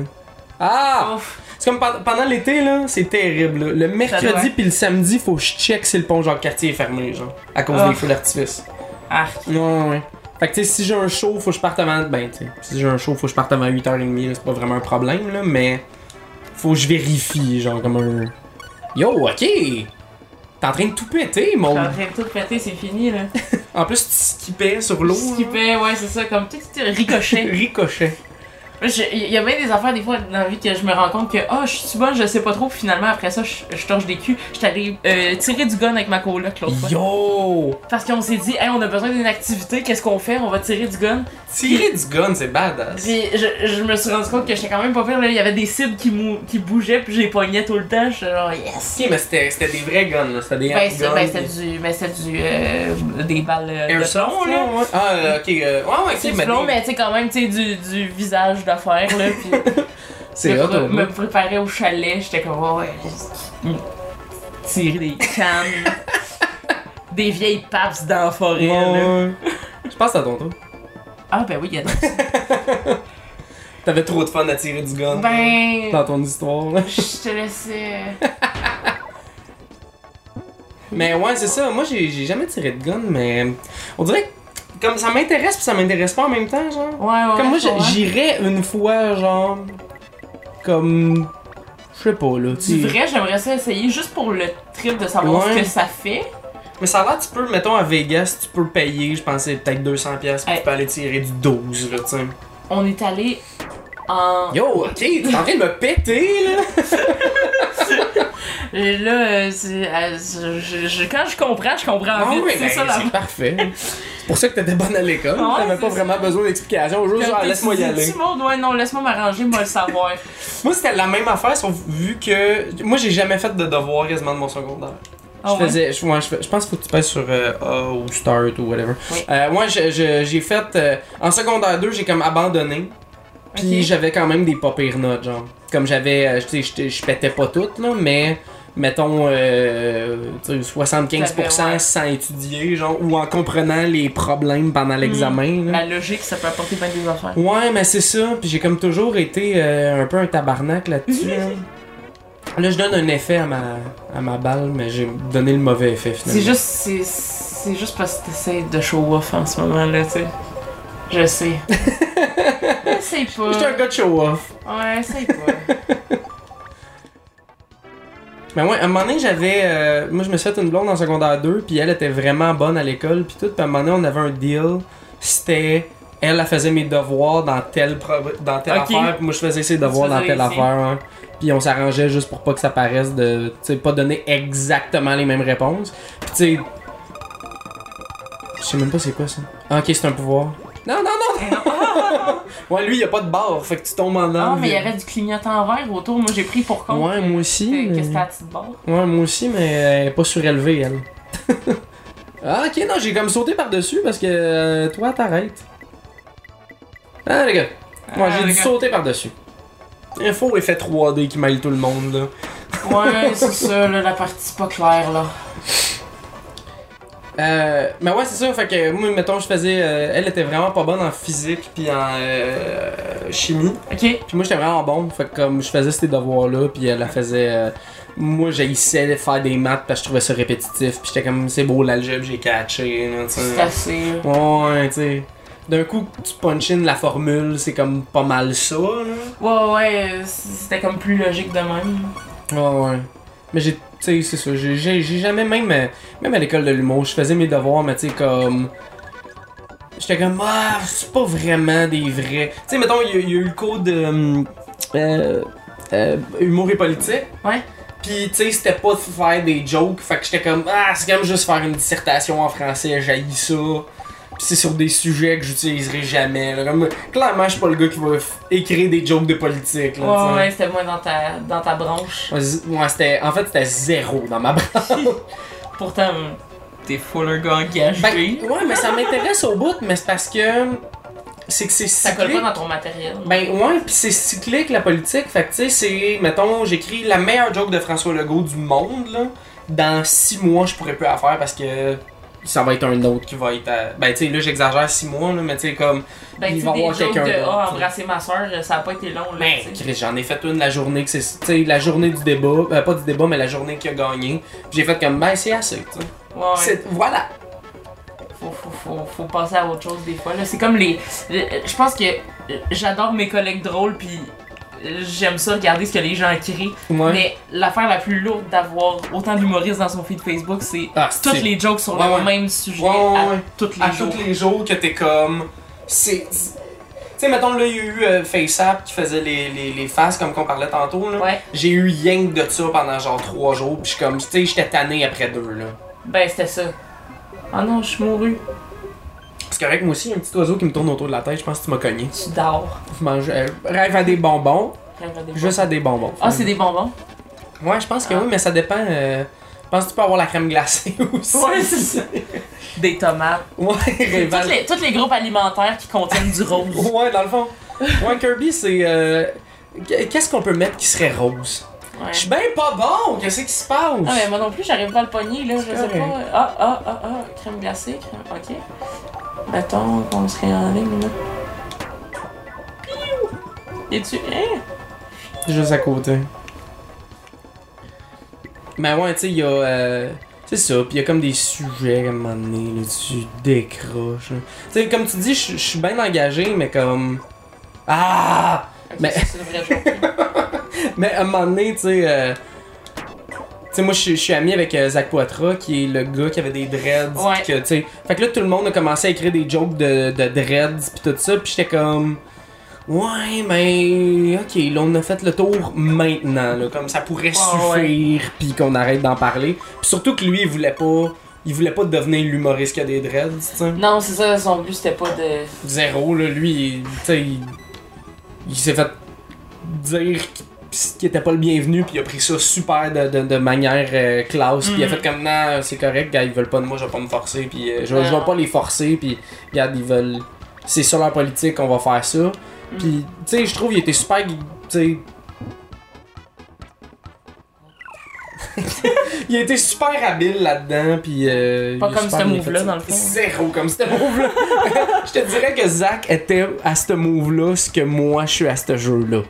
Ah! C'est comme pen- pendant l'été, là, c'est terrible. là. Le mercredi puis le samedi, faut que je check si le pont Jacques-Cartier est fermé, genre, à cause Ah. des feux d'artifice. Arc. Ouais, ouais, ouais. Fait que tu sais, si j'ai un show, faut que je parte avant. Ben, tu sais, si j'ai un show, faut que je parte avant 8h30, là, c'est pas vraiment un problème, là, mais. Faut que je vérifie, genre, comme un. Yo, ok! T'es en train de tout péter, mon. en train de tout péter, c'est fini, là. <laughs> En plus, tu skippais sur l'eau. Là. fait, ouais, c'est ça, comme tout petit ricochet. Ricochet. Je- Il y a bien des affaires des fois dans la vie que je me rends compte que ah je suis bonne, je sais pas trop, puis finalement après ça je, je torche des culs. J'étais allé euh, tirer du gun avec ma coloc l'autre fois. Yo! Parce qu'on s'est dit, hey, on a besoin d'une activité, qu'est-ce qu'on fait? On va tirer du gun. Tirer du gun, c'est badass. Puis je, je me suis rendu compte que j'étais quand même pas pire, là. Il y avait des cibles qui, mou- qui bougeaient, puis j'ai poigné tout le temps. J'étais genre, yes! Ok, mais c'était des vrais guns, là. C'était des Ben, c'est handguns, ben, puis- c'était du, ben, c'était du, euh, des balles euh, de Airsoft, plomb, là, ouais. Ah, euh, ok, euh, ouais, ouais, C'est ok, mais. mais tu sais, quand même, tu sais, du, du visage d'affaires, là. Puis <laughs> C'est me, hot, préparer au chalet, j'étais comme, ouais, tirer des cannes, <laughs> des vieilles papes dans la forêt, là. Je pense à ton tour. Ah, ben oui, il y a des. <laughs> T'avais trop de fun à tirer du gun. Ben. Dans ton histoire, là. Je te laissais. Mais ouais, c'est ça. Moi, j'ai jamais tiré de gun, mais on dirait que comme ça m'intéresse puis ça m'intéresse pas en même temps, genre. Ouais, ouais. comme moi, j'irais une fois, genre, comme, je sais pas là. tu vrai, j'aimerais ça essayer juste pour le trip de savoir Ouais. ce que ça fait. Mais ça a l'air, tu peux, mettons à Vegas, tu peux payer, je pensais peut-être 200 pièces, Hey. tu peux aller tirer du 12 là, tu sais. On est allé en. Yo, ok, t'es en train de me péter là. <laughs> Et là, euh, c'est, euh, je- je- je- quand je comprends, je comprends Ah vite. oui, c'est ben, ça la c'est parfait. C'est pour ça que t'étais bonne à l'école. Ouais, T'avais pas ça. vraiment besoin d'explications. Juste, genre, laisse-moi y aller. Monde, ouais, non, laisse-moi m'arranger, moi le savoir. <laughs> Moi, c'était la même affaire, sauf vu que. Moi, j'ai jamais fait de devoir quasiment de mon secondaire. Ah je ouais? faisais. Je, ouais, je, fais- je pense qu'il faut que tu passes sur euh, A ou Start ou whatever. Euh, moi, je- je- j'ai fait. euh, en secondaire 2, j'ai comme abandonné. Puis j'avais quand même des pas pires notes, genre. Comme j'avais. euh, tu sais, j'étais- je pétais pas toutes, là, mais. mettons, euh, tu sais, 75% T'avais, ouais. sans étudier, genre, ou en comprenant les problèmes pendant l'examen. là. La logique, ça peut apporter bien des affaires. Ouais, mais c'est ça. Puis j'ai comme toujours été euh, un peu un tabarnak là-dessus. Là, <laughs> je donne un effet à ma, à ma balle, mais j'ai donné le mauvais effet finalement. C'est juste, c'est, c'est juste parce que t'essayes de show off en ce moment là, tu sais. Je sais. <laughs> Essaye pas. J'étais un gars de show-off. Ouais, essaye pas. Mais <laughs> ouais, à un moment donné, j'avais. euh, moi, je me suis fait une blonde en secondaire 2, puis elle était vraiment bonne à l'école, puis tout. Puis à un moment donné, on avait un deal. C'était. Elle, elle faisait mes devoirs dans telle, dans telle Ok. affaire, puis moi, je faisais ses devoirs dans telle affaire. hein. Puis on s'arrangeait juste pour pas que ça paraisse de. Tu sais, pas donner exactement les mêmes réponses. Puis tu sais. Je sais même pas c'est quoi ça. Ah, ok, c'est un pouvoir. Non, non, non! <laughs> ouais, lui, il a pas de barre, fait que tu tombes en Ah, dedans. mais il y avait du clignotant vert autour. Moi, j'ai pris pour compte. Ouais, moi aussi. que- Que mais- c'était la petite barre. Ouais, moi aussi, mais elle est pas surélevée, elle. <laughs> ah, ok, non, j'ai comme sauté par-dessus parce que euh, toi, t'arrêtes. Ah, les gars. Moi, Ah, j'ai dû gars. sauter par-dessus. Un faux effet 3D qui mêle tout le monde, là. Ouais, c'est ça, là, la partie pas claire, là. <laughs> Euh, mais ouais, c'est ça. Fait que moi, mettons, je faisais. euh, elle était vraiment pas bonne en physique puis en euh, chimie. Ok. Puis moi, j'étais vraiment bon. Fait que comme je faisais ces devoirs-là, puis elle la faisait. euh, moi, j'haïssais de faire des maths parce que je trouvais ça répétitif. Puis j'étais comme, c'est beau l'algèbre, j'ai catché. C'est assez. Ouais, tu sais. D'un coup, tu punch in la formule, c'est comme pas mal ça, là. Ouais, ouais, c'était comme plus logique de même. Ouais, ouais. Mais j'ai, tu sais, c'est ça. J'ai, jamais, même, euh, même à l'école de l'humour, je faisais mes devoirs, mais tu sais, comme. J'étais comme, ah, c'est pas vraiment des vrais. Tu sais, mettons, il y, a- il y a eu le cours de. hum, euh, euh, humour et politique. Ouais. Pis, tu sais, c'était pas de faire des jokes. Fait que j'étais comme, ah, c'est comme juste faire une dissertation en français, j'haïs ça. Pis c'est sur des sujets que j'utiliserai jamais. là. Comme, clairement, je suis pas le gars qui va écrire des jokes de politique. Là. Ouais, ouais, c'était moins dans ta, dans ta branche. Ouais, c'était, en fait, c'était zéro dans ma branche. <laughs> Pourtant, t'es full gars engagé. Ben, ouais, mais ça m'intéresse au bout, mais c'est parce que c'est que c'est ça colle pas dans ton matériel. Ben ouais, puis c'est cyclique la politique. Fait que tu sais, c'est, mettons, j'écris la meilleure joke de François Legault du monde, là. Dans six mois, je pourrais plus la faire parce que ça va être un autre qui va être à... Ben tu sais, là, j'exagère six mois, là, mais tu sais, comme... ben, il tu va y avoir quelqu'un d'autre, Ah, tu sais. embrasser ma soeur, ça a pas été long, là. Ben. Chris, j'en ai fait une la journée que c'est... Tu sais, la journée du débat. euh, pas du débat, mais la journée qui a gagné. Puis j'ai fait comme, ben c'est assez, tu sais. Ouais, Voilà. faut, faut, faut, faut passer à autre chose des fois. là. C'est comme les. le- Je pense que j'adore mes collègues drôles, puis j'aime ça regarder ce que les gens crient. Ouais. Mais l'affaire la plus lourde d'avoir autant d'humoristes dans son feed Facebook, c'est Ah, toutes les jokes sur Ouais, le ouais. même sujet Ouais, ouais, à tous les à jours. tous les jours que t'es comme. C'est. Tu sais, mettons, là, il y a eu euh, FaceApp qui faisait les, les, les faces comme qu'on parlait tantôt. là. Ouais. J'ai eu yang de ça pendant genre trois jours. Puis je suis comme. Tu sais, j'étais tanné après deux. là. Ben, c'était ça. Ah non, je suis mouru. C'est correct, moi aussi, il y a un petit oiseau qui me tourne autour de la tête. Je pense que tu m'as cogné. Tu dors. Je mange. euh, rêve à des bonbons. Rêve à des Juste à des bonbons. Ah, c'est des bonbons? Ouais, je pense que Ah. oui, mais ça dépend. Euh... Je pense que tu peux avoir la crème glacée <laughs> aussi. Ouais, c'est ça. Des tomates. Ouais, Tous les, tous les groupes alimentaires qui contiennent du rose. Ouais, dans le fond. Ouais, Kirby, c'est. euh, Qu'est-ce qu'on peut mettre qui serait rose? Ouais. Je suis ben pas bon! Qu'est-ce qui se passe? Ah, mais moi non plus, j'arrive pas à le pogner, là, je sais correct. pas. Ah, ah, ah, ah, crème glacée, crème... ok. Mettons qu'on serait en ligne, là. Piou! Et tu... Hein? Juste à côté. Mais ouais, tu sais, il y a. euh, C'est ça, pis il y a comme des sujets à un moment donné, là, tu décroches. Tu sais, comme tu dis, je suis bien engagé, mais comme. Ah! Mais- c'est. <laughs> Mais à un moment donné, tu sais. euh, Tu sais, moi, je suis- ami avec euh, Zach Poitras, qui est le gars qui avait des dreads. Ouais. que, tu sais. Fait que là, tout le monde a commencé à écrire des jokes de, de dreads, pis tout ça, pis j'étais comme. Ouais, mais. Ok, là, on a fait le tour maintenant, là. Comme ça pourrait suffire, pis qu'on arrête d'en parler. Pis surtout que lui, il voulait pas. Il voulait pas devenir l'humoriste qui a des dreads. Non, c'est ça, son but, c'était pas de... Zéro, là, lui, il- tu sais, il, il s'est fait dire qu'il qu'il était pas le bienvenu, puis il a pris ça super de, de, de manière euh, classe, puis il a Mhm. fait comme non, c'est correct, gars, ils veulent pas de moi, je vais pas me forcer, puis euh, je, vais- je vais Non. pas les forcer, puis regarde, ils veulent. C'est sur leur politique, on va faire ça. Puis, tu sais, je trouve, il était super. Tu sais. <laughs> il a été super habile là-dedans, puis. euh, Pas comme ce move-là, dans le fond. Zéro comme ce move-là. <laughs> je te dirais que Zach était à ce move-là ce que moi je suis à ce jeu-là.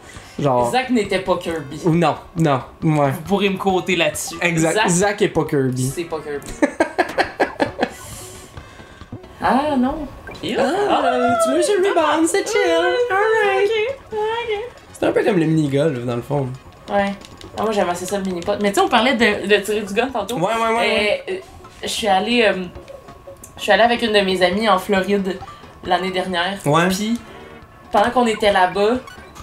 Genre. Zach n'était pas Kirby. Ou non, non, ouais. Vous pourrez me côté là-dessus. Exact. Zach, Zach, est pas Kirby. c'est pas Kirby. <laughs> ah non. Ew. Ah, tu veux le rebound, c'est chill. Alright. C'est un peu comme le mini-golf dans le fond. Ouais. Ah, moi j'aime assez ça le mini-pot. Mais tu sais, on parlait de, de tirer du gun tantôt. Ouais, ouais, ouais. ouais. Euh, euh, je suis allée. euh, je suis allée avec une de mes amies en Floride l'année dernière. Ouais. Puis, pendant qu'on était là-bas, euh,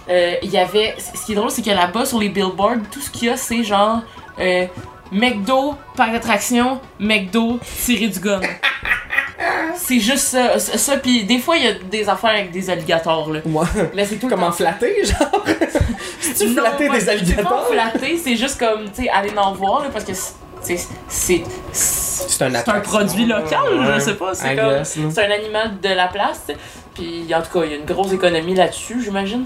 il y avait. Ce qui est drôle, c'est que là-bas, sur les billboards, tout ce qu'il y a, c'est genre. euh, McDo, par attraction, McDo, tirer du gun. <laughs> c'est juste ça. ça, ça, puis des fois, il y a des affaires avec des alligators, là. Ouais. Mais c'est tout Comment flatter, genre? <laughs> tu flatter des alligators? C'est pas flatter, c'est juste comme, tu sais, aller en voir, là, parce que c'est. c'est- C'est un, un produit local, Ouais. je sais pas. C'est comme. C'est un animal de la place. Puis en tout cas, il y a une grosse économie là-dessus, j'imagine.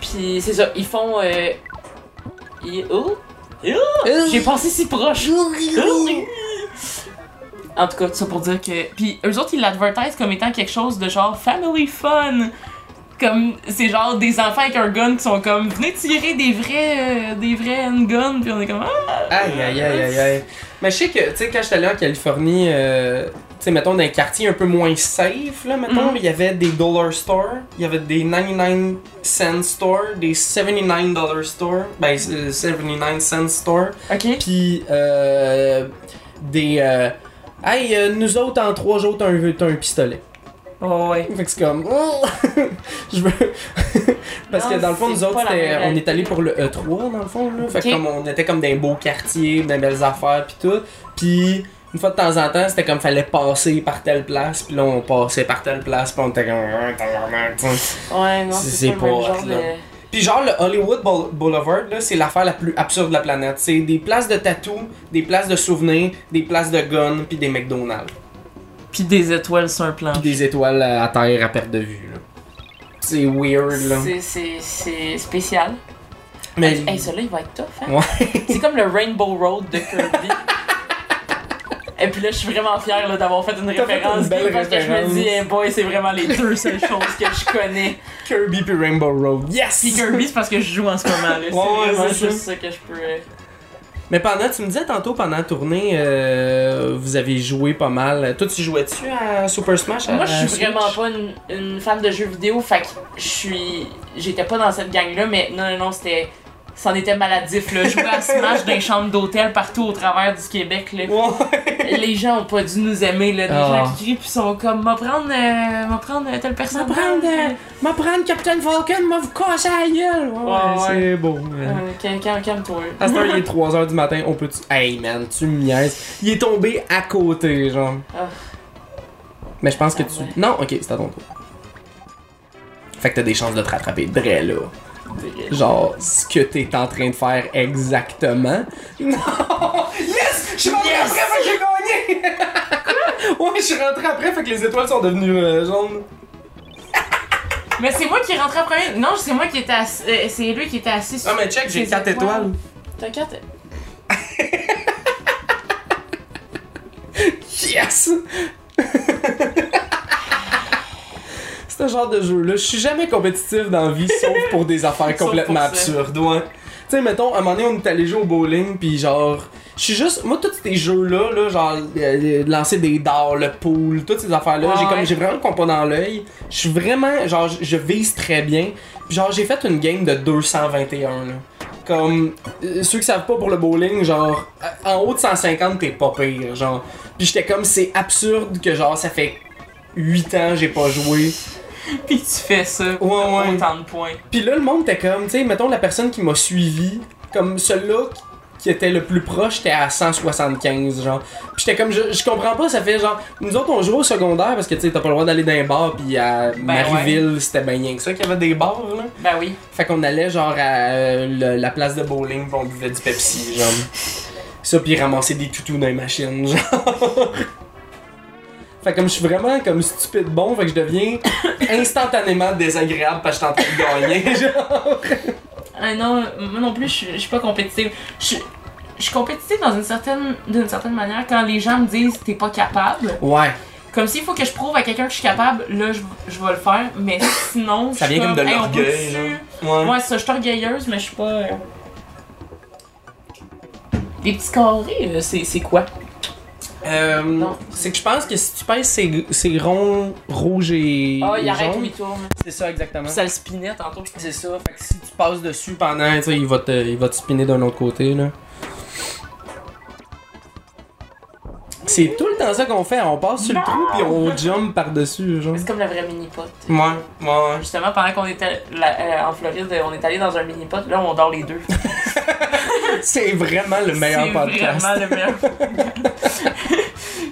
Puis c'est ça, ils font. Euh... ils- Oh! Oh! J'ai passé si proche! En tout cas, tout ça pour dire que. Puis eux autres, ils l'advertisent comme étant quelque chose de genre family fun. Comme, c'est genre des enfants avec un gun qui sont comme, venez tirer des vrais, euh, des vrais handguns, puis on est comme, ah! Aïe, aïe, aïe, aïe, aïe. Mais je sais que, tu sais, quand j'étais allé en Californie, euh, sais, mettons, dans un quartier un peu moins safe, là, mettons, Mhm. il y avait des dollar stores, il y avait des 99 cent stores, des 79 dollar stores, ben, euh, 79 cent stores, Ok. puis euh, des. Euh, hey, euh, nous autres, en trois jours, t'as un, t'as un pistolet. Oh, ouais. Fait que c'est comme. <laughs> je veux. <laughs> Parce Non, que dans le fond, nous autres, on est allé pour le E3, dans le fond. Là. Fait que comme on était comme dans un beau quartier, dans des belles affaires, puis tout. Puis une fois de temps en temps, c'était comme fallait passer par telle place, puis là on passait par telle place, puis on était comme. Ah. Ouais, non, C'est- pas le pas. Puis genre le Hollywood Boul- Boulevard, là, c'est l'affaire la plus absurde de la planète. C'est des places de tatou, des places de souvenirs, des places de guns, puis des McDonald's. Puis des étoiles sur un plan. Puis des étoiles à terre à perte de vue. là. C'est weird là. C'est- C'est c'est spécial. Mais Hey, celui-là, il va être tough, hein? Ouais. C'est comme le Rainbow Road de Kirby. <laughs> Et puis là, je suis vraiment fière là, d'avoir fait une T'as fait référence une belle parce que je me référence. dis, hey boy, c'est vraiment les deux seules choses que je connais. Kirby puis Rainbow Road. Yes! Puis Kirby, c'est parce que je joue en ce moment. là. C'est Ouais, ouais, juste ça que je peux. Mais pendant, tu me disais tantôt pendant la tournée, euh, vous avez joué pas mal. Toi, tu jouais-tu à Super Smash? Moi, je suis vraiment pas une, une fan de jeux vidéo, fait que je suis. J'étais pas dans cette gang-là, mais non, non, non, c'était. C'en était maladif, là. Jouer à Smash dans les chambres d'hôtel partout au travers du Québec, là. Ouais. Les gens ont pas dû nous aimer, là. Des Ah. gens qui crient pis sont comme, m'a prendre, euh, m'a prendre telle personne. M'a prendre, euh, m'a prendre Captain Falcon, m'a vous casser la gueule! Ouais, Ouais, ouais. c'est bon. Euh, calme- calme-toi. À cette heure, il est 3h du matin, on peut... Hey man, tu me niaises. Il est tombé à côté, genre. Ah. Mais je pense que Ah tu... Non, ok, c'est à ton tour. Fait que t'as des chances de te rattraper. Dre, là. Genre, ce que t'es en train de faire exactement. Non! Yes! Je suis rentré Yes! après, fait que j'ai gagné! <laughs> ouais, je suis rentré après, fait que les étoiles sont devenues euh, jaunes. <laughs> Mais c'est moi qui est rentré en premier. Non, c'est moi qui étais assis. euh, c'est lui qui était assis Ah, mais check, j'ai ses 4 étoiles. T'as quatre. <laughs> Yes! Un genre de jeu-là. Je suis jamais compétitif dans la vie, sauf pour des <laughs> affaires complètement absurdes, ouais. Tu sais, mettons, à un moment donné, on est allé jouer au bowling, puis genre, je suis juste. Moi, tous ces jeux-là, là, genre, euh, lancer des dards, le pool, toutes ces affaires-là, j'ai comme ouais. j'ai vraiment le compas dans l'œil. Je suis vraiment, genre, je- vise très bien. Puis genre, j'ai fait une game de 221, là. Comme, euh, ceux qui savent pas pour le bowling, genre, euh, en haut de 150, t'es pas pire, genre. Puis j'étais comme, c'est absurde que genre, ça fait 8 ans j'ai pas joué. <laughs> Pis tu fais ça. Ouais, ouais. Autant de points. Puis là, le monde était comme, tu sais, mettons la personne qui m'a suivi, comme celui-là qui- était le plus proche, était à 175, genre. Puis j'étais comme, je, je comprends pas, ça fait genre, nous autres on jouait au secondaire parce que tu sais, t'as pas le droit d'aller dans un bar, puis à Marieville, c'était bien rien que ça qu'il y avait des bars, là. Ben oui. Fait qu'on allait genre à euh, le- la place de bowling, puis on buvait du Pepsi, genre. Ça, puis ramasser des toutous dans les machines, genre. <laughs> Fait comme je suis vraiment comme stupide bon, fait que je deviens <coughs> instantanément désagréable parce que je suis en train de gagner, <laughs> genre. Ah non, moi non plus, je suis- je suis pas compétitive. Je suis- je suis compétitive dans une certaine, d'une certaine manière quand les gens me disent t'es pas capable. Ouais. Comme s'il faut que je prouve à quelqu'un que je suis capable, là, je, je vais le faire. Mais sinon, Ça je vient comme de Hey, l'orgueil. Ouais. Ouais, ça, je suis orgueilleuse, mais je suis pas. euh, Les petits carrés, c'est quoi? Euh, c'est que je pense que si tu pèses ces, ces ronds rouges et, Ah, il arrête où il tourne. c'est ça exactement. Puis ça le spinait tantôt. C'est ça, fait que si tu passes dessus pendant, tu sais, il va te, il va te spinner d'un autre côté, là. C'est tout le temps ça qu'on fait, on passe sur le trou puis on jump par-dessus, genre. C'est comme la vraie mini-pot. Ouais, ouais, ouais. Justement, pendant qu'on était là- euh, en Floride, on est allé dans un mini-pot, là, on dort les deux. <laughs> C'est vraiment le meilleur C'est podcast. vraiment le meilleur <laughs>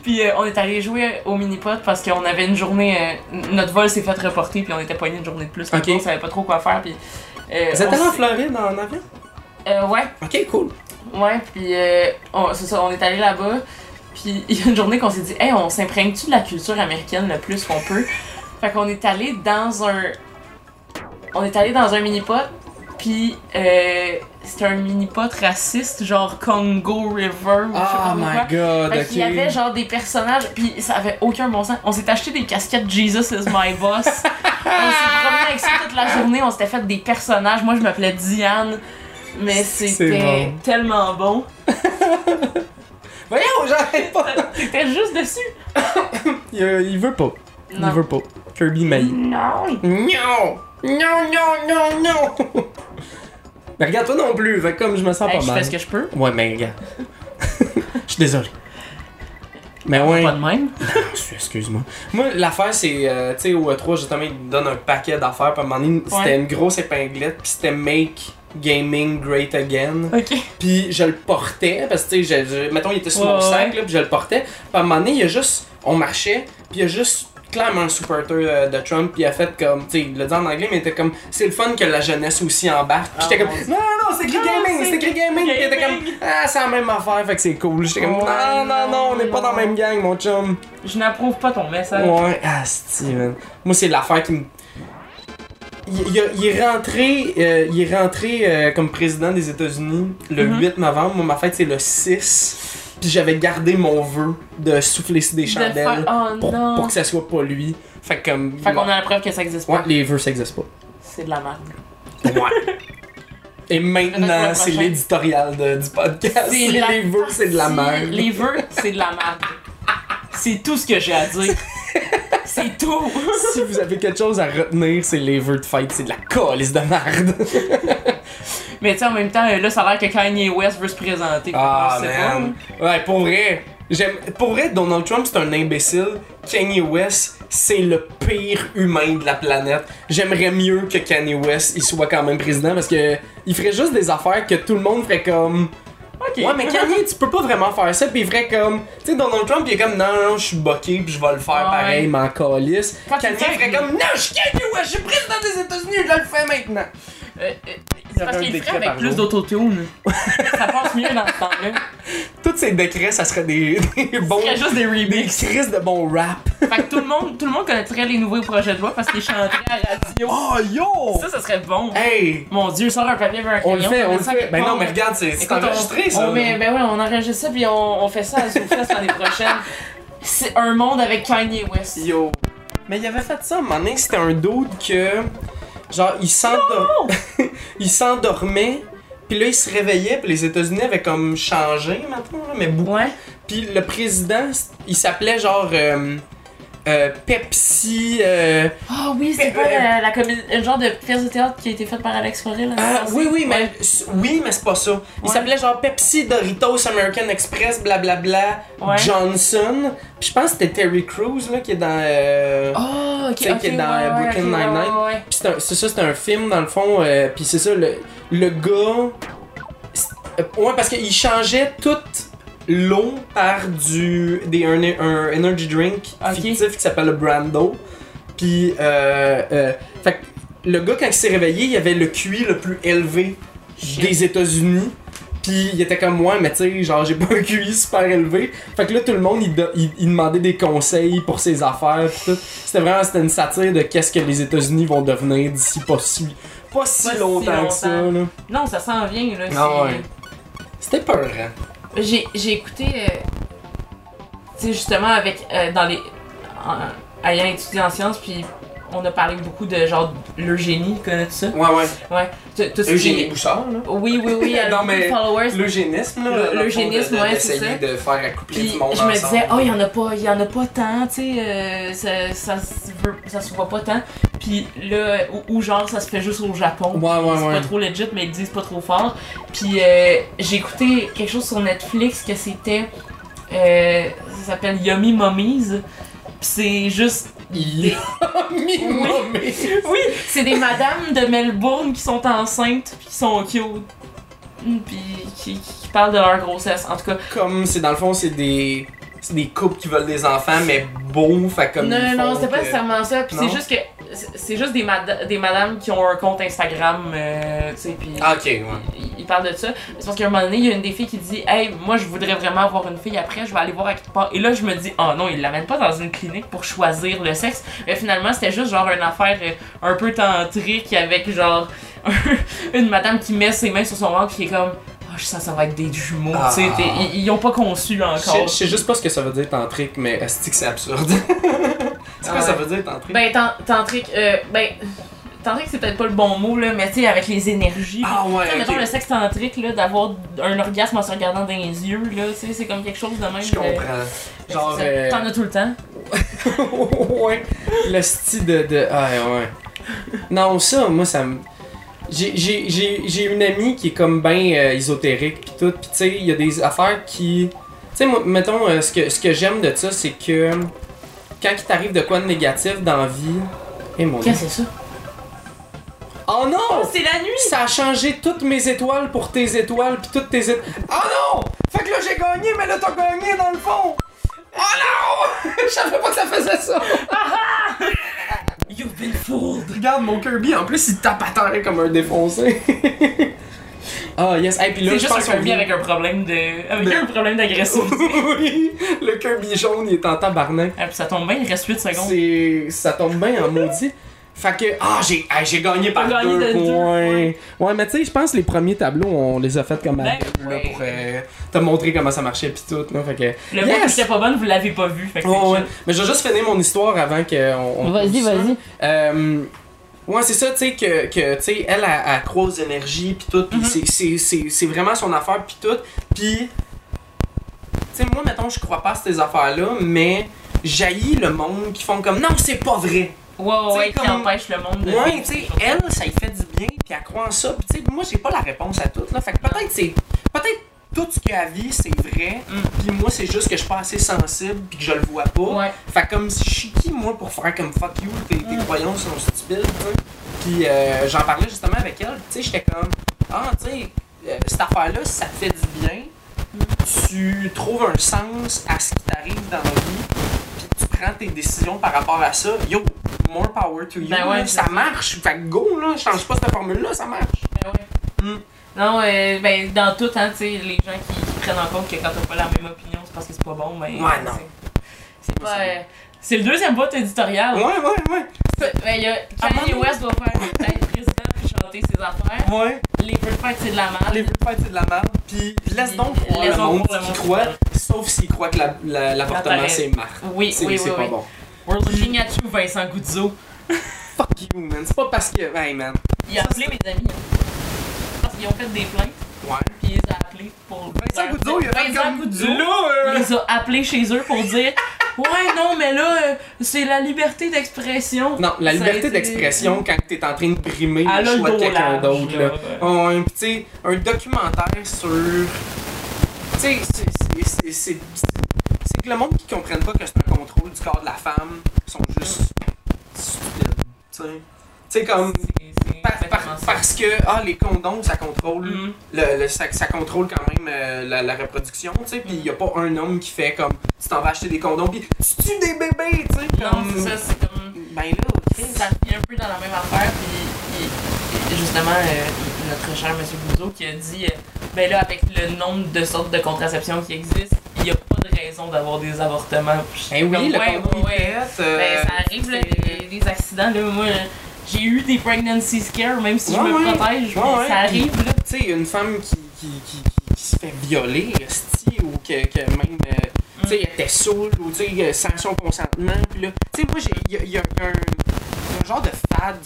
Puis euh, on est allé jouer au mini-pot parce qu'on avait une journée. euh, notre vol s'est fait reporter, puis on était poigné une journée de plus. Ok. On savait pas trop quoi faire. Puis, euh, Vous êtes allé en Floride en avion? Euh, ouais, Ok, cool. ouais, puis euh, on- c'est ça, on est allé là-bas. Puis <laughs> il y a une journée qu'on s'est dit, hey, on s'imprègne-tu de la culture américaine le plus qu'on peut? Fait qu'on est allé dans un. On est allé dans un mini-pot, puis euh, c'était un mini-pot raciste, genre Congo River ou je sais pas Oh quoi. my god, Fait qu'il y avait genre des personnages, puis ça avait aucun bon sens. On s'est acheté des casquettes Jesus is my boss. <laughs> on s'est promené avec ça toute la journée, on s'était fait des personnages. Moi, je m'appelais Diane, mais c'était bon. tellement bon. <laughs> Voyons, j'arrête pas. <laughs> T'étais juste dessus. <coughs> Il, euh, il veut pas. Non. Il veut pas. Kirby May. Non. Non! Non, non, non, non! Mais regarde, toi non plus, fait comme je me sens Hey, pas je mal. fais ce que je peux. Ouais, mais regarde. Je suis désolé. Mais ouais. Pas de même? <laughs> Excuse-moi. Moi, l'affaire, c'est, euh, tu sais, au E3, justement, ils me donnent un paquet d'affaires. Puis à un moment donné, c'était Ouais. une grosse épinglette. Puis c'était Make Gaming Great Again. Ok. Puis je le portais, parce que, tu sais, je- je- mettons, il était sur mon Ouais, sac, ouais. là, puis je le portais. Puis à un moment donné, il y a juste, on marchait, puis il y a juste clairement un supporter euh, de Trump, puis il a fait comme, tu sais, il l'a dit en anglais, mais il était comme, c'est le fun que la jeunesse aussi embarque. Puis Ah, j'étais comme, mon Dieu. non, non, non, c'est écrit Non, gaming, c'est écrit gaming. Puis il était comme, ah, c'est la même affaire, fait que c'est cool. J'étais comme, non, non, non, on n'est pas dans la même gang, mon chum. Je n'approuve pas ton message. Ouais, ah, man. Moi, c'est l'affaire qui me. Il, est rentré, euh, il est rentré euh, comme président des États-Unis le Mhm. 8 novembre. Moi, ma fête, c'est le 6. Puis j'avais gardé mon vœu de souffler sur des De chandelles Oh pour, que ça soit pas lui. Fait que comme. Fait qu'on a la preuve que ça existe Ouais, pas. les vœux, ça existe C'est de la merde. pas. Ouais. Et maintenant, c'est l'éditorial du podcast. Les vœux, c'est de la merde. Les vœux, c'est de la merde. C'est tout ce que j'ai à dire. C'est tout. <laughs> si vous avez quelque chose à retenir, c'est les vœux de fête, c'est de la calice de merde. <laughs> Mais tu sais, en même temps, là, ça a l'air que Kanye West veut se présenter. Ah, man. Ouais, pour vrai. J'aime, pour vrai, Donald Trump, c'est un imbécile. Kanye West, c'est le pire humain de la planète. J'aimerais mieux que Kanye West, il soit quand même président parce que il ferait juste des affaires que tout le monde ferait comme. pas. Ok. Ouais, mais Kanye, tu peux pas vraiment faire ça. Puis il ferait comme. Tu sais, Donald Trump, il est comme, non, non, je suis boqué, puis je vais le faire Ouais. pareil, m'en calisse. Kanye ferait comme, non, je suis Kanye West, je suis président des États-Unis, je le fais maintenant. Euh, euh, c'est parce qu'il le décret ferait avec par plus d'autotune. <laughs> ça passe mieux dans ce temps-là. Tous ces décrets, ça serait des, <laughs> des bons. Il y a juste des Des remixes. crises de bons rap. Fait que tout le monde, tout le monde connaîtrait les nouveaux projets de loi parce qu'ils chanteraient à la radio. Oh yo! Ça, ça serait bon. Hey! Mon dieu, sors un papier vers un On le fait, on le fait. Ben non, mais regarde, c'est enregistré ça. Ben ouais, on enregistre ça puis on, on fait ça à Zoufest l'année prochaine. C'est un monde avec Kanye West. Yo. Mais il avait fait ça à un moment donné, c'était un doute que. Genre, il s'endor- il s'endormait, puis là, il se réveillait, puis les États-Unis avaient comme changé maintenant, là, mais beaucoup. Ouais. Puis le président, il s'appelait genre. euh, euh, Pepsi. euh, Ah oui, c'est pas euh, la, la comédie, le genre de pièce de théâtre qui a été faite par Alex Forel. Ah, oui, oui, mais, Ouais. oui, mais c'est pas ça. Il Ouais. s'appelait genre Pepsi, Doritos, American Express, blablabla, Ouais. Johnson. Puis je pense que c'était Terry Crews là, qui est dans. euh, Oh, ok, Tu sais, ok, qui est dans, Brooklyn Nine-Nine. Puis c'est ça, c'est un film dans le fond. euh, puis c'est ça, le, le gars. ouais, parce qu'il changeait toute l'eau par du des, un, un energy drink fictif qui s'appelle le Brando. Puis, euh, euh, fait que le gars, quand il s'est réveillé, il avait le QI le plus élevé Shit. des États-Unis. Puis il était comme moi, mais tu sais, genre j'ai <laughs> pas un QI super élevé. Fait que là tout le monde il, do- il- il demandait des conseils pour ses affaires pis tout. C'était vraiment c'était une satire de qu'est-ce que les États-Unis vont devenir d'ici pas si pas si Pas si longtemps que ça là. Non, ça s'en vient, là. Ah ouais. C'était peur, hein. J'ai, écouté, euh, tu sais, justement, avec, euh, dans les, en- ayant étudié en sciences, puis on a parlé beaucoup de genre l'eugénie, connais-tu ça? Ouais, ouais. Ouais. Qui Eugénie Bouchard, là. Oui, oui, oui, elle Non, mais followers. L'eugénisme, là. L'eugénisme, ouais, c'est ça. de faire accoupler Puis du monde je me disais, oh, il y en en a pas tant, tu sais, euh, ça, ça, ça se voit pas tant. Puis là, ou, ou genre, ça se fait juste au Japon. Ouais, ouais, c'est ouais. pas trop legit, mais ils disent pas trop fort. Puis euh, j'ai écouté quelque chose sur Netflix que c'était. euh, ça s'appelle Yummy Mummies. C'est juste. <laughs> <laughs> Il- Minimum, mais- <laughs> Oui, c'est des madames de Melbourne qui sont enceintes, puis qui sont cute. Puis qui, qui parlent de leur grossesse. En tout cas, Comme c'est dans le fond, c'est des. C'est des couples qui veulent des enfants, mais beaux, fait comme. non, ils non, font c'était pas nécessairement ça. Puis c'est Non? juste que. c'est- C'est juste des, mada- des madames qui ont un compte Instagram, euh, tu sais, puis. Ah, ok, ouais. il, il parle de ça. C'est parce qu'à un moment donné, il y a une des filles qui dit Hey, moi je voudrais vraiment avoir une fille après, je vais aller voir à quelque part. Et là, je me dis Oh non, il l'amène pas dans une clinique pour choisir le sexe. Mais finalement, c'était juste genre une affaire euh, un peu tantrique avec genre <laughs> une madame qui met ses mains sur son ventre qui est comme Que ça va être des jumeaux. Ah. Tu sais, t'es- ils, ils ont pas conçu encore. je sais juste pas ce que ça veut dire tantrique, mais est-ce que c'est absurde? <laughs> c'est quoi Ah ça ouais. veut dire tantrique? Ben, tan- tantrique, euh, ben. Tantrique, c'est peut-être pas le bon mot, là, mais tu sais, avec les énergies. ah ouais, Tu sais, mettons le sexe tantrique, là, d'avoir un orgasme en se regardant dans les yeux, là, tu sais, c'est comme quelque chose de même. Je de- comprends. Genre. C'est ça. euh, T'en as tout le temps. <laughs> ouais. Le style de, de. Ah ouais. Non, ça, moi, ça me. J'ai- J'ai j'ai- j'ai une amie qui est comme ben euh, ésotérique pis tout, pis tu sais, il y a des affaires qui. Tu sais, moi, mettons, euh, ce que, ce que j'aime de ça, c'est que quand il t'arrive de quoi de négatif dans la vie. Eh mon dieu. Qu'est-ce que c'est ça? Oh non! Oh, c'est la nuit! Ça a changé toutes mes étoiles pour tes étoiles pis toutes tes étoiles. Oh non! Fait que là j'ai gagné, mais là t'as gagné dans le fond! Oh non! <laughs> Je savais pas que ça faisait ça! You've been fooled! Regarde mon Kirby, en plus il tape à terre comme un défoncé. <laughs> Ah yes, et puis là C'est je juste pense un Kirby avec un problème de. avec De- un problème d'agressivité. <laughs> oui, le Kirby jaune il est en tabarnak. Ah, puis ça tombe bien, il reste 8 secondes. C'est ça tombe bien en maudit. Fait que ah j'ai ah, j'ai gagné par gagné deux de deux points. Ouais, mais tu sais, je pense que les premiers tableaux on les a fait comme à Ben, là, ouais. pour euh, te montrer comment ça marchait puis tout là, fait que Le Yes! mot qui était pas bonne, vous l'avez pas vu. Fait que Ouais. Mais je vais juste finir mon histoire avant qu'on. on- Vas-y, vas-y. Euh, ouais, c'est ça, tu sais, que, que tu sais, elle, croit aux énergies, pis tout, pis c'est- c'est- c'est c'est vraiment son affaire, pis tout. Pis, tu sais, moi, mettons, je crois pas à ces affaires-là, mais jaillit le monde qui font comme non, c'est pas vrai. Ouais, ouais, qui empêche le monde de. Ouais, tu sais, elle, ça lui fait du bien, pis elle croit en ça, pis tu sais, moi, j'ai pas la réponse à tout, là. Fait que peut-être c'est. Peut-être tout ce qu'elle vit, c'est vrai, Mm. pis moi, c'est juste que je suis pas assez sensible, pis que je le vois pas. Ouais. Fait que comme si je suis qui moi pour faire comme fuck you, tes, tes Mm. croyances sont stupides, tu sais. Puis euh, j'en parlais justement avec elle, tu sais, j'étais comme ah, tu sais, euh, cette affaire-là, si ça te fait du bien, tu trouves un sens à ce qui t'arrive dans la vie, puis prends tes décisions par rapport à ça. Yo, more power to you. Ben ouais, ça ça. marche. Fait que go là, change pas cette formule-là, ça marche. Ben ouais. Mm. Non, euh, ben, dans tout, hein, tu sais, les gens qui, qui prennent en compte que quand t'as pas la même opinion, c'est parce que c'est pas bon, mais. Ouais, non. c'est- pas. c'est euh, C'est le deuxième vote éditorial. Ouais, ouais, ouais. Ben, y a Kanye West doit faire être président puis chanter ses affaires. Ouais. Les feux de fête, c'est de la merde. Les vœux de fête, c'est de la merde. Puis laisse donc croire le monde qui croit, sauf s'il croit que la- la- l'avortement L'appareil. c'est marre. Oui, C'est oui, c'est oui, pas oui. bon. We're looking at you, Vincent Guzzo. Fuck you, man. C'est pas parce que. Hey, man. Il a appelé mes amis. hein. Parce qu'ils ont fait des plaintes, Ouais. puis il les a appelés pour. Vincent Guzzo, il a fait Vincent comme. Guzzo. Là, Il euh, les a appelés chez eux pour dire <laughs> Ouais, non, mais là, euh, c'est la liberté d'expression. Non, la liberté été- d'expression quand t'es en train de brimer le choix de quelqu'un d'autre, là. là. Oh, un, tu sais, un documentaire sur. Tu sais, c'est- c'est- que le monde qui comprenne pas que c'est un contrôle du corps de la femme sont juste stupides. Tu sais. Tu sais, comme. Par- parce que ah, les condoms, ça contrôle Mhm. le, le- ça, ça contrôle quand même euh, la, la reproduction, tu sais, puis il y a pas un homme qui fait comme tu t'en vas acheter des condoms puis tu tues des bébés, tu sais, Non, c'est ça, c'est comme. ben là, Chris. Ça vient un peu dans la même affaire, puis justement, euh, notre cher M. Gouzeau qui a dit euh, ben là, avec le nombre de sortes de contraception qui existent, il n'y a pas de raison d'avoir des avortements. Eh oui, comme, le ouais, condom ouais, pète, euh, Ben, ça arrive, là, des, des accidents. Là, moi, j'ai eu des pregnancy scares, même si je me protège, mais ça arrive. Là. tu sais, une femme qui, qui, qui, qui, se fait violer, esti, ou que, que même, tu sais, elle était saoule, ou tu sais, sans son consentement. Puis là, tu sais, moi, j'ai- il y a, y un genre de fad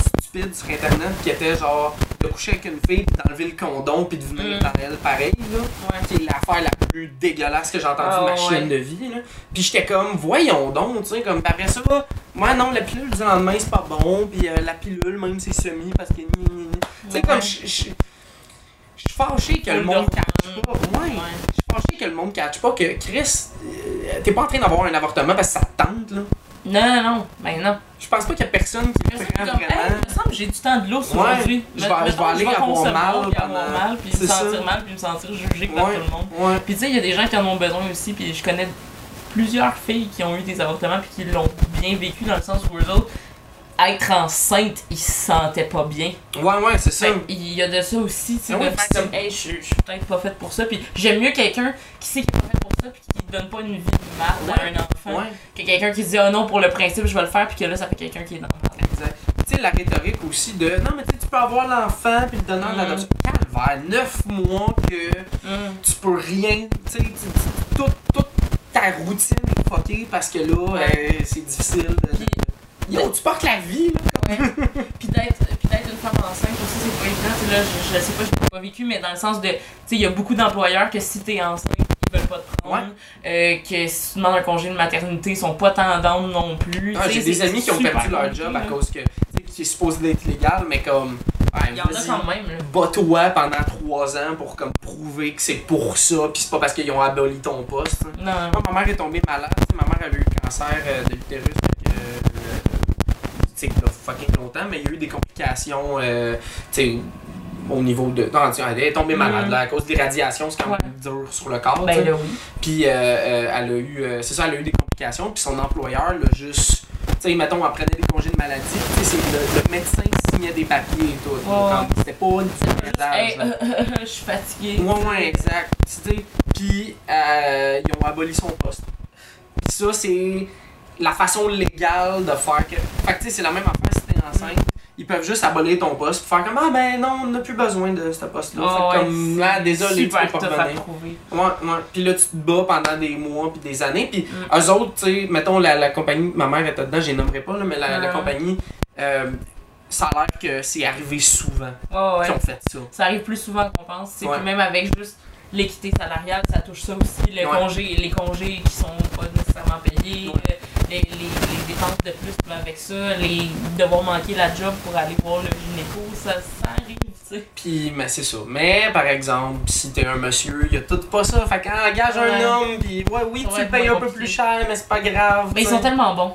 sur Internet qui était genre de coucher avec une fille, puis d'enlever le condom, puis de venir Mm. dans elle pareil, là. Ouais. Qui est l'affaire la plus dégueulasse que j'ai entendue Ah, de ma ouais. chaîne de vie, là. Puis j'étais comme, voyons donc, tu sais, comme, après ça, moi, non, la pilule du lendemain, c'est pas bon, puis euh, la pilule, même, c'est semi, parce que. Tu sais, comme, je suis fâché que le monde catch pas. Ouais. Ouais. Je suis fâché que le monde catch pas que Chris, euh, t'es pas en train d'avoir un avortement parce que ça te tente, là. Non, non, non. Ben non. Je pense pas qu'il y a personne qui Personne prend hey, vraiment. il me semble que j'ai du temps de Ouais, aujourd'hui. je vais- je vais aller avoir consommer, mal puis avoir mal, puis me sentir mal, puis me sentir jugé par Ouais. tout le monde. Ouais. Puis tu sais, il y a des gens qui en ont besoin aussi, puis je connais plusieurs filles qui ont eu des avortements puis qui l'ont bien vécu dans le sens où eux autres, être enceinte, ils se sentaient pas bien. Ouais, ouais, c'est ça. Il y a de ça aussi, tu sais, Ah ouais, de comme, hey, je suis peut-être pas faite pour ça, puis j'aime mieux quelqu'un qui sait qu'il est pas fait pour ça, puis qui donne pas une vie de marde à un enfant, Ouais, que quelqu'un qui se dit, oh non, pour le principe, je vais le faire, puis que là, ça fait quelqu'un qui est dans le marde. exact. Tu sais, la rhétorique aussi de non, mais tu sais, tu peux avoir l'enfant puis le donner en Mm. adoption. Calvaire, 9 mois que Hum. tu peux rien. Tu sais, toute, toute ta routine est fuckée parce que là, euh, c'est difficile de. Puis- Yo, tu portes la vie, là. Ouais. <laughs> puis d'être puis d'être une femme enceinte aussi c'est pas évident là je, je sais pas je l'ai pas vécu mais dans le sens de tu sais il y a beaucoup d'employeurs que si t'es enceinte ils veulent pas te prendre euh, que si tu demandes un congé de maternité ils sont pas tendantes non plus Ah, j'ai des amis qui ont perdu leur job à cause que, c'est supposé d'être légal, mais comme. ouais, il y en a quand même là. Bats-toi pendant trois ans pour comme prouver que c'est pour ça, puis c'est pas parce qu'ils ont aboli ton poste. non Moi, ma mère est tombée malade. Ma mère avait eu le cancer euh, de l'utérus. euh, Y a fucking longtemps, mais il y a eu des complications. euh, au niveau de. Non, elle est tombée malade Mhm. là, à cause des radiations, c'est quand même dur sur le corps. ben là oui Puis euh, euh, elle a eu, c'est ça, elle a eu des complications. Puis son employeur l'a juste, tu sais, mettons, elle prenait des congés de maladie. Tu sais, c'est le, le médecin signait des papiers et tout. Ouais, ouais. C'était pas une hey, là. euh, <laughs> je suis fatiguée Ouais, ouais, exact. Tu sais, Puis ils ont aboli son poste. Puis ça, c'est la façon légale de faire que. Fait que tu sais, c'est la même affaire si t'es enceinte. Ils peuvent juste abolir ton poste pour faire comme Ah ben non, on n'a plus besoin de ce poste-là. Ah que ouais, comme là, c'est désolé, tu peux pas revenir. Ouais, ouais. Puis là, tu te bats pendant des mois puis des années. Puis Mm. eux autres, tu sais, mettons la, la compagnie, ma mère était dedans, je les nommerai pas, là, mais la, la Ouais. compagnie, euh, ça a l'air que c'est arrivé souvent ouais ouais qu'ils ont fait ça. ça arrive plus souvent qu'on pense. C'est Ouais. même avec juste l'équité salariale, ça touche ça aussi. Le Ouais. congé, les congés qui sont pas nécessairement payés, Ouais. Les, les, les dépenses de plus qui vont avec ça, les devoir manquer la job pour aller voir le gynéco, ça, ça arrive, tu sais. Puis, mais c'est ça. Mais, par exemple, si t'es un monsieur, y a tout pas ça. Fait qu'engage Ouais. un homme, puis ouais, oui, Ça tu le payes un peu plus cher, mais c'est pas grave. Mais ils sont tellement bons.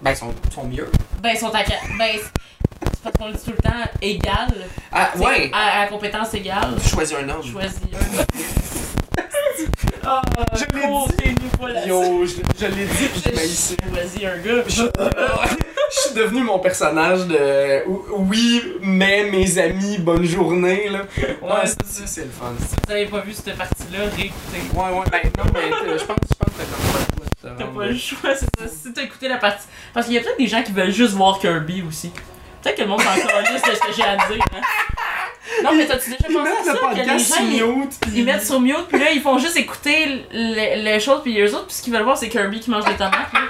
Ben, ils sont, sont mieux. Ben, ils sont à. Ben, c'est parce qu'on le dit tout le temps, égal. Ah, ouais. À, à compétence égale, Choisis un homme. choisis un. <laughs> Ah, Je l'ai dit. Yo, je, je l'ai dit, puis je ici. Choisis un gars. Je <laughs> je suis devenu mon personnage de oui, mais mes amis, bonne journée, là. Ouais, c'est c'est ça. c'est le fun. Si vous avez pas vu cette partie-là, réécoutez. Ouais, ouais, ben non, mais euh, je pense, je pense que t'as T'as pas le choix, c'est ça. Si t'as écouté la partie. Parce qu'il y a peut-être des gens qui veulent juste voir Kirby aussi. Peut-être que le monde s'en calisse de ce que j'ai à dire. Hein. Non, mais t'as-tu déjà pensé à mettent ça? le Que les podcast gens, ils, mute, puis ils mettent sur mute, puis là, ils font juste écouter le- les choses, puis eux autres, puis ce qu'ils veulent voir, c'est Kirby qui mange des tomates. Là.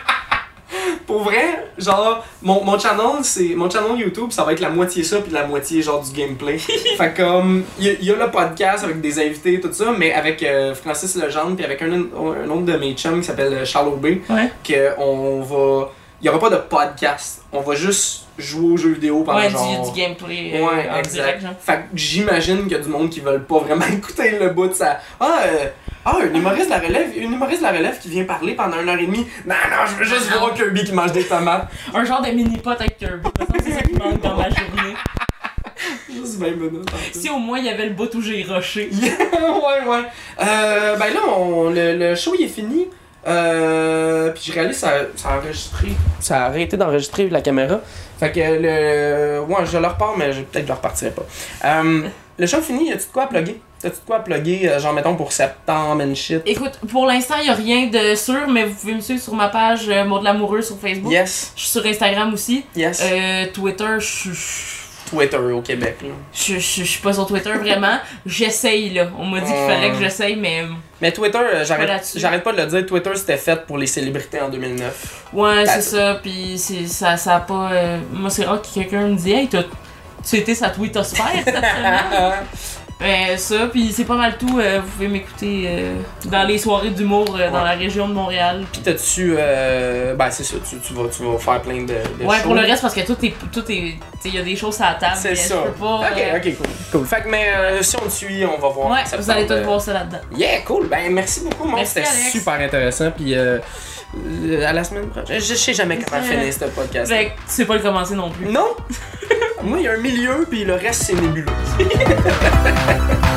Pour vrai, genre, mon, mon channel, c'est. Mon channel YouTube, ça va être la moitié ça, puis la moitié genre du gameplay. <laughs> fait comme, il y, a- il y a le podcast avec des invités, tout ça, mais avec euh, Francis Legendre, puis avec un, un autre de mes chums qui s'appelle Charles Aubé, Ouais. qu'on va. Il y aura pas de podcast. On va juste jouer aux jeux vidéo pendant Ouais, genre. du, du gameplay euh, Ouais, en exact. direct. Genre. Fait que j'imagine qu'il y a du monde qui veulent pas vraiment <laughs> écouter le bout de ça. Ah, euh, ah, un humoriste de la relève, une humoriste de la relève qui vient parler pendant une heure et demie. Non, non, je veux juste voir Kirby qui mange des tomates. <laughs> Un genre de mini-pot avec Kirby. C'est ça qui manque dans ma journée. Juste 20 minutes. Si au moins il y avait le bout où j'ai rushé. <laughs> ouais, ouais. Euh, ben là, on, le, le show il est fini. Euh, puis je réalise ça, ça a enregistré. Ça a arrêté d'enregistrer la caméra. Fait que le. Ouais, je le repars, mais je- peut-être je le repartirai pas. Euh, le show fini, y a-tu de quoi à plugger? T'as-tu de quoi à plugger, euh, genre mettons pour septembre and shit? Écoute, pour l'instant, n'y a rien de sûr, mais vous pouvez me suivre sur ma page euh, de l'amoureux sur Facebook. Yes, Je suis sur Instagram aussi. yes. Euh, Twitter, je suis. Twitter au Québec. là. Je, suis pas sur Twitter vraiment. J'essaye là. On m'a dit qu'il fallait que j'essaye, mais Mais Twitter, euh, j'arrête pas de le dire, Twitter c'était fait pour les célébrités en 2009. ouais, c'est ça. Puis c'est- ça, ça a pas. euh, Moi, c'est rare que quelqu'un me dise Hey, tu étais sa tweetosphère cette semaine? <laughs> Ben, ça, puis c'est pas mal tout. euh, vous pouvez m'écouter euh, dans les soirées d'humour euh, dans la région de Montréal. Puis t'as-tu. Euh, ben c'est ça, tu, tu, vas, tu vas faire plein de. de Ouais, shows. pour le reste, parce que tout est. Tout est. Il y a des choses à la table. C'est ça. Je peux pas. Ok, euh, ok, cool. Cool. Fait que, mais euh, si on te suit, on va voir. Ouais, vous allez tous euh, voir ça là-dedans. Yeah, cool. Ben merci beaucoup, moi. C'était super intéressant. Puis euh, euh, à la semaine prochaine. Je, je sais jamais comment finir ce podcast. Fait que tu sais pas le commencer non plus. Non! <laughs> moi, il y a un milieu, puis le reste, c'est nébuleux. <laughs> Ha ha ha.